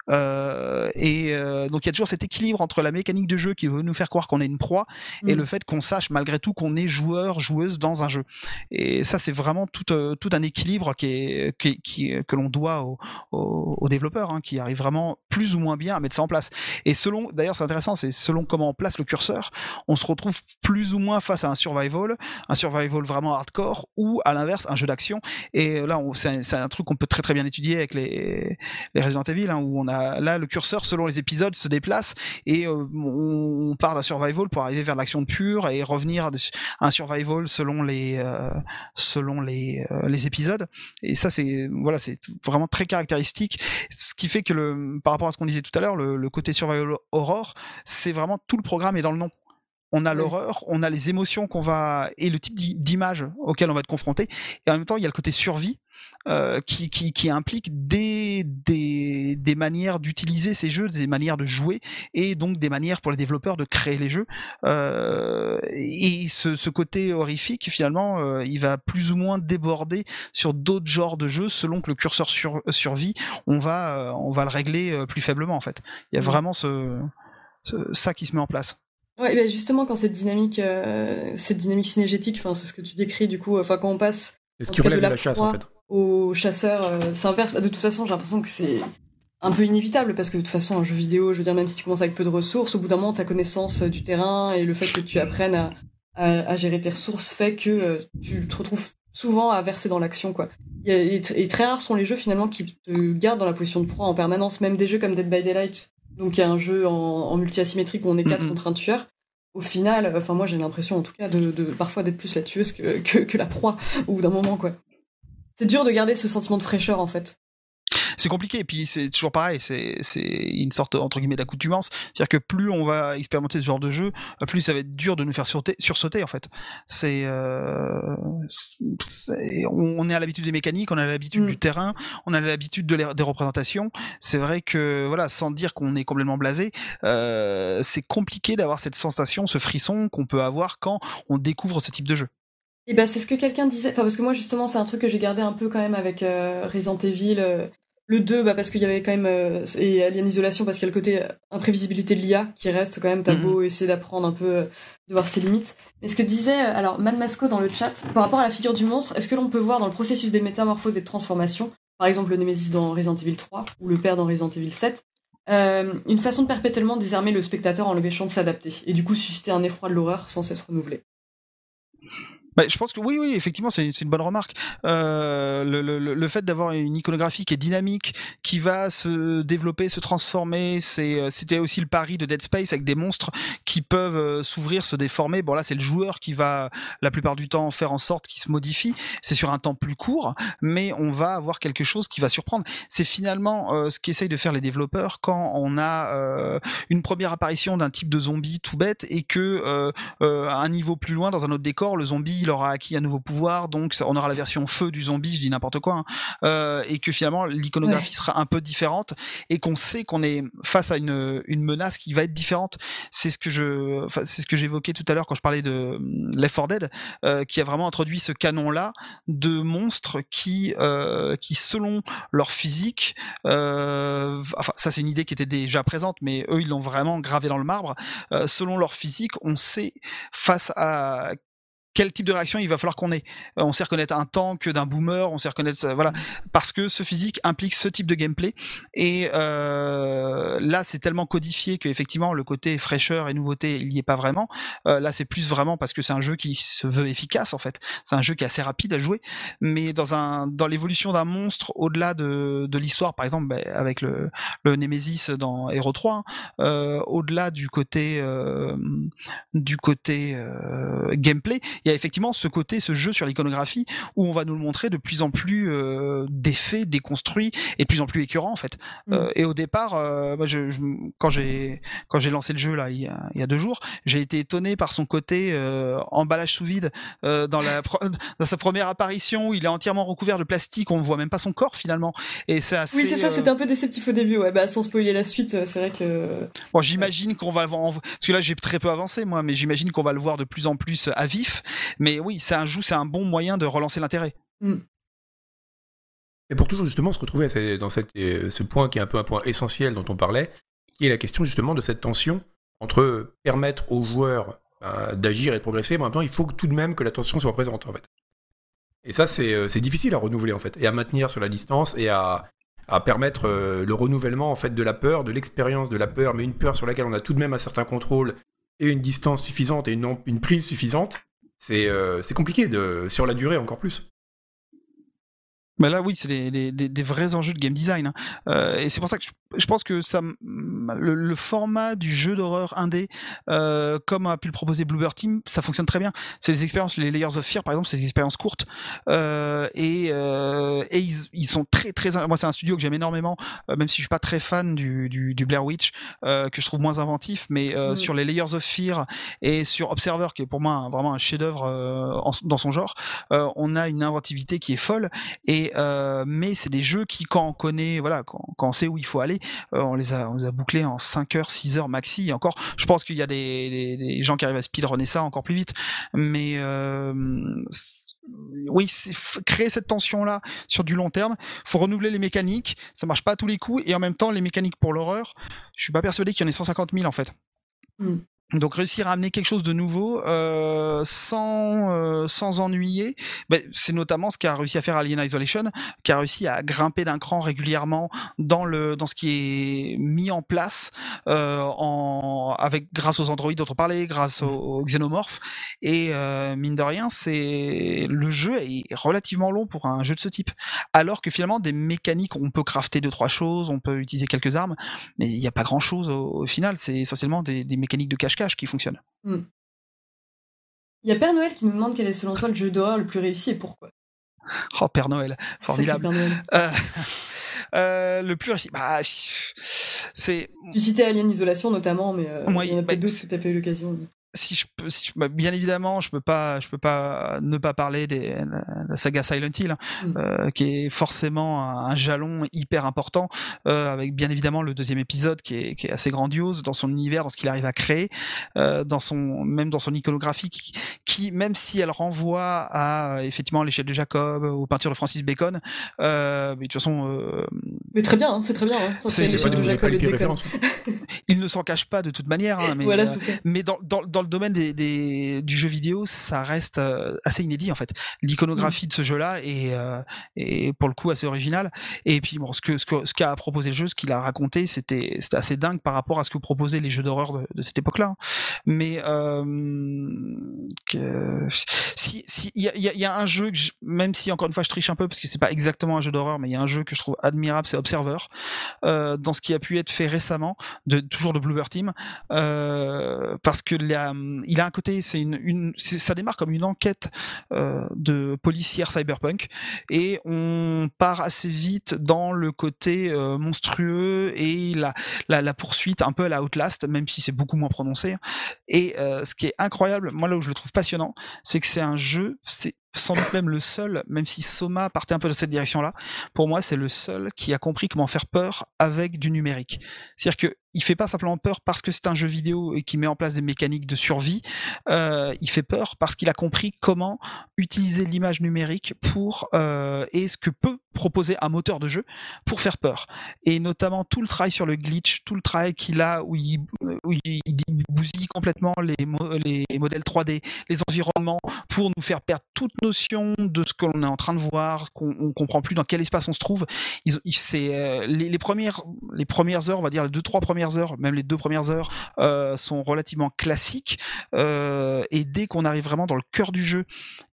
C: Euh, et euh, donc il y a toujours cet équilibre entre la mécanique de jeu qui veut nous faire croire qu'on est une proie et mm. le fait qu'on sache malgré tout qu'on est joueur joueuse dans un jeu. Et ça c'est vraiment tout, euh, tout un équilibre qui est, qui, qui que l'on doit aux, développeurs hein, qui arrivent vraiment plus ou moins bien à mettre ça en place. Et selon d'ailleurs c'est intéressant c'est selon comment on place le curseur, on se retrouve plus ou moins face à un survival, un survival vraiment hardcore ou à l'inverse un jeu d'action. Et là c'est un, un, truc qu'on peut très très bien étudier avec les, les Resident Evil hein, où on a là le curseur selon les épisodes se déplace et euh, on, part d'un survival pour arriver vers l'action pure et revenir à un survival selon les euh, selon les, euh, les épisodes. Et ça c'est voilà c'est vraiment très caractéristique. Ce qui fait que le par rapport à ce qu'on disait tout à l'heure le, le côté survival horror c'est vraiment tout le programme est dans le nom. On a l'horreur, on a les émotions qu'on va et le type d'image auquel on va être confronté, et en même temps il y a le côté survie euh, qui, qui, qui, implique des, des, des manières d'utiliser ces jeux, des manières de jouer, et donc des manières pour les développeurs de créer les jeux. Euh, et ce, ce, côté horrifique, finalement, euh, il va plus ou moins déborder sur d'autres genres de jeux selon que le curseur sur, survit. On va, euh, on va le régler euh, plus faiblement en fait. Il y a mmh. vraiment ce, ce, ça qui se met en place.
B: Ouais, ben justement, quand cette dynamique, euh, cette dynamique synergétique, enfin, c'est ce que tu décris, du coup, enfin, quand on passe.
A: est ce qui relève de la, la chasse, en fait
B: aux chasseurs, euh, c'est inverse. De toute façon, j'ai l'impression que c'est un peu inévitable parce que de toute façon, un jeu vidéo, je veux dire, même si tu commences avec peu de ressources, au bout d'un moment, ta connaissance euh, du terrain et le fait que tu apprennes à, à, gérer tes ressources fait que euh, tu te retrouves souvent à verser dans l'action, quoi. Et, et, très rares sont les jeux finalement qui te gardent dans la position de proie en permanence, même des jeux comme Dead by Daylight, donc il y a un jeu en, en multi-asymétrique où on est quatre contre un tueur. Au final, enfin moi j'ai l'impression en tout cas de, de parfois d'être plus la tueuse que, que, que la proie au bout d'un moment, quoi c'est dur de garder ce sentiment de fraîcheur en fait
C: c'est compliqué. Et puis c'est toujours pareil, c'est une sorte entre guillemets d'accoutumance. C'est-à-dire que plus on va expérimenter ce genre de jeu, plus ça va être dur de nous faire sauter, sursauter en fait. C'est euh, on est à l'habitude des mécaniques, on a l'habitude mm. du terrain, on a l'habitude de des représentations. C'est vrai que voilà, sans dire qu'on est complètement blasé, euh, c'est compliqué d'avoir cette sensation, ce frisson qu'on peut avoir quand on découvre ce type de jeu.
B: Et bah c'est ce que quelqu'un disait, enfin parce que moi justement c'est un truc que j'ai gardé un peu quand même avec euh, Resident Evil, euh, le 2 bah parce qu'il y avait quand même euh, et Alien Isolation parce qu'il y a le côté imprévisibilité de l'IA qui reste quand même t'as beau mhm. essayer d'apprendre un peu de voir ses limites. Mais ce que disait alors Man Masco dans le chat par rapport à la figure du monstre, est-ce que l'on peut voir dans le processus des métamorphoses et de transformation, par exemple le Nemesis dans Resident Evil 3 ou le père dans Resident Evil 7, une façon de perpétuellement désarmer le spectateur en l'empêchant de s'adapter et du coup susciter un effroi de l'horreur sans cesse renouvelé?
C: Bah, je pense que oui, oui, effectivement, c'est une bonne remarque. Euh, le, le, le, fait d'avoir une iconographie qui est dynamique, qui va se développer, se transformer, euh, c'était aussi le pari de Dead Space avec des monstres qui peuvent euh, s'ouvrir, se déformer. Bon là, c'est le joueur qui va la plupart du temps faire en sorte qu'ils se modifient. C'est sur un temps plus court, mais on va avoir quelque chose qui va surprendre. C'est finalement euh, ce qu'essayent de faire les développeurs quand on a euh, une première apparition d'un type de zombie tout bête et que à un niveau plus loin, dans un autre décor, le zombie il aura acquis un nouveau pouvoir, donc on aura la version feu du zombie, je dis n'importe quoi, hein, et que finalement l'iconographie sera un peu différente et qu'on sait qu'on est face à une, une menace qui va être différente. C'est ce que je, c'est ce que j'évoquais tout à l'heure quand je parlais de hum, Left 4 Dead, qui a vraiment introduit ce canon-là de monstres qui, qui selon leur physique, enfin ça c'est une idée qui était déjà présente, mais eux ils l'ont vraiment gravé dans le marbre. selon leur physique, on sait face à quel type de réaction il va falloir qu'on ait. Euh, on sait reconnaître un tank d'un boomer, on sait reconnaître voilà parce que ce physique implique ce type de gameplay et euh, là c'est tellement codifié que effectivement le côté fraîcheur et nouveauté il y est pas vraiment. Euh, là c'est plus vraiment parce que c'est un jeu qui se veut efficace en fait. C'est un jeu qui est assez rapide à jouer, mais dans un dans l'évolution d'un monstre au-delà de, de l'histoire par exemple bah, avec le, le Nemesis dans Hero 3, hein, euh, au-delà du côté euh, du côté euh, gameplay il y a effectivement ce côté, ce jeu sur l'iconographie où on va nous le montrer de plus en plus euh, défait, déconstruit et de plus en plus écœurant en fait. Mm. Euh, et au départ, euh, je, je, quand j'ai quand j'ai lancé le jeu là il y a, il y a deux jours, j'ai été étonné par son côté euh, emballage sous vide euh, dans la [LAUGHS] dans sa première apparition où il est entièrement recouvert de plastique, on ne voit même pas son corps finalement. Et c'est assez.
B: Oui c'est ça, c'était un peu déceptif au début, ouais. Bah sans spoiler la suite, c'est vrai que.
C: Bon, j'imagine qu'on va voir parce que là j'ai très peu avancé moi, mais j'imagine qu'on va le voir de plus en plus à vif mais oui, c'est un c'est un bon moyen de relancer l'intérêt. Mm.
A: Et pour toujours justement se retrouver dans euh, ce point qui est un peu un point essentiel dont on parlait, qui est la question justement de cette tension entre permettre aux joueurs euh, d'agir et de progresser, mais en même temps il faut tout de même que la tension soit présente en fait. Et ça c'est euh, difficile à renouveler en fait, et à maintenir sur la distance et à, permettre le renouvellement en fait de la peur, de l'expérience de la peur, mais une peur sur laquelle on a tout de même un certain contrôle et une distance suffisante et une, une prise suffisante c'est compliqué de, sur la durée encore plus.
C: Bah là, oui, c'est des, des, vrais enjeux de game design. Hein. Euh, et c'est pour ça que je, pense que ça, le, format du jeu d'horreur indé, euh, comme a pu le proposer Bluebird Team, ça fonctionne très bien. C'est des expériences, les Layers of Fear, par exemple, c'est des expériences courtes. Euh, et et ils, ils, sont très, très. Moi, c'est un studio que j'aime énormément, même si je suis pas très fan du, du, du Blair Witch, que je trouve moins inventif. Mais sur les Layers of Fear et sur Observer, qui est pour moi vraiment un chef-d'œuvre dans son genre, on a une inventivité qui est folle. Et euh, mais c'est des jeux qui, quand on connaît, voilà, quand, on sait où il faut aller, euh, on les a, bouclés en 5 heures, 6 heures maxi. Encore, je pense qu'il y a des, gens qui arrivent à speedrunner ça encore plus vite. Mais euh, oui, créer cette tension là sur du long terme. Faut renouveler les mécaniques. Ça marche pas à tous les coups. Et en même temps, les mécaniques pour l'horreur, je suis pas persuadé qu'il y en ait 150 000 en fait. Mmh. Donc réussir à amener quelque chose de nouveau euh, sans euh, sans ennuyer, ben, c'est notamment ce qu'a réussi à faire Alien Isolation, qui a réussi à grimper d'un cran régulièrement dans le dans ce qui est mis en place euh, en avec grâce aux androïdes dont on parlait, grâce aux, xénomorphes et euh, mine de rien, c'est le jeu est relativement long pour un jeu de ce type. Alors que finalement des mécaniques, on peut crafter deux trois choses, on peut utiliser quelques armes, mais il n'y a pas grand chose au, final. C'est essentiellement des, des mécaniques de cache qui fonctionne. Hmm.
B: Il y a Père Noël qui nous demande quel est selon toi le jeu d'horreur le plus réussi et pourquoi?
C: Oh Père Noël, [LAUGHS] formidable. Euh, [LAUGHS] euh, le plus réussi, bah c'est.
B: Tu citais Alien Isolation notamment, mais euh, il y en a bah, d'autres que tu pas eu l'occasion
C: si je peux, si je, bah, bien évidemment, je peux pas, je peux pas ne pas parler des la, saga Silent Hill, mm. euh, qui est forcément un, jalon hyper important, euh, avec bien évidemment le deuxième épisode qui est, qui est, assez grandiose dans son univers, dans ce qu'il arrive à créer, euh, dans son même dans son iconographie, qui, même si elle renvoie à effectivement l'échelle de Jacob, aux peintures de Francis Bacon, euh, mais de toute façon. Euh,
B: mais très bien, hein, c'est très bien. Hein, c'est l'échelle de Jacob et de Bacon.
C: Il ne s'en cache pas de toute manière, hein, [LAUGHS] mais, voilà, mais dans, dans, dans le domaine des, des, du jeu vidéo, ça reste euh, assez inédit en fait. L'iconographie de ce jeu-là est, euh, est, pour le coup assez original. Et puis bon, ce que ce qu'a ce proposé le jeu, ce qu'il a raconté, c'était c'était assez dingue par rapport à ce que proposaient les jeux d'horreur de, de, cette époque-là. Mais euh, que, si si il y a, y a, un jeu que même si encore une fois je triche un peu parce que c'est pas exactement un jeu d'horreur, mais il y a un jeu que je trouve admirable, c'est Observer, euh, dans ce qui a pu être fait récemment, de toujours de Bluebird Team, parce que la il a un côté, c'est une, une ça démarre comme une enquête de policière cyberpunk et on part assez vite dans le côté monstrueux et la, la, la, poursuite un peu à la Outlast, même si c'est beaucoup moins prononcé. Et ce qui est incroyable, moi là où je le trouve passionnant, c'est que c'est un jeu, c'est sans doute même le seul, même si Soma partait un peu dans cette direction-là, pour moi c'est le seul qui a compris comment faire peur avec du numérique. C'est-à-dire que il fait pas simplement peur parce que c'est un jeu vidéo et qui met en place des mécaniques de survie. Euh, il fait peur parce qu'il a compris comment utiliser l'image numérique pour euh, et ce que peut proposer un moteur de jeu pour faire peur. Et notamment tout le travail sur le glitch, tout le travail qu'il a où il, où il, bousille complètement les, les modèles 3D, les environnements pour nous faire perdre toute notion de ce qu'on est en train de voir, qu'on comprend plus dans quel espace on se trouve. Ils, euh, les, les, premières les premières heures, on va dire les deux trois premières heures, même les deux premières heures, euh, sont relativement classiques. Euh, et dès qu'on arrive vraiment dans le cœur du jeu,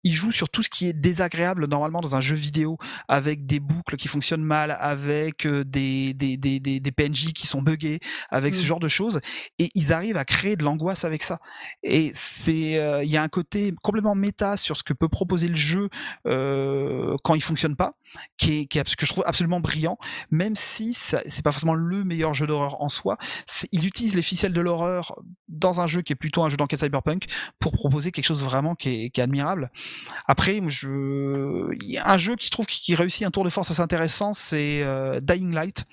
C: il joue sur tout ce qui est désagréable normalement dans un jeu vidéo, avec des boucles qui fonctionnent mal, avec euh, des, des, des, des, PNJ qui sont buggés, avec ce mmh. genre de choses. Et ils arrivent à créer de l'angoisse avec ça. Et c'est, euh, il y a un côté complètement méta sur ce que peut proposer le jeu quand il fonctionne pas, qui est, qui est, que je trouve absolument brillant, même si c'est pas forcément le meilleur jeu d'horreur en soi. Il utilise les ficelles de l'horreur dans un jeu qui est plutôt un jeu d'enquête cyberpunk pour proposer quelque chose vraiment qui est, admirable. Après, je... un jeu qui trouve qui réussit un tour de force assez intéressant, c'est euh, Dying Light,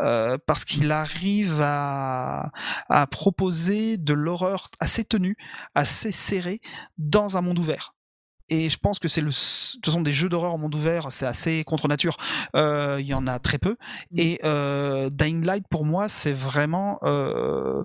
C: euh, parce qu'il arrive à proposer de l'horreur assez tenue, assez serrée dans un monde ouvert. Et je pense que c'est le, ce sont des jeux d'horreur en monde ouvert, c'est assez contre nature. Euh, il y en a très peu. Mmh. Et euh, Dying Light, pour moi, c'est vraiment, euh,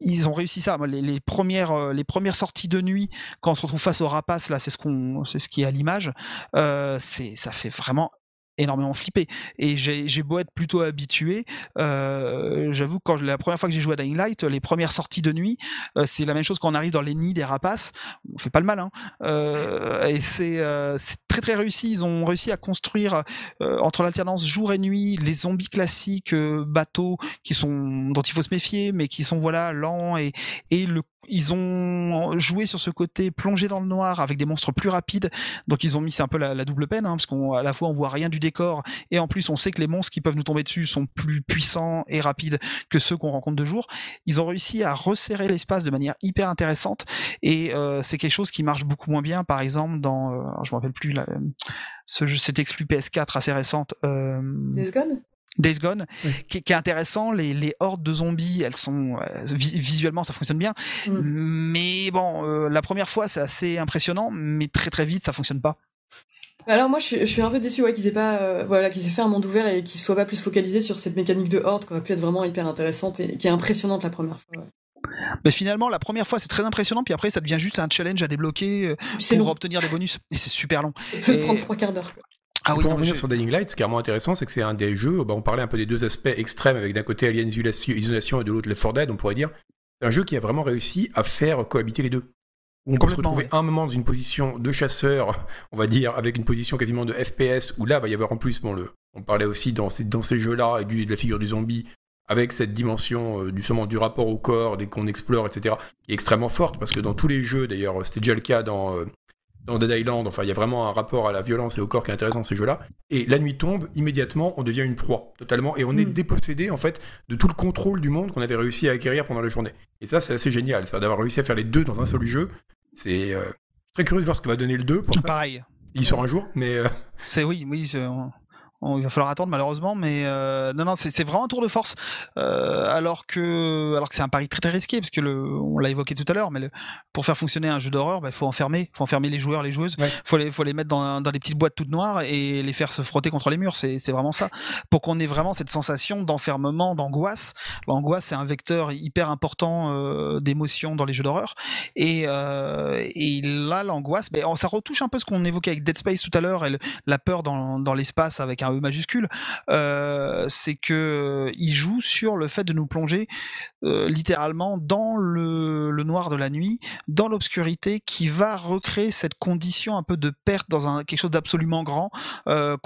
C: ils ont réussi ça. Les, les, premières, euh, les premières sorties de nuit, quand on se retrouve face au rapace, là, c'est ce qu'on, c'est ce qui est à l'image. Euh, c'est, ça fait vraiment énormément flippé. Et j'ai beau être plutôt habitué, euh, j'avoue quand la première fois que j'ai joué à Dying Light, les premières sorties de nuit, euh, c'est la même chose quand on arrive dans les nids des rapaces. On fait pas le malin. Euh, et c'est euh, très très réussi. Ils ont réussi à construire euh, entre l'alternance jour et nuit les zombies classiques bateaux qui sont dont il faut se méfier, mais qui sont voilà lents et et le ils ont joué sur ce côté plongé dans le noir avec des monstres plus rapides. Donc ils ont mis c'est un peu la, double peine, hein, parce qu'à la fois on voit rien du décor et en plus on sait que les monstres qui peuvent nous tomber dessus sont plus puissants et rapides que ceux qu'on rencontre de jour. Ils ont réussi à resserrer l'espace de manière hyper intéressante et euh, c'est quelque chose qui marche beaucoup moins bien, par exemple dans, euh, je me rappelle plus la, ce jeu, cette exclu PS4 assez récente. Euh, Days qui, qui, est intéressant. Les, les, hordes de zombies, elles sont euh, visuellement, ça fonctionne bien. Mm. Mais bon, euh, la première fois, c'est assez impressionnant, mais très très vite, ça fonctionne pas.
B: Alors moi, je suis, je suis un peu déçu, ouais, qu'ils aient pas, euh, voilà, qu'ils aient fait un monde ouvert et qu'ils soient pas plus focalisés sur cette mécanique de horde, qui aurait pu être vraiment hyper intéressante et qui est impressionnante la première fois.
C: Mais finalement, la première fois, c'est très impressionnant, puis après, ça devient juste un challenge à débloquer pour obtenir des bonus. Et c'est super long.
B: Ça peut prendre trois quarts d'heure.
A: Ah pour revenir sur Dying Light, ce qui est vraiment intéressant, c'est que c'est un des jeux, bah, on parlait un peu des deux aspects extrêmes, avec d'un côté Alien Isolation et de l'autre Left 4 Dead, on pourrait dire. C'est un jeu qui a vraiment réussi à faire cohabiter les deux. On peut se retrouver un moment dans une position de chasseur, [LAUGHS] on va dire, avec une position quasiment de FPS, où là, il va y avoir en plus, bon, le, on parlait aussi dans ces, dans ces jeux-là, et du, de la figure du zombie, avec cette dimension euh, du, du rapport au corps, dès qu'on explore, etc., qui est extrêmement forte, parce que dans tous les jeux, d'ailleurs, c'était déjà le cas dans, euh, dans Dead Island, enfin il y a vraiment un rapport à la violence et au corps qui est intéressant dans ces jeux-là. Et la nuit tombe, immédiatement on devient une proie, totalement, et on est mm. dépossédé en fait de tout le contrôle du monde qu'on avait réussi à acquérir pendant la journée. Et ça c'est assez génial, ça d'avoir réussi à faire les deux dans un seul jeu. C'est euh, très curieux de voir ce que va donner le 2 pour [LAUGHS] ça.
C: Pareil.
A: Il sort un jour, mais... Euh,
C: c'est oui, oui, il va falloir attendre malheureusement, mais euh, non, non, c'est vraiment un tour de force. Euh, alors que, alors que c'est un pari très très risqué, parce que le, on l'a évoqué tout à l'heure, mais le, pour faire fonctionner un jeu d'horreur, il bah, faut enfermer, faut enfermer les joueurs, les joueuses, il faut les, faut les mettre dans, dans des petites boîtes toutes noires et les faire se frotter contre les murs. C'est vraiment ça, pour qu'on ait vraiment cette sensation d'enfermement, d'angoisse. L'angoisse, c'est un vecteur hyper important euh, d'émotion dans les jeux d'horreur. Et, et là, l'angoisse, ben, ça retouche un peu ce qu'on évoquait avec Dead Space tout à l'heure, et la peur dans, dans l'espace avec un E majuscule, euh, c'est que il joue sur le fait de nous plonger euh, littéralement dans le, noir de la nuit, dans l'obscurité, qui va recréer cette condition un peu de perte dans un quelque chose d'absolument grand euh,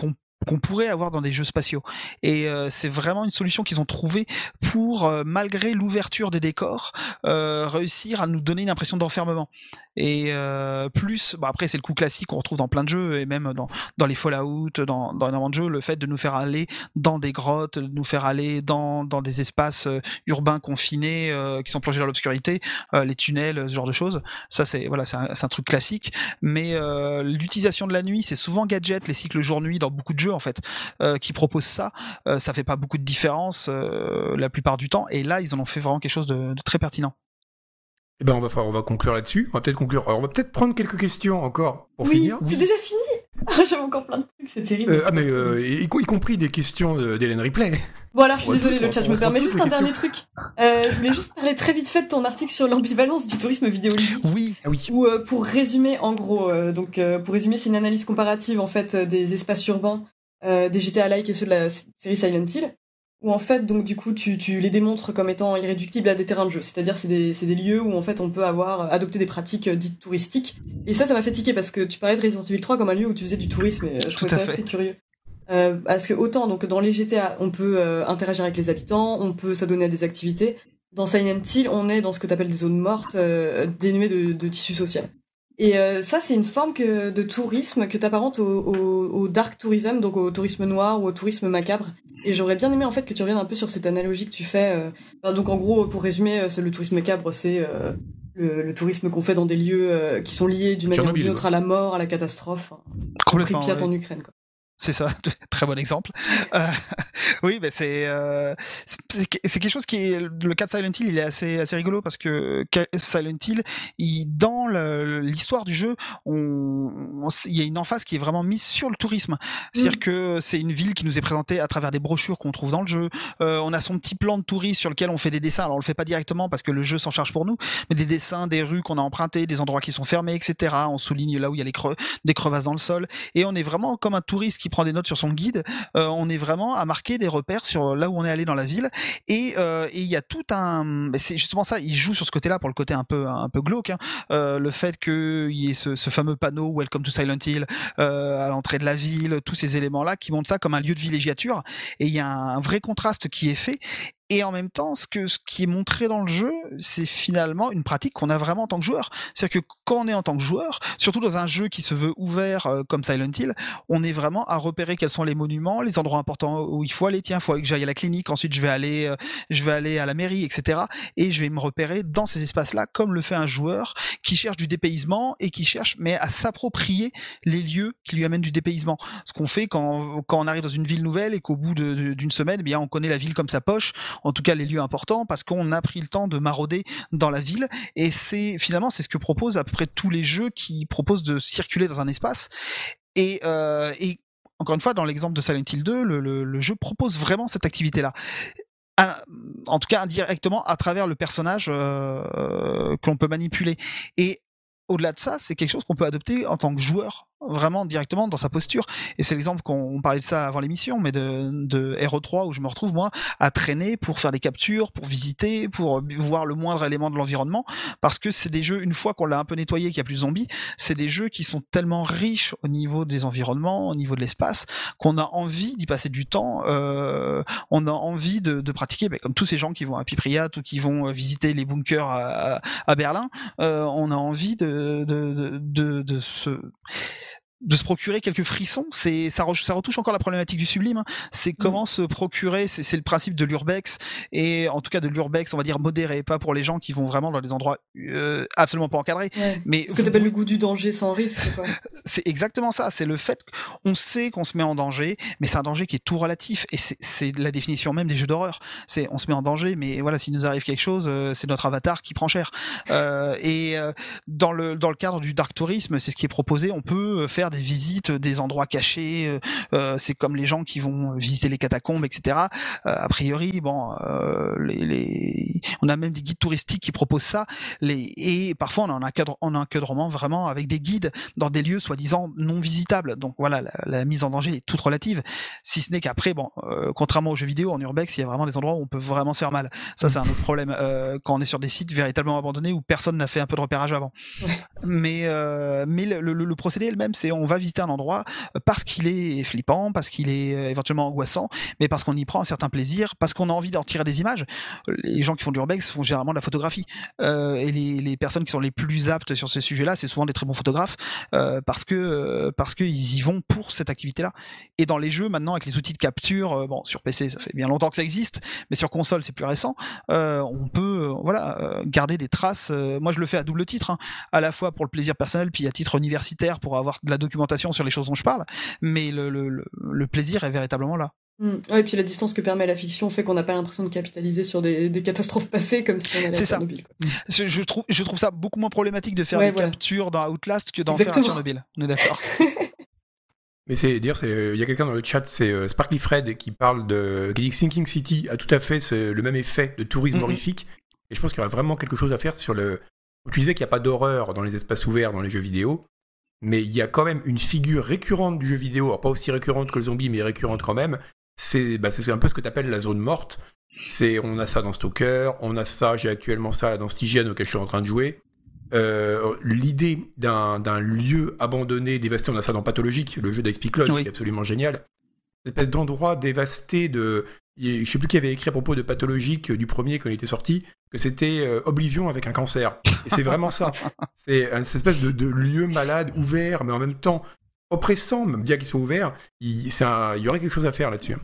C: qu'on pourrait avoir dans des jeux spatiaux. Et euh, c'est vraiment une solution qu'ils ont trouvée pour, euh, malgré l'ouverture des décors, euh, réussir à nous donner une impression d'enfermement. Et plus, bah après c'est le coup classique qu'on retrouve dans plein de jeux et même dans, dans les Fallout, dans, dans énormément de jeux, le fait de nous faire aller dans des grottes, de nous faire aller dans, dans des espaces urbains confinés qui sont plongés dans l'obscurité, les tunnels, ce genre de choses. Ça c'est voilà, c'est un, un, truc classique. Mais l'utilisation de la nuit, c'est souvent gadget, les cycles jour-nuit dans beaucoup de jeux en fait euh, qui proposent ça. Euh, ça fait pas beaucoup de différence euh, la plupart du temps. Et là, ils en ont fait vraiment quelque chose de, très pertinent.
A: Eh ben on va, on va conclure là-dessus. On va peut-être conclure. Alors, on va peut-être prendre quelques questions encore pour
B: oui,
A: finir.
B: C'est déjà fini. [LAUGHS] Ah, j'avais encore plein de trucs, c'est terrible.
A: ah mais y, compris des questions d'Hélène Ripley.
B: Voilà, je suis désolée, le chat, je me permets juste un dernier truc. je voulais juste parler très vite fait de ton article sur l'ambivalence du tourisme vidéoludique.
C: Oui,
A: ah oui.
B: Ou pour résumer, en gros, donc pour résumer, c'est une analyse comparative en fait des espaces urbains euh, des GTA-like et ceux de la série Silent Hill, où en fait, donc du coup, tu, tu les démontres comme étant irréductibles à des terrains de jeu. C'est-à-dire, c'est des, des lieux où en fait, on peut avoir adopté des pratiques euh, dites touristiques. Et ça, ça m'a fait tiquer parce que tu parlais de Resident Evil 3 comme un lieu où tu faisais du tourisme. Et je trouvais ça assez curieux. Euh, parce que autant donc dans les GTA, on peut euh, interagir avec les habitants, on peut s'adonner à des activités. Dans Silent Hill, on est dans ce que tu appelles des zones mortes, euh, dénuées de, de tissu social. Et euh, ça, c'est une forme que, de tourisme que t'apparentes au, au, au, dark tourism, donc au tourisme noir ou au tourisme macabre. Et j'aurais bien aimé en fait que tu reviennes un peu sur cette analogie que tu fais. Euh... donc en gros, pour résumer, euh, c'est le tourisme macabre, c'est euh, le, le, tourisme qu'on fait dans des lieux qui sont liés d'une manière ou d'une autre à la mort, à la catastrophe.
C: Complètement.
B: Pripyat en Ukraine. Quoi.
C: C'est ça, [LAUGHS] très bon exemple. Euh, [LAUGHS] oui, mais c'est euh, c'est quelque chose qui est le cas de Silent Hill, il est assez assez rigolo parce que Silent Hill, il, dans l'histoire du jeu, on, il y a une emphase qui est vraiment mise sur le tourisme. C'est-à-dire mm. que c'est une ville qui nous est présentée à travers des brochures qu'on trouve dans le jeu. Euh, on a son petit plan de tourisme sur lequel on fait des dessins. Alors on le fait pas directement parce que le jeu s'en charge pour nous, mais des dessins, des rues qu'on a empruntées, des endroits qui sont fermés, etc. On souligne là où il y a les creux, des crevasses dans le sol, et on est vraiment comme un touriste qui prend des notes sur son guide, euh, on est vraiment à marquer des repères sur là où on est allé dans la ville. Et euh, il y a tout un, c'est justement ça, il joue sur ce côté-là pour le côté un peu un peu glauque, hein. euh, le fait qu'il y ait ce, ce, fameux panneau Welcome to Silent Hill à l'entrée de la ville, tous ces éléments-là qui montrent ça comme un lieu de villégiature. Et il y a un vrai contraste qui est fait. Et en même temps, ce, que, ce qui est montré dans le jeu, c'est finalement une pratique qu'on a vraiment en tant que joueur. C'est-à-dire que quand on est en tant que joueur, surtout dans un jeu qui se veut ouvert euh, comme Silent Hill, on est vraiment à repérer quels sont les monuments, les endroits importants où il faut aller. Tiens, il faut que j'aille à la clinique, ensuite je vais aller, euh, je vais aller à la mairie, etc. Et je vais me repérer dans ces espaces-là, comme le fait un joueur qui cherche du dépaysement et qui cherche, mais à s'approprier les lieux qui lui amènent du dépaysement. Ce qu'on fait quand, quand on arrive dans une ville nouvelle et qu'au bout d'une semaine, eh bien, on connaît la ville comme sa poche en tout cas les lieux importants, parce qu'on a pris le temps de marauder dans la ville. Et c'est finalement c'est ce que proposent à peu près tous les jeux qui proposent de circuler dans un espace. Et, euh, et encore une fois, dans l'exemple de Silent Hill 2, le, le, jeu propose vraiment cette activité-là en tout cas indirectement à travers le personnage euh, que l'on peut manipuler. Et au-delà de ça, c'est quelque chose qu'on peut adopter en tant que joueur vraiment directement dans sa posture. Et c'est l'exemple qu'on parlait de ça avant l'émission, mais de, de RE3 où je me retrouve moi à traîner pour faire des captures, pour visiter, pour voir le moindre élément de l'environnement, parce que c'est des jeux une fois qu'on l'a un peu nettoyé, qu'il y a plus de zombies, c'est des jeux qui sont tellement riches au niveau des environnements, au niveau de l'espace, qu'on a envie d'y passer du temps. Euh, on a envie de, de pratiquer, ben, comme tous ces gens qui vont à Pipriat ou qui vont visiter les bunkers à, à Berlin, euh, on a envie de, de, de, de se de se procurer quelques frissons, c'est ça, ça retouche encore la problématique du sublime. Hein. C'est mmh. comment se procurer, c'est le principe de l'urbex et en tout cas de l'urbex, on va dire modéré, pas pour les gens qui vont vraiment dans des endroits euh, absolument pas encadrés. Mais
B: ce que t'appelles le goût du danger sans risque. [LAUGHS]
C: c'est exactement ça. C'est le fait qu'on sait qu'on se met en danger, mais c'est un danger qui est tout relatif et c'est la définition même des jeux d'horreur. C'est on se met en danger, mais voilà, s'il nous arrive quelque chose, euh, c'est notre avatar qui prend cher. Euh, et euh, dans le dans le cadre du dark tourisme, c'est ce qui est proposé. On peut faire des visites des endroits cachés. Euh, euh, c'est comme les gens qui vont visiter les catacombes, etc. Euh, a priori, bon, les, les, on a même des guides touristiques qui proposent ça. Les, et parfois, on a un encadre, on a un encadrement vraiment avec des guides dans des lieux soi-disant non visitables. Donc voilà, la, la, mise en danger est toute relative. Si ce n'est qu'après, bon, contrairement aux jeux vidéo, en urbex, il y a vraiment des endroits où on peut vraiment se faire mal. Ça, c'est un autre problème quand on est sur des sites véritablement abandonnés où personne n'a fait un peu de repérage avant. Mais mais le, le, le procédé elle-même, c'est on on va visiter un endroit parce qu'il est flippant, parce qu'il est éventuellement angoissant, mais parce qu'on y prend un certain plaisir, parce qu'on a envie d'en tirer des images. Les gens qui font du urbex font généralement de la photographie. et les, les, personnes qui sont les plus aptes sur ces sujets-là, c'est souvent des très bons photographes parce que qu'ils y vont pour cette activité-là. Et dans les jeux maintenant avec les outils de capture, bon sur PC ça fait bien longtemps que ça existe, mais sur console c'est plus récent. on peut voilà garder des traces. moi je le fais à double titre, hein, à la fois pour le plaisir personnel puis à titre universitaire pour avoir de la documentation sur les choses dont je parle, mais le, le, le plaisir est véritablement là.
B: Mmh. et puis la distance que permet la fiction fait qu'on n'a pas l'impression de capitaliser sur des, des, catastrophes passées comme si on allait à Tchernobyl.
C: C'est ça. Je, trouve, je trouve ça beaucoup moins problématique de faire des captures dans Outlast que d'en faire à Tchernobyl. On est d'accord. [LAUGHS]
A: Mais c'est dire, il y a quelqu'un dans le chat, c'est euh, Sparkly Fred qui parle de qui dit que Thinking City a tout à fait le même effet de tourisme mmh. horrifique. Et je pense qu'il y aurait vraiment quelque chose à faire sur le. Tu disais qu'il n'y a pas d'horreur dans les espaces ouverts dans les jeux vidéo, mais il y a quand même une figure récurrente du jeu vidéo, alors pas aussi récurrente que le zombie, mais récurrente quand même, bah, c'est un peu ce que tu appelles la zone morte. C'est on a ça dans Stalker, on a ça, j'ai actuellement ça dans Stygian auquel je suis en train de jouer. Euh, l'idée d'un lieu abandonné, dévasté, on a ça dans Pathologique, le jeu d'Ice Cloud, qui est absolument génial. Cette espèce d'endroit dévasté de. Je sais plus qui avait écrit à propos de Pathologique du premier quand il était sorti, que c'était euh, Oblivion avec un cancer. Et c'est vraiment ça. [LAUGHS] C'est une espèce de, de, lieu malade, ouvert, mais en même temps oppressant, même bien qu'il soit ouvert, il, y aurait quelque chose à faire là-dessus.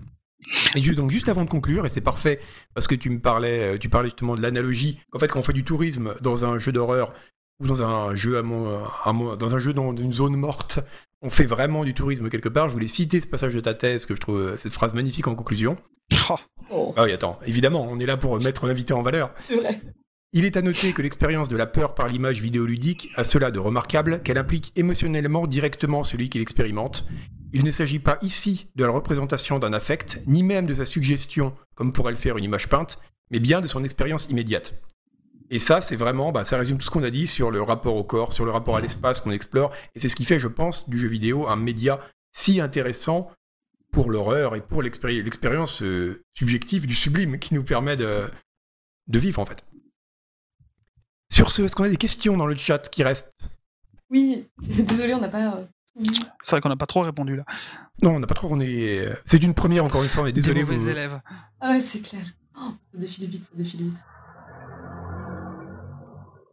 A: Et donc juste avant de conclure, et c'est parfait parce que tu me parlais, euh, tu parlais justement de l'analogie, qu'en fait quand on fait du tourisme dans un jeu d'horreur ou dans un jeu à dans un jeu dans une zone morte, on fait vraiment du tourisme quelque part. Je voulais citer ce passage de ta thèse que je trouve euh, cette phrase magnifique en conclusion. Oh. Ah oui, attends, évidemment, on est là pour mettre l'invité en valeur.
B: C'est vrai.
A: Il est à noter que l'expérience de la peur par l'image vidéoludique a cela de remarquable qu'elle implique émotionnellement directement celui qui l'expérimente. Il ne s'agit pas ici de la représentation d'un affect, ni même de sa suggestion, comme pourrait le faire une image peinte, mais bien de son expérience immédiate. Et ça, c'est vraiment, bah, ça résume tout ce qu'on a dit sur le rapport au corps, sur le rapport à l'espace qu'on explore, et c'est ce qui fait, je pense, du jeu vidéo un média si intéressant pour l'horreur et pour l'expérience euh, subjective du sublime qui nous permet de vivre en fait. Sur ce, est-ce qu'on a des questions dans le chat qui restent?
B: Oui, [LAUGHS] désolé, on n'a pas. Euh,
C: c'est vrai qu'on n'a pas trop répondu là.
A: Non, on n'a pas trop. On est. C'est d'une première encore une fois. Est désolé.
C: Des mauvais élèves.
B: Ah ouais, c'est clair. Oh, ça défile vite, ça défile vite.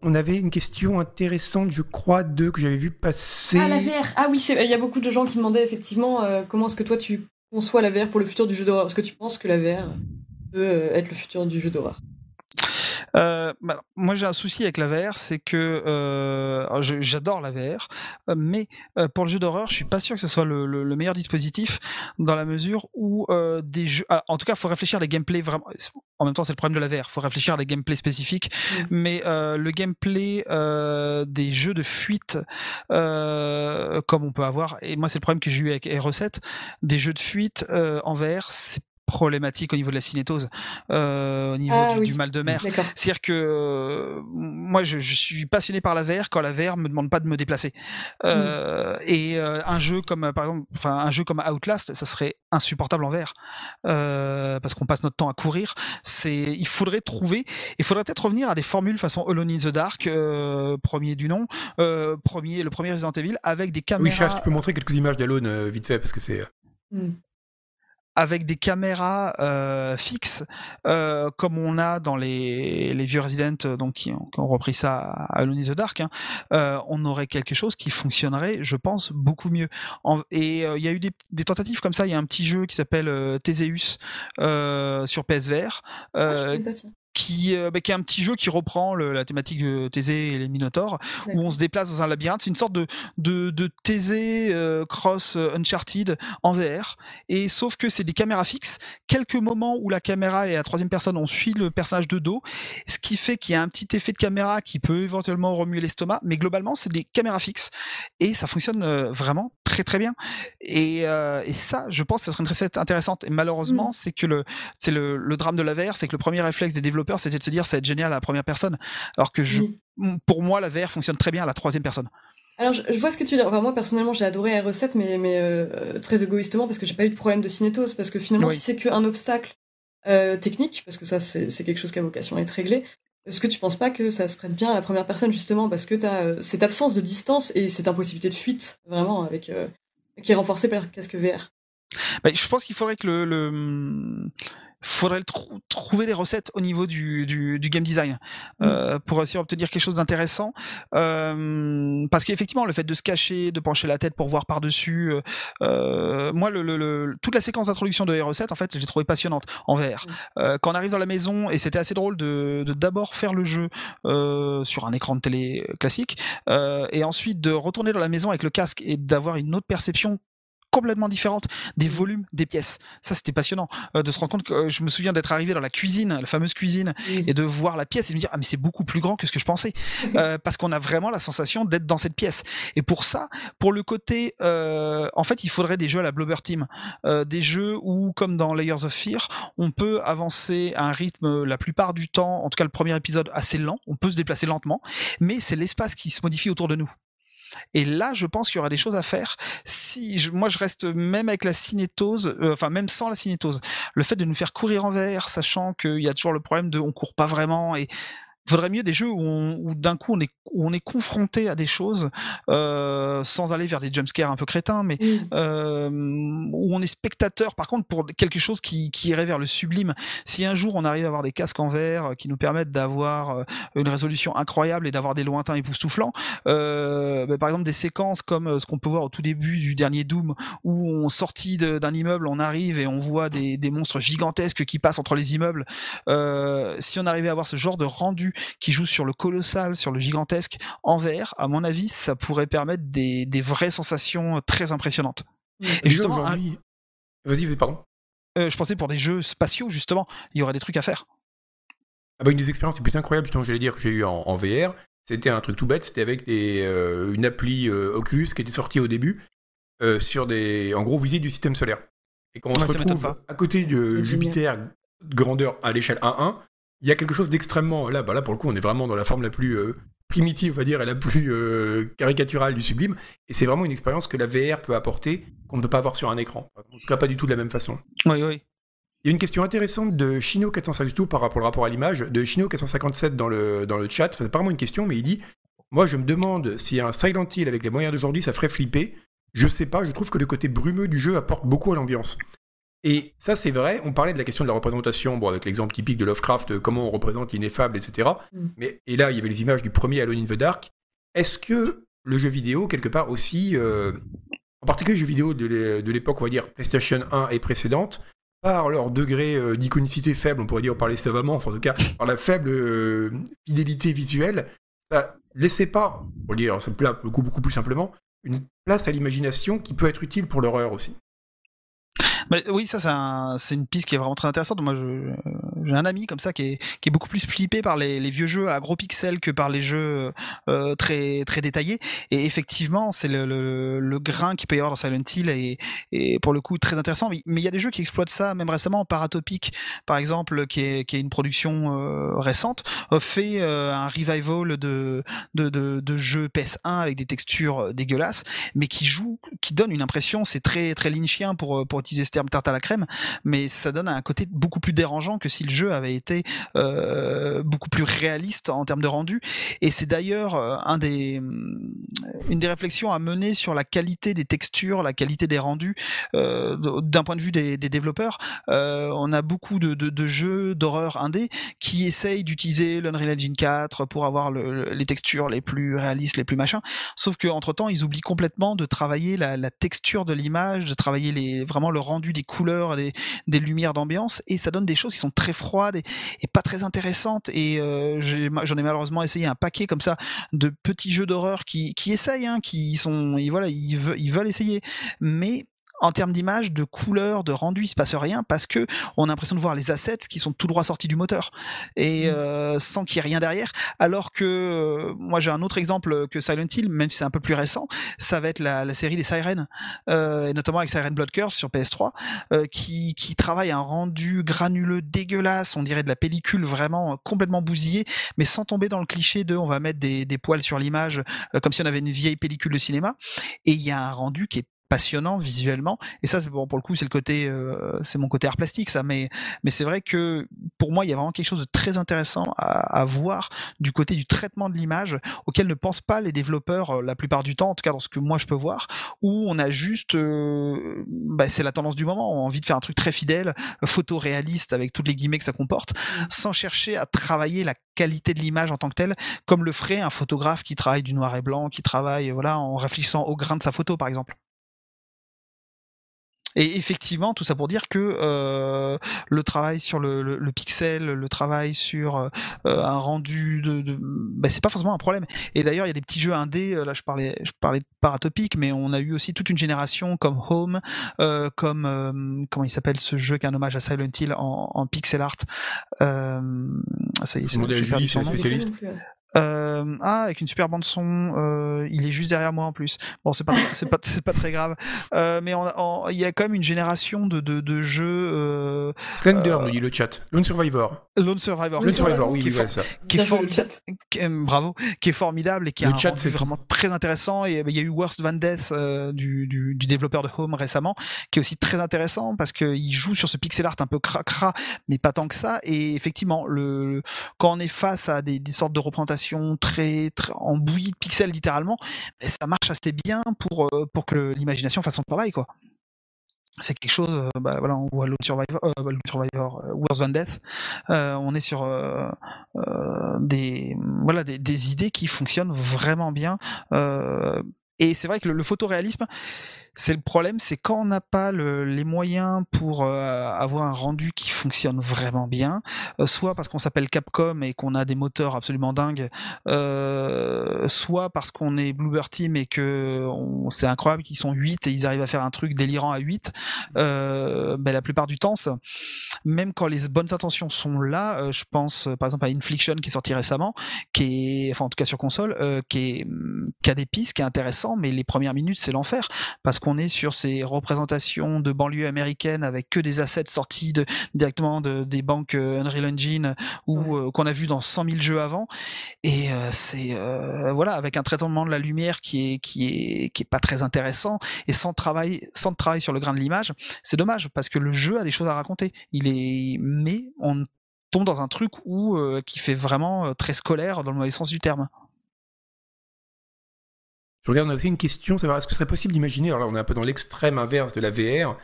A: On avait une question intéressante, je crois, de que j'avais vu passer.
B: Ah la VR. Ah oui, il y a beaucoup de gens qui demandaient effectivement euh, comment est-ce que toi tu conçois la VR pour le futur du jeu d'horreur? Est-ce que tu penses que la VR peut euh, être le futur du jeu d'horreur?
C: Euh, bah, moi, j'ai un souci avec la VR, c'est que euh, j'adore la VR, euh, mais euh, pour le jeu d'horreur, je suis pas sûr que ce soit le, le, le meilleur dispositif dans la mesure où euh, des jeux, en tout cas, il faut réfléchir à des gameplays vraiment. En même temps, c'est le problème de la VR. Il faut réfléchir à des gameplays spécifiques, mmh. mais le gameplay des jeux de fuite, comme on peut avoir, et moi, c'est le problème que j'ai eu avec R7, des jeux de fuite en VR, c'est problématique au niveau de la cinétose, euh, au niveau ah du, mal de mer. C'est-à-dire que euh, moi, je, je, suis passionné par la VR quand la VR me demande pas de me déplacer. Euh, mmh. Et euh, un jeu comme, par exemple, enfin un jeu comme Outlast, ça serait insupportable en VR euh, parce qu'on passe notre temps à courir. C'est, il faudrait trouver, il faudrait peut-être revenir à des formules façon Alone in the Dark, premier du nom, premier, le premier Resident Evil, avec des caméras.
A: Oui, tu peux montrer quelques images d'Alone vite fait parce que c'est. Mmh
C: avec des caméras euh, fixes, euh, comme on a dans les, les vieux Resident, euh, donc qui ont, qui ont repris ça à Alone in the Dark, hein, euh, on aurait quelque chose qui fonctionnerait, je pense, beaucoup mieux. En, et euh, il y a eu des, des, tentatives comme ça. Il y a un petit jeu qui s'appelle euh, Theseus sur PSVR. Ah, qui, euh, bah, qui est un petit jeu qui reprend le, la thématique de Thésée et les Minotaures, où on se déplace dans un labyrinthe. C'est une sorte de, de, de Thésée euh, cross euh, Uncharted en VR. Et sauf que c'est des caméras fixes. Quelques moments où la caméra et la troisième personne, on suit le personnage de dos, ce qui fait qu'il y a un petit effet de caméra qui peut éventuellement remuer l'estomac, mais globalement, c'est des caméras fixes. Et ça fonctionne vraiment très très bien. Et, et ça, je pense que ça serait une recette intéressante. Et malheureusement, mmh. c'est que le, c'est le, le drame de la VR, c'est que le premier réflexe des développeurs c'était de se dire ça va être génial à la première personne. Alors que je, pour moi, la VR fonctionne très bien à la troisième personne.
B: Alors, je, vois ce que tu dis. Enfin, moi, personnellement, j'ai adoré R7, mais, mais euh, très égoïstement, parce que j'ai pas eu de problème de cinétose. Parce que finalement, si c'est qu'un obstacle euh, technique, parce que ça, c'est quelque chose qui a vocation à être réglé, est-ce que tu penses pas que ça se prête bien à la première personne justement parce que tu as cette absence de distance et cette impossibilité de fuite vraiment avec qui est renforcée par le casque VR
C: bah, je pense qu'il faudrait que le, le faudrait trouver les recettes au niveau du, du, du game design mmh. euh, pour essayer d'obtenir quelque chose d'intéressant. Euh, parce qu'effectivement, le fait de se cacher, de pencher la tête pour voir par-dessus, euh, euh moi, le, le, toute la séquence d'introduction de les recettes, en fait, j'ai trouvé passionnante en VR. Mmh. Euh, quand on arrive dans la maison, et c'était assez drôle de d'abord faire le jeu euh, sur un écran de télé classique, et ensuite de retourner dans la maison avec le casque et d'avoir une autre perception complètement différente des volumes des pièces. Ça, c'était passionnant euh, de se rendre compte que euh, je me souviens d'être arrivé dans la cuisine, la fameuse cuisine, et de voir la pièce et de me dire ah mais c'est beaucoup plus grand que ce que je pensais, [LAUGHS] euh, parce qu'on a vraiment la sensation d'être dans cette pièce. Et pour ça, pour le côté, en fait, il faudrait des jeux à la Blobber Team, des jeux où, comme dans Layers of Fear, on peut avancer à un rythme la plupart du temps, en tout cas le premier épisode assez lent, on peut se déplacer lentement, mais c'est l'espace qui se modifie autour de nous. Et là, je pense qu'il y aura des choses à faire. Si moi, je reste même avec la cinétose, euh, enfin même sans la cinétose, le fait de nous faire courir en sachant qu'il y a toujours le problème de on court pas vraiment et vaudrait mieux des jeux où, d'un coup on est, où on est confronté à des choses euh, sans aller vers des jumpscares un peu crétins, mais euh, où on est spectateur par contre pour quelque chose qui, qui, irait vers le sublime. Si un jour on arrive à avoir des casques en verre qui nous permettent d'avoir euh, une résolution incroyable et d'avoir des lointains époustouflants, euh, bah, par exemple des séquences comme euh, ce qu'on peut voir au tout début du dernier Doom où on sortit d'un immeuble, on arrive et on voit des, des, monstres gigantesques qui passent entre les immeubles. Euh, si on arrivait à avoir ce genre de rendu qui joue sur le colossal, sur le gigantesque en VR, à mon avis, ça pourrait permettre des, des vraies sensations très impressionnantes.
A: Et justement, vas-y, pardon.
C: Euh, je pensais pour des jeux spatiaux, justement, il y aurait des trucs à faire.
A: Ah bah une des expériences les plus incroyables, justement, j'allais dire, que j'ai eu en, VR, c'était un truc tout bête, c'était avec des, euh, une appli euh, Oculus qui était sortie au début sur des, en gros, visite du système solaire. Et quand on se retrouve à côté de Jupiter, grandeur à l'échelle 1-1, il y a quelque chose d'extrêmement. Là, bah là, pour le coup, on est vraiment dans la forme la plus euh, primitive, on va dire, et la plus euh, caricaturale du sublime. Et c'est vraiment une expérience que la VR peut apporter qu'on ne peut pas avoir sur un écran. En tout cas, pas du tout de la même façon.
C: Oui, oui.
A: Il y a une question intéressante de Chino452 par rapport au rapport à l'image, de Chino457 dans le, dans le chat. C'est pas vraiment une question, mais il dit Moi, je me demande si un Silent Hill avec les moyens d'aujourd'hui, ça ferait flipper. Je sais pas, je trouve que le côté brumeux du jeu apporte beaucoup à l'ambiance. Et ça, c'est vrai. On parlait de la question de la représentation, bon, avec l'exemple typique de Lovecraft, comment on représente l'ineffable, etc. Mm. Mais, et là, il y avait les images du premier Alone in the Dark. Est-ce que le jeu vidéo, quelque part aussi, euh, en particulier les jeux vidéo de l'époque, on va dire PlayStation 1 et précédente, par leur degré euh, d'iconicité faible, on pourrait dire parler savamment, enfin, en tout cas, par la faible euh, fidélité visuelle, ça laissait pas, pour dire ça beaucoup, beaucoup plus simplement, une place à l'imagination qui peut être utile pour l'horreur aussi
C: oui, ça, c'est une piste qui est vraiment très intéressante. Moi, j'ai un ami comme ça qui est, qui est beaucoup plus flippé par les, les, vieux jeux à gros pixels que par les jeux euh, très, très détaillés. Et effectivement, c'est le, le, le, grain qu'il peut y avoir dans Silent Hill et, et pour le coup très intéressant. Mais il y a des jeux qui exploitent ça, même récemment. Paratopic, par exemple, qui est, qui est une production euh, récente, fait euh, un revival de, de, de, de jeux PS1 avec des textures dégueulasses, mais qui joue, qui donne une impression, c'est très, très lynchien pour, pour utiliser ce terme tarte à la crème, mais ça donne un côté beaucoup plus dérangeant que si le jeu avait été euh, beaucoup plus réaliste en termes de rendu. Et c'est d'ailleurs euh, des, une des réflexions à mener sur la qualité des textures, la qualité des rendus euh, d'un point de vue des, développeurs. Euh, on a beaucoup de, jeux d'horreur indé qui essayent d'utiliser l'Unreal Engine 4 pour avoir le, les textures les plus réalistes, les plus machins. Sauf que entre temps, ils oublient complètement de travailler la, texture de l'image, de travailler vraiment le rendu des couleurs, des, des lumières d'ambiance, et ça donne des choses qui sont très et, pas très intéressantes. Et euh, j'en ai, malheureusement essayé un paquet comme ça de petits jeux d'horreur qui, qui essayent, hein, qui sont, voilà, ils ils veulent essayer, mais en termes d'image, de couleur, de rendu, il se passe rien parce que on a l'impression de voir les assets qui sont tout droit sortis du moteur et mmh. euh, sans qu'il y ait rien derrière. Alors que euh, moi j'ai un autre exemple que Silent Hill, même si c'est un peu plus récent, ça va être la, la série des Sirens euh, et notamment avec Siren Blood Curse sur PS3 euh, qui, qui travaille un rendu granuleux dégueulasse, on dirait de la pellicule vraiment complètement bousillée, mais sans tomber dans le cliché de on va mettre des, des poils sur l'image comme si on avait une vieille pellicule de cinéma. Et il y a un rendu qui est passionnant visuellement. Et ça, bon pour le coup, c'est le côté, euh, c'est mon côté art plastique, ça. Mais mais c'est vrai que pour moi, il y a vraiment quelque chose de très intéressant à, à voir du côté du traitement de l'image, auquel ne pensent pas les développeurs la plupart du temps, en tout cas dans ce que moi je peux voir, où on a juste, euh, bah, c'est la tendance du moment, on a envie de faire un truc très fidèle, photoréaliste avec toutes les guillemets que ça comporte, mmh. sans chercher à travailler la qualité de l'image en tant que telle, comme le ferait un photographe qui travaille du noir et blanc, qui travaille voilà en réfléchissant au grain de sa photo par exemple. Et effectivement, tout ça pour dire que euh, le travail sur le, le, pixel, le travail sur euh, un rendu de, de bah, c'est pas forcément un problème. Et d'ailleurs, il y a des petits jeux indés. Euh, là, je parlais, je parlais de Paratopic, mais on a eu aussi toute une génération comme Home, euh, comme euh, comment il s'appelle ce jeu qui est un hommage à Silent Hill en, en pixel art. ça y est, c'est perdu son nom. Euh, ah, avec une super bande son. Euh, il est juste derrière moi en plus. Bon, c'est pas, c'est pas, c'est pas très grave. Euh, mais il y a quand même une génération de, de, de jeux. Euh,
A: Slender, nous dit le chat. Lone Survivor.
C: Lone Survivor.
A: Lone Survivor, oui, qui est, ça.
C: Qui est formidable. bravo. Qui est formidable et qui a un chat, c'est vraiment très intéressant. Et il y a eu Worst Van Death du, du, du, développeur de Home récemment, qui est aussi très intéressant parce qu'il joue sur ce pixel art un peu cracra, mais pas tant que ça. Et effectivement, le, quand on est face à des, des sortes de représentations très, très en bouillie de pixels littéralement, mais ça marche assez bien pour, euh, pour que l'imagination fasse son travail quoi. C'est quelque chose, euh, bah, voilà, on voit l'autre Survivor, euh, Survivor euh, Worse Than Death, on est sur des, voilà, des, des, idées qui fonctionnent vraiment bien. et c'est vrai que le, le photoréalisme, c'est le problème, c'est quand on n'a pas le, les moyens pour euh, avoir un rendu qui fonctionne vraiment bien, euh, soit parce qu'on s'appelle Capcom et qu'on a des moteurs absolument dingues, euh, soit parce qu'on est Bluebird Team et que c'est incroyable qu'ils sont 8 et ils arrivent à faire un truc délirant à 8. ben, la plupart du temps, même quand les bonnes intentions sont là, je pense par exemple à Infliction qui est sorti récemment, qui est, enfin en tout cas sur console, qui, est, a des pistes, qui est intéressant, mais les premières minutes c'est l'enfer parce qu'on est sur ces représentations de banlieue américaine avec que des assets sortis de, directement de, des banques euh, Unreal Engine ou euh, qu'on a vu dans 100 000 jeux avant. Et euh, c'est voilà avec un traitement de la lumière qui est qui est qui est pas très intéressant et sans travail sans travail sur le grain de l'image, c'est dommage parce que le jeu a des choses à raconter. Il est mais on tombe dans un truc où qui fait vraiment très scolaire dans le mauvais sens du terme.
A: Je regarde, on a aussi une question, savoir est-ce que ce serait possible d'imaginer, alors là on est un peu dans l'extrême inverse de la VR,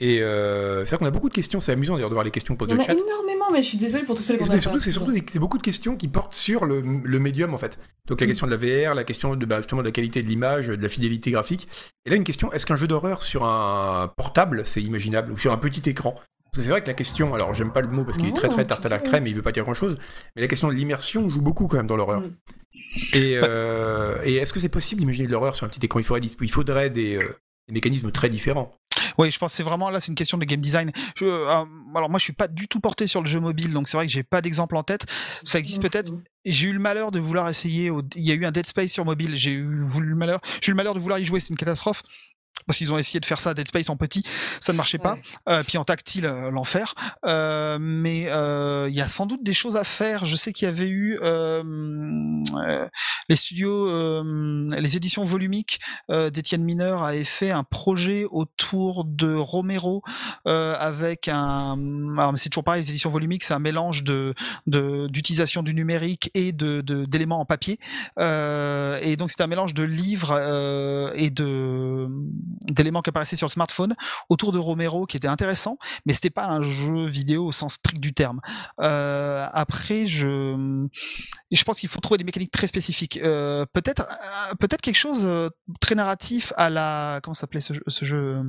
A: et euh, c'est vrai qu'on a beaucoup de questions, c'est amusant d'ailleurs de voir les questions posées.
B: Il y en a énormément, mais je suis désolé pour tous qu'on
A: a surtout, C'est surtout c'est beaucoup de questions qui portent sur le, le médium en fait. Donc la mm. question de la VR, la question de, bah, justement de la qualité de l'image, de la fidélité graphique. Et là une question, est-ce qu'un jeu d'horreur sur un portable c'est imaginable, ou sur un petit écran? Parce que c'est vrai que la question, alors j'aime pas le mot parce qu'il est très très tarte à la crème et il veut pas dire grand chose, mais la question de l'immersion joue beaucoup quand même dans l'horreur. Mm. Et, euh, et est-ce que c'est possible d'imaginer de l'horreur sur un petit écran? Il faudrait, il faudrait des, euh, des mécanismes très différents.
C: Oui, je pense que c'est vraiment là, c'est une question de game design. Je, euh, alors moi, je suis pas du tout porté sur le jeu mobile, donc c'est vrai que j'ai pas d'exemple en tête. Ça existe peut-être. J'ai eu le malheur de vouloir essayer. Il y a eu un Dead Space sur mobile. J'ai eu le malheur. J'ai eu le malheur de vouloir y jouer. C'est une catastrophe parce qu'ils ont essayé de faire ça Dead Space en petit, ça ne marchait pas. Euh, puis en tactile, euh, l'enfer. Euh, mais euh, il y a sans doute des choses à faire. Je sais qu'il y avait eu euh, les studios, les éditions volumiques d'Étienne Mineur avaient fait un projet autour de Romero avec un. Alors, mais c'est toujours pareil, les éditions volumiques, c'est un mélange de d'utilisation du numérique et de d'éléments en papier. et donc c'était un mélange de livres et de d'éléments qui apparaissaient sur le smartphone autour de Romero qui était intéressant, mais c'était pas un jeu vidéo au sens strict du terme. Euh, après, je je pense qu'il faut trouver des mécaniques très spécifiques. Euh, peut-être euh, peut-être quelque chose très narratif à la comment s'appelait ce, ce jeu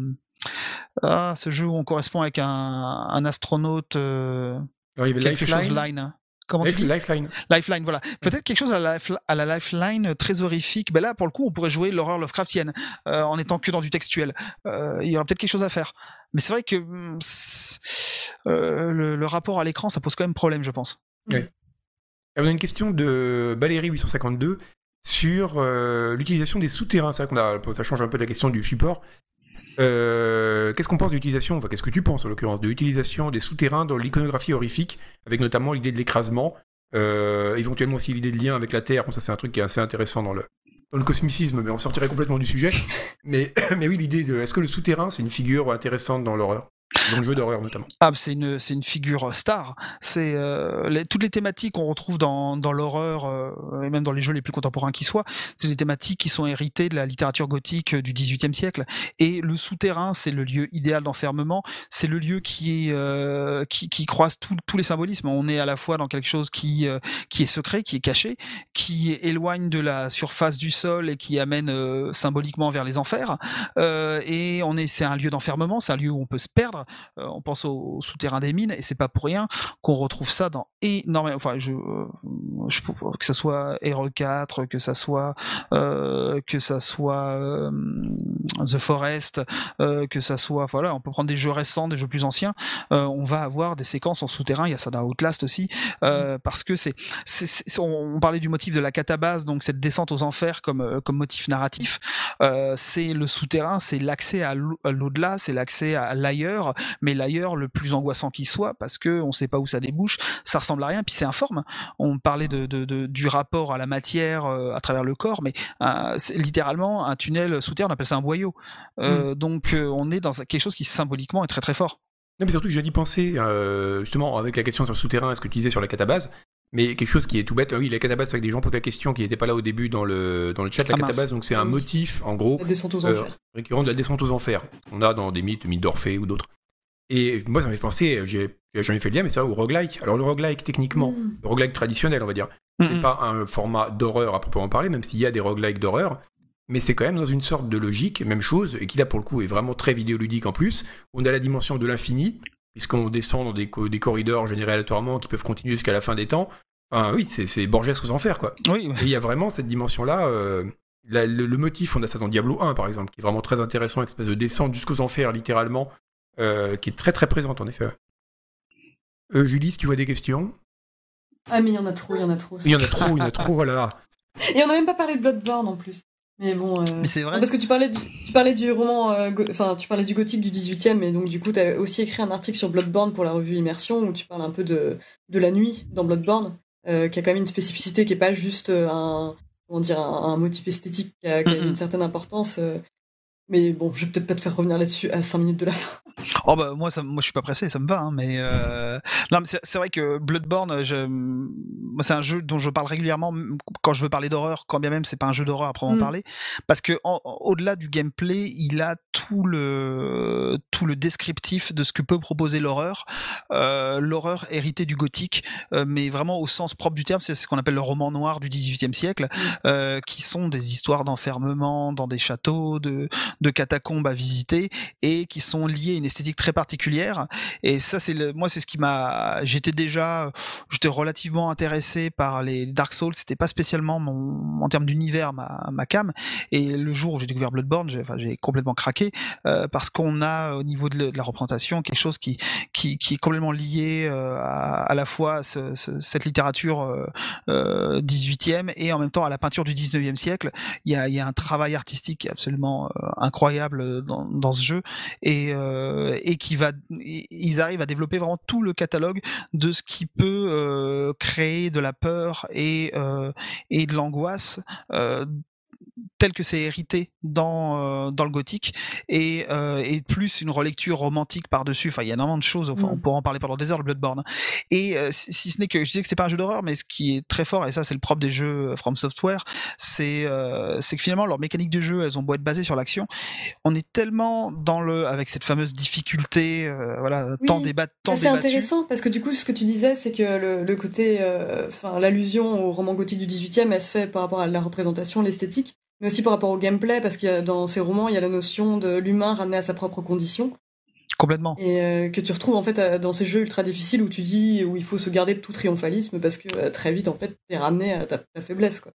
C: ah, ce jeu où on correspond avec un, un astronaute. Quelque chose line.
A: Comment Lifeline.
C: Lifeline, voilà. Peut-être quelque chose à la, à la Lifeline très horrifique. Ben là, pour le coup, on pourrait jouer l'horreur Lovecraftienne euh, en étant que dans du textuel. Euh, il y aurait peut-être quelque chose à faire. Mais c'est vrai que hmm, euh, le, le, rapport à l'écran, ça pose quand même problème, je pense.
A: Oui. On a une question de Valérie 852 sur l'utilisation des souterrains. C'est vrai qu'on a, ça change un peu la question du support. Euh, qu'est-ce qu'on pense de l'utilisation, enfin qu'est-ce que tu penses en l'occurrence, de l'utilisation des souterrains dans l'iconographie horrifique, avec notamment l'idée de l'écrasement, euh, éventuellement aussi l'idée de lien avec la Terre, ça c'est un truc qui est assez intéressant dans le, dans le cosmicisme, mais on sortirait complètement du sujet. mais, [COUGHS] mais oui, l'idée de est-ce que le souterrain, c'est une figure intéressante dans l'horreur? Dans le jeu d'horreur notamment.
C: Ah, c'est une, une figure star. C'est euh, toutes les thématiques qu'on retrouve dans, dans l'horreur euh, et même dans les jeux les plus contemporains qui soient, c'est les thématiques qui sont héritées de la littérature gothique euh, du XVIIIe siècle. Et le souterrain, c'est le lieu idéal d'enfermement. C'est le lieu qui qui, qui croise tous les symbolismes. On est à la fois dans quelque chose qui qui est secret, qui est caché, qui éloigne de la surface du sol et qui amène symboliquement vers les enfers. et on est, c'est un lieu d'enfermement, c'est un lieu où on peut se perdre euh, on pense au, souterrain des mines, et c'est pas pour rien qu'on retrouve ça dans énormément. Enfin, je, euh, je, que ça soit RE4, que ça soit euh, que ça soit The Forest, que ça soit voilà, on peut prendre des jeux récents, des jeux plus anciens. on va avoir des séquences en souterrain. Il y a ça dans Outlast aussi, mmh. parce que c'est, on, parlait du motif de la catabase, donc cette descente aux enfers comme comme motif narratif. c'est le souterrain, c'est l'accès à l'au-delà, c'est l'accès à l'ailleurs, mais l'ailleurs le plus angoissant qui soit, parce que on sait pas où ça débouche, ça ressemble à rien, puis c'est informe. On parlait de, du rapport à la matière euh, à travers le corps, mais euh, littéralement un tunnel sous terre, on appelle ça un boyau. Euh, mmh. Donc on est dans quelque chose qui symboliquement est très très fort.
A: Non, mais surtout, j'ai dit penser, justement, avec la question sur le souterrain, ce que tu disais sur la catabase, mais quelque chose qui est tout bête. Oui, la catabase, avec des gens posent la question qui n'étaient pas là au début dans le, dans le chat. La ah, catabase, donc c'est un motif, en gros,
B: la descente aux enfers.
A: récurrent de la descente aux enfers. On a dans des mythes, mythes d'Orphée ou d'autres. Et moi, ça m'a fait penser, j'ai jamais fait le lien, mais ça au roguelike. Alors, le roguelike, techniquement, mm. le roguelike traditionnel, on va dire, c'est pas un format d'horreur à proprement parler, même s'il y a des roguelikes d'horreur, mais c'est quand même dans une sorte de logique, même chose, et qui là, pour le coup, est vraiment très vidéoludique en plus. On a la dimension de l'infini, puisqu'on descend dans des, des, corridors générés aléatoirement qui peuvent continuer jusqu'à la fin des temps. Enfin, oui, c'est Borges aux enfers, quoi.
C: Oui,
A: Et il y a vraiment cette dimension-là. Euh, le, motif, on a ça dans Diablo 1, par exemple, qui est vraiment très intéressant, une espèce de descente jusqu'aux enfers, littéralement, euh, qui est très très présente en effet. Euh, Julie, si tu vois des questions
B: Ah mais il y en a trop, il y en a trop.
A: Il y en a trop, il y en a trop, voilà.
B: Et on n'a même pas parlé de Bloodborne en plus. Mais bon. Euh...
C: c'est vrai.
B: Parce que tu parlais du, tu parlais du roman, euh, enfin tu parlais du gothique du 18e, et donc du coup tu as aussi écrit un article sur Bloodborne pour la revue Immersion où tu parles un peu de de la nuit dans Bloodborne, qui a quand même une spécificité qui est pas juste un comment dire un, motif esthétique qui a, une certaine importance. Mais bon, je vais peut-être pas te faire revenir là-dessus à 5 minutes de la fin.
C: Oh bah moi, ça, moi je suis pas pressé, ça me va. Hein, mais euh... [LAUGHS] non, mais c'est vrai que Bloodborne, je... c'est un jeu dont je parle régulièrement quand je veux parler d'horreur, quand bien même c'est pas un jeu d'horreur à proprement mm. parler, parce que au-delà du gameplay, il a tout le tout le descriptif de ce que peut proposer l'horreur. Euh, l'horreur héritée du gothique, euh, mais vraiment au sens propre du terme, c'est ce qu'on appelle le roman noir du XVIIIe siècle, mm. euh, qui sont des histoires d'enfermement dans des châteaux, de de catacombes à visiter et qui sont liées à une esthétique très particulière. Et ça, c'est moi, c'est ce qui m'a. J'étais déjà, j'étais relativement intéressé par les Dark Souls. C'était pas spécialement mon, en termes d'univers, ma, ma cam. Et le jour où j'ai découvert Bloodborne, j'ai enfin, complètement craqué euh, parce qu'on a au niveau de, la représentation quelque chose qui qui, qui est complètement lié euh, à, à, la fois ce, cette littérature euh, 18e et en même temps à la peinture du 19e siècle. Il y a, il y a un travail artistique absolument euh, incroyable dans, dans ce jeu et, euh, et qui va, ils arrivent à développer vraiment tout le catalogue de ce qui peut euh, créer de la peur et et de l'angoisse tel que c'est hérité dans, euh, dans le gothique et, euh, et plus une relecture romantique par-dessus. Enfin, il y a énormément de choses. Enfin, on mm. pourra en parler pendant des heures, le Bloodborne. Et euh, si, ce n'est que je disais que c'est pas un jeu d'horreur, mais ce qui est très fort, et ça, c'est le propre des jeux From Software, c'est c'est que finalement, leur mécanique de jeu, elles ont beau être basées sur l'action, on est tellement dans le, avec cette fameuse difficulté, voilà, tant débat, tant
B: C'est intéressant parce que du coup, ce que tu disais, c'est que le, le côté, enfin, l'allusion au roman gothique du 18e, elle se fait par rapport à la représentation, l'esthétique mais aussi par rapport au gameplay, parce que dans ces romans, il y a la notion de l'humain ramené à sa propre condition.
C: Complètement.
B: Et euh, que tu retrouves en fait euh, dans ces jeux ultra difficiles où tu dis où il faut se garder de tout triomphalisme parce que euh, très vite en fait t'es ramené à ta, ta faiblesse quoi.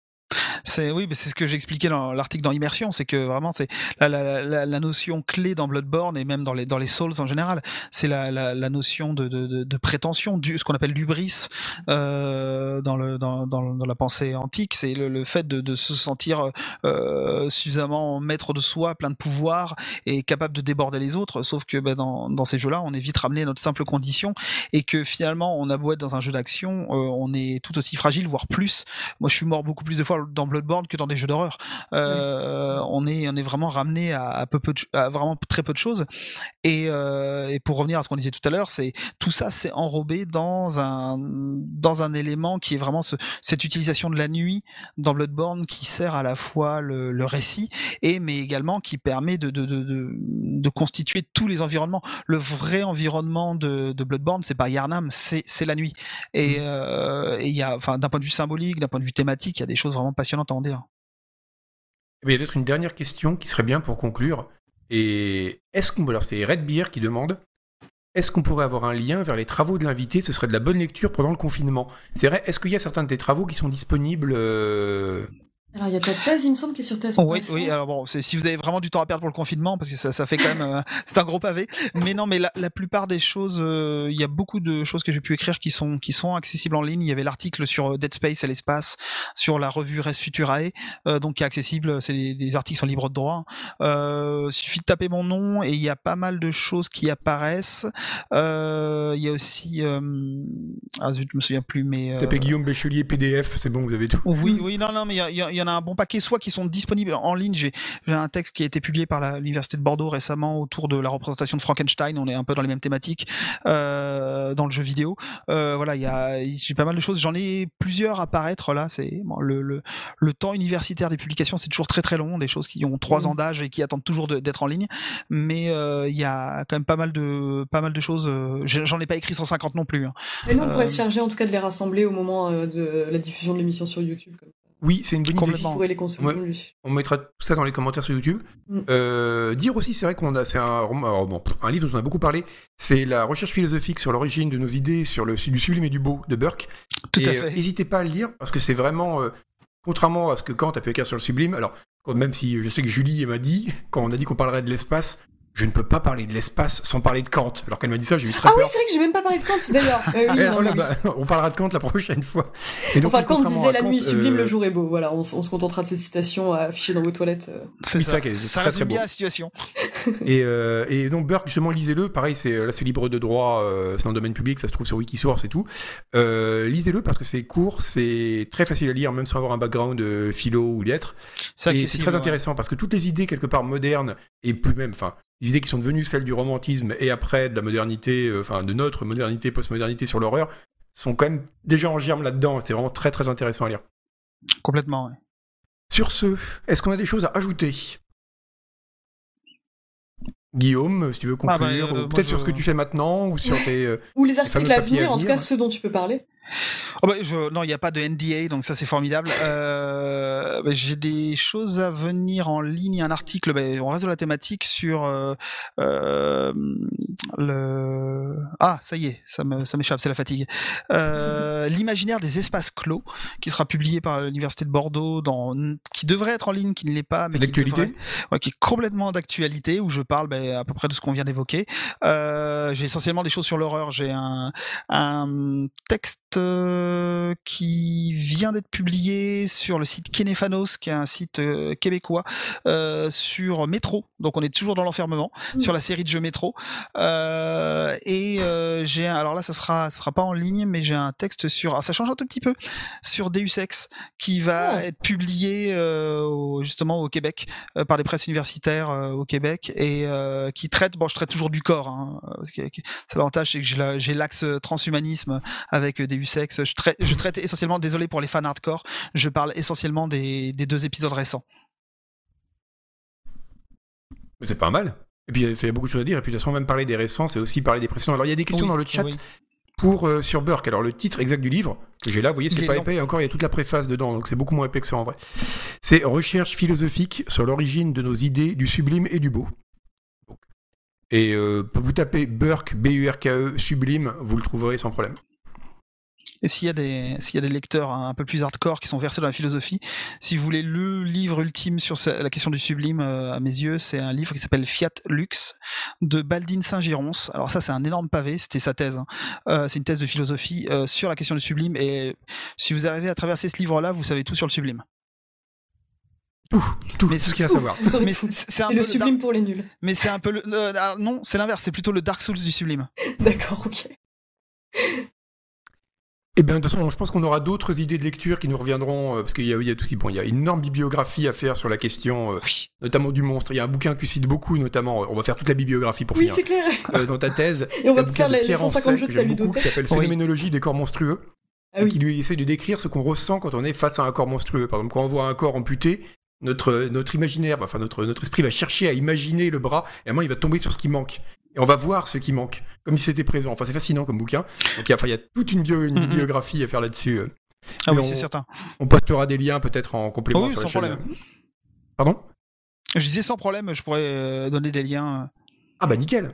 C: C'est oui, mais c'est ce que j'expliquais dans l'article dans Immersion, c'est que vraiment c'est la, la, la, la, notion clé dans Bloodborne et même dans les dans les Souls en général, c'est la, notion de, de, de, prétention, du, ce qu'on appelle l'ubris euh, dans le dans, dans, la pensée antique, c'est le, le, fait de, de, se sentir euh, suffisamment maître de soi, plein de pouvoir et capable de déborder les autres. Sauf que ben, dans, dans ces jeux-là, on est vite ramené à notre simple condition et que finalement, on a beau être dans un jeu d'action, euh, on est tout aussi fragile, voire plus. Moi, je suis mort beaucoup plus de fois dans Bloodborne que dans des jeux d'horreur. Euh, on est on est vraiment ramené à, peu peu de, à vraiment très peu de choses. Et, euh, et pour revenir à ce qu'on disait tout à l'heure, c'est tout ça c'est enrobé dans un dans un élément qui est vraiment ce, cette utilisation de la nuit dans Bloodborne qui sert à la fois le, le récit et mais également qui permet de de, de, constituer tous les environnements. Le vrai environnement de, Bloodborne, c'est pas Yarnam, c'est c'est la nuit. Et mmh. euh, il y a enfin d'un point de vue symbolique, d'un point de vue thématique, il y a des choses vraiment passionnantes à en dire.
A: Il y a peut-être une dernière question qui serait bien pour conclure. Et est-ce qu'on. C'est Redbeer qui demande est-ce qu'on pourrait avoir un lien vers les travaux de l'invité? Ce serait de la bonne lecture pendant le confinement. C'est vrai, est-ce qu'il y a certains de tes travaux qui sont disponibles euh,
B: alors, il y a ta thèse, il me semble, qui est sur thèse.
C: oui, oui, alors bon, si vous avez vraiment du temps à perdre pour le confinement, parce que ça, ça fait quand même. Euh, [LAUGHS] c'est un gros pavé. Mais non, mais la, la plupart des choses, euh, il y a beaucoup de choses que j'ai pu écrire qui sont, qui sont accessibles en ligne. Il y avait l'article sur euh, Dead Space à l'espace, sur la revue Res Futurae, donc qui est accessible. C'est des, des, articles sont libres de droit. Il suffit de taper mon nom et il y a pas mal de choses qui apparaissent. Il y a aussi. ah, je me souviens plus, mais.
A: Tapez Guillaume Béchelier PDF, c'est bon, vous avez tout.
C: Oui, oui, non, non, mais il y, y, y a un bon paquet, soit qui sont disponibles en ligne. J'ai un texte qui a été publié par l'université de Bordeaux récemment autour de la représentation de Frankenstein. On est un peu dans les mêmes thématiques euh, dans le jeu vidéo. Euh, voilà, il y a j'ai pas mal de choses. J'en ai plusieurs à paraître là. C'est bon, le, le, le, temps universitaire des publications, c'est toujours très très long. Des choses qui ont trois ans d'âge et qui attendent toujours d'être en ligne. Mais euh, il y a quand même pas mal de pas mal de choses. J'en ai pas écrit 150 non plus. Hein.
B: Mais nous, on pourrait se charger en tout cas de les rassembler au moment de la diffusion de l'émission sur YouTube. Comme
A: oui, c'est une bonne idée.
B: Les
A: on mettra tout ça dans les commentaires sur YouTube. Mm. Euh, dire aussi, c'est vrai qu'on a, c'est un, un livre dont on a beaucoup parlé. C'est la recherche philosophique sur l'origine de nos idées, sur le du sublime et du beau de Burke.
C: Tout à fait.
A: N'hésitez pas à le lire parce que c'est vraiment, euh, contrairement à ce que Kant a pu écrire sur le sublime. Alors, même si je sais que Julie m'a dit quand on a dit qu'on parlerait de l'espace, je ne peux pas parler de l'espace sans parler de Kant. Alors qu'elle m'a dit ça, j'ai eu très
B: peur.
A: Ah
B: oui, c'est vrai que j'ai même pas parlé de Kant d'ailleurs. [LAUGHS]
A: Euh, bah, on parlera de Kant la prochaine fois.
B: Et donc, enfin, Kant disait la nuit est sublime, le euh, jour est beau. Voilà, on, se contentera de ces citations affichées dans vos toilettes. Euh.
C: C'est ça, ça, ça résume bien la situation. [LAUGHS]
A: et, euh, et, donc Burke, justement, lisez-le. Pareil, c'est là, c'est libre de droit, c'est dans le domaine public, ça se trouve sur Wikisource et tout. lisez-le parce que c'est court, c'est très facile à lire, même sans avoir un background philo ou lettres. C'est très intéressant parce que toutes les idées quelque part modernes et plus même, enfin des idées qui sont devenues celles du romantisme et après de la modernité, euh, enfin de notre modernité, postmodernité sur l'horreur, sont quand même déjà en germe là-dedans. C'est vraiment très très intéressant à lire.
C: Complètement, oui.
A: Sur ce, est-ce qu'on a des choses à ajouter? Guillaume, si tu veux ah bah, conclure, euh, peut-être sur ce que tu fais maintenant ou sur tes. Euh, [LAUGHS]
B: ou les articles à venir, en tout cas ceux dont tu peux parler.
C: Oh bah, je, non, il n'y a pas de NDA, donc ça c'est formidable. Euh, bah, J'ai des choses à venir en ligne, un article, bah, on reste de la thématique sur euh, euh, le... Ah, ça y est, ça m'échappe, c'est la fatigue. Euh, [LAUGHS] L'imaginaire des espaces clos, qui sera publié par l'Université de Bordeaux, dans, qui devrait être en ligne, qui ne l'est pas, mais qui, ouais, qui, est complètement d'actualité, où je parle bah, à peu près de ce qu'on vient d'évoquer. Euh, J'ai essentiellement des choses sur l'horreur. J'ai un, un texte euh, qui vient d'être publié sur le site Kenefanos, qui est un site euh, québécois, euh, sur Métro. Donc on est toujours dans l'enfermement, mmh. sur la série de jeux Métro. et j'ai alors là, ça sera, ça sera pas en ligne, mais j'ai un texte sur, alors ça change un tout petit peu, sur Deus Ex, qui va oh. être publié justement au Québec par les presses universitaires au Québec et qui traite, bon, je traite toujours du corps. Hein, parce que, l'avantage, c'est que j'ai l'axe transhumanisme avec Deus sexe. Je, traite, je traite essentiellement, désolé pour les fans hardcore, je parle essentiellement des, deux épisodes récents.
A: Mais c'est pas mal. Et puis il y a beaucoup de choses à dire. Et puis de toute façon, même parler des récents, c'est aussi parler des précédents. Alors il y a des questions dans le chat. Pour, euh, sur Burke, alors le titre exact du livre, que j'ai là, vous voyez, c'est pas épais, encore il y a toute la préface dedans, donc c'est beaucoup moins épais que ça en vrai. C'est Recherche philosophique sur l'origine de nos idées du sublime et du beau. Et euh, vous tapez Burke, B-U-R-K-E, sublime, vous le trouverez sans problème.
C: Et s'il y, a des, s'il y a des lecteurs un peu plus hardcore qui sont versés dans la philosophie, si vous voulez le livre ultime sur la question du sublime, euh, à mes yeux, c'est un livre qui s'appelle Fiat Lux de Baldine Saint-Girons. Alors ça, c'est un énorme pavé, c'était sa thèse. Hein. Euh, c'est une thèse de philosophie euh, sur la question du sublime. Et si vous arrivez à traverser ce livre-là, vous savez tout sur le sublime.
A: Tout, tout, mais ce qu'il y a à savoir.
B: Mais c'est un le sublime pour les nuls.
C: Mais c'est un peu le. non, c'est l'inverse, c'est plutôt le Dark Souls du sublime. [LAUGHS]
B: D'accord, ok.
A: Eh bien, de toute façon, je pense qu'on aura d'autres idées de lecture qui nous reviendront, euh, parce qu'il y a, il y a tout bon, il y a une énorme bibliographie à faire sur la question, euh,
C: Oui.
A: notamment du monstre. Il y a un bouquin qui cite beaucoup, notamment, euh, on va faire toute la bibliographie pour
B: Oui,
A: finir,
B: c'est clair.
A: euh, dans ta thèse. [LAUGHS]
B: Et on
A: C'est
B: va faire les, les
A: Pierre
B: 150
A: Ancet,
B: jeux
A: que
B: de
A: qui s'appelle
C: Oui.
A: Phénoménologie des corps monstrueux,
B: Ah
A: et
B: oui.
A: qui lui essaie de décrire ce qu'on ressent quand on est face à un corps monstrueux. Par exemple, quand on voit un corps amputé, notre, notre imaginaire, enfin notre, notre esprit va chercher à imaginer le bras, et à un moment il va tomber sur ce qui manque. Et on va voir ce qui manque, comme si c'était présent. Enfin, c'est fascinant comme bouquin. Donc, il y a, enfin, il y a toute une, bio- une
C: Mhm.
A: biographie à faire là-dessus. euh.
C: Ah
A: Mais
C: oui, c'est certain.
A: On postera des liens peut-être en complément
C: oui,
A: sur la
C: sans
A: chaîne.
C: problème.
A: Pardon?
C: Je disais sans problème, je pourrais euh, donner des liens.
A: Ah bah nickel.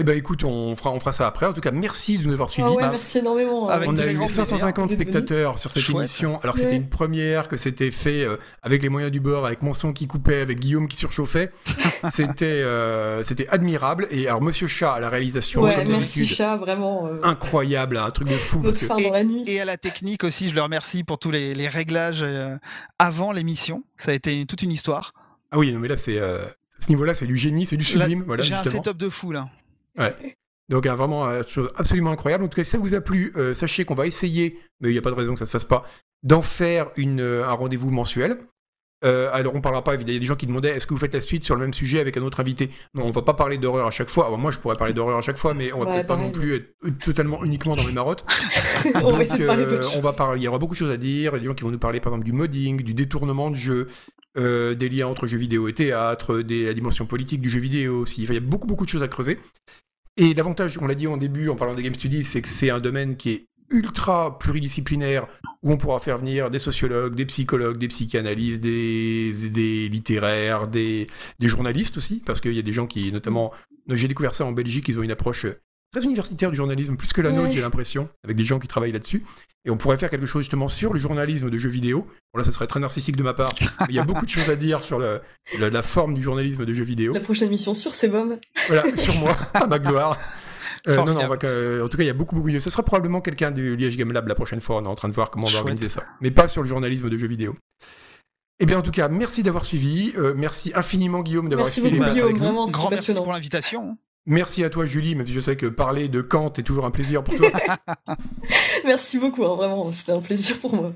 A: Eh ben écoute, on fera, on fera ça après. En tout cas, merci de nous avoir suivis.
B: Ah ouais,
C: Bah,
B: merci énormément.
C: avec
A: on a eu
C: grand plaisir
A: 550
B: d'être venu.
A: spectateurs sur cette
C: Chouette.
A: émission, alors que c'était
B: Ouais.
A: une première, que c'était fait euh, avec les moyens du bord, avec mon son qui coupait, avec Guillaume qui surchauffait. [LAUGHS] c'était euh, c'était admirable. Et alors Monsieur Chat à la réalisation,
B: Ouais, merci chat, vraiment. euh,
A: incroyable, hein, un truc de fou.
B: notre
A: parce que-
B: phare dans la nuit.
C: Et à la technique aussi, je le remercie pour tous les, les réglages euh, avant l'émission. Ça a été toute une histoire.
A: Ah oui, non mais là c'est euh, à ce niveau-là, c'est du génie, c'est du sublime. voilà,
C: J'ai un setup de fou là.
A: Donc euh, vraiment, euh, chose absolument incroyable. En tout cas, si ça vous a plu, euh, sachez qu'on va essayer, mais il n'y a pas de raison que ça se fasse pas, d'en faire une, euh, un rendez-vous mensuel. Alors on parlera pas, il y a des gens qui demandaient est-ce que vous faites la suite sur le même sujet avec un autre invité? Non, on va pas parler d'horreur à chaque fois. Alors, moi, je pourrais parler d'horreur à chaque fois, mais on va
B: Ouais,
A: peut-être pas non plus être totalement uniquement dans les marottes. [LAUGHS]
B: on va
A: Donc,
B: parler d'autres
A: on va parler, il y aura beaucoup de choses à dire. Il y a des gens qui vont nous parler, par exemple, du modding, du détournement de jeux, euh, des liens entre jeux vidéo et théâtre, des, la dimension politique du jeu vidéo aussi. Il y a beaucoup, beaucoup de choses à creuser. Et l'avantage, on l'a dit en début en parlant des Game Studies, c'est que c'est un domaine qui est ultra pluridisciplinaire, où on pourra faire venir des sociologues, des psychologues, des psychanalystes, des, des littéraires, des, des journalistes aussi, parce qu'il y a des gens qui, notamment, j'ai découvert ça en Belgique, ils ont une approche très universitaire du journalisme, plus que la nôtre,
B: Ouais.
A: j'ai l'impression, avec des gens qui travaillent là-dessus. Et on pourrait faire quelque chose justement sur le journalisme de jeux vidéo. Bon là, ce serait très narcissique de ma part, mais il y a beaucoup de choses à dire sur le- la, la forme du journalisme de jeux vidéo.
B: La prochaine émission sur Sebum.
A: Voilà, sur moi, [LAUGHS] à ma gloire. Euh, non, non, en tout cas, il y a beaucoup, beaucoup mieux. Ce sera probablement quelqu'un du Liège Game Lab la prochaine fois. On est en train de voir comment on va
C: Chouette.
A: organiser ça. Mais pas sur le journalisme de jeux vidéo. Eh bien, en tout cas, merci d'avoir suivi. Euh, merci infiniment, Guillaume, d'avoir
B: Merci
A: suivi les
B: beaucoup, Guillaume,
A: avec nous.
B: vraiment,
C: Grand merci pour l'invitation.
A: Merci à toi, Julie, même si je sais que parler de Kant est toujours un plaisir pour toi. [LAUGHS]
B: Merci beaucoup, hein, vraiment, c'était un plaisir pour moi.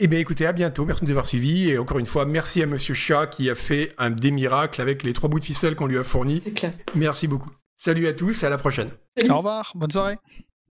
A: eh bien, écoutez, à bientôt. Merci de nous avoir suivis. Et encore une fois, merci à Monsieur Chat qui a fait un des miracles avec les trois bouts de ficelle qu'on lui a fournis.
B: C'est clair.
A: Merci beaucoup. Salut à tous et à la prochaine.
B: Salut.
C: Au revoir, bonne soirée.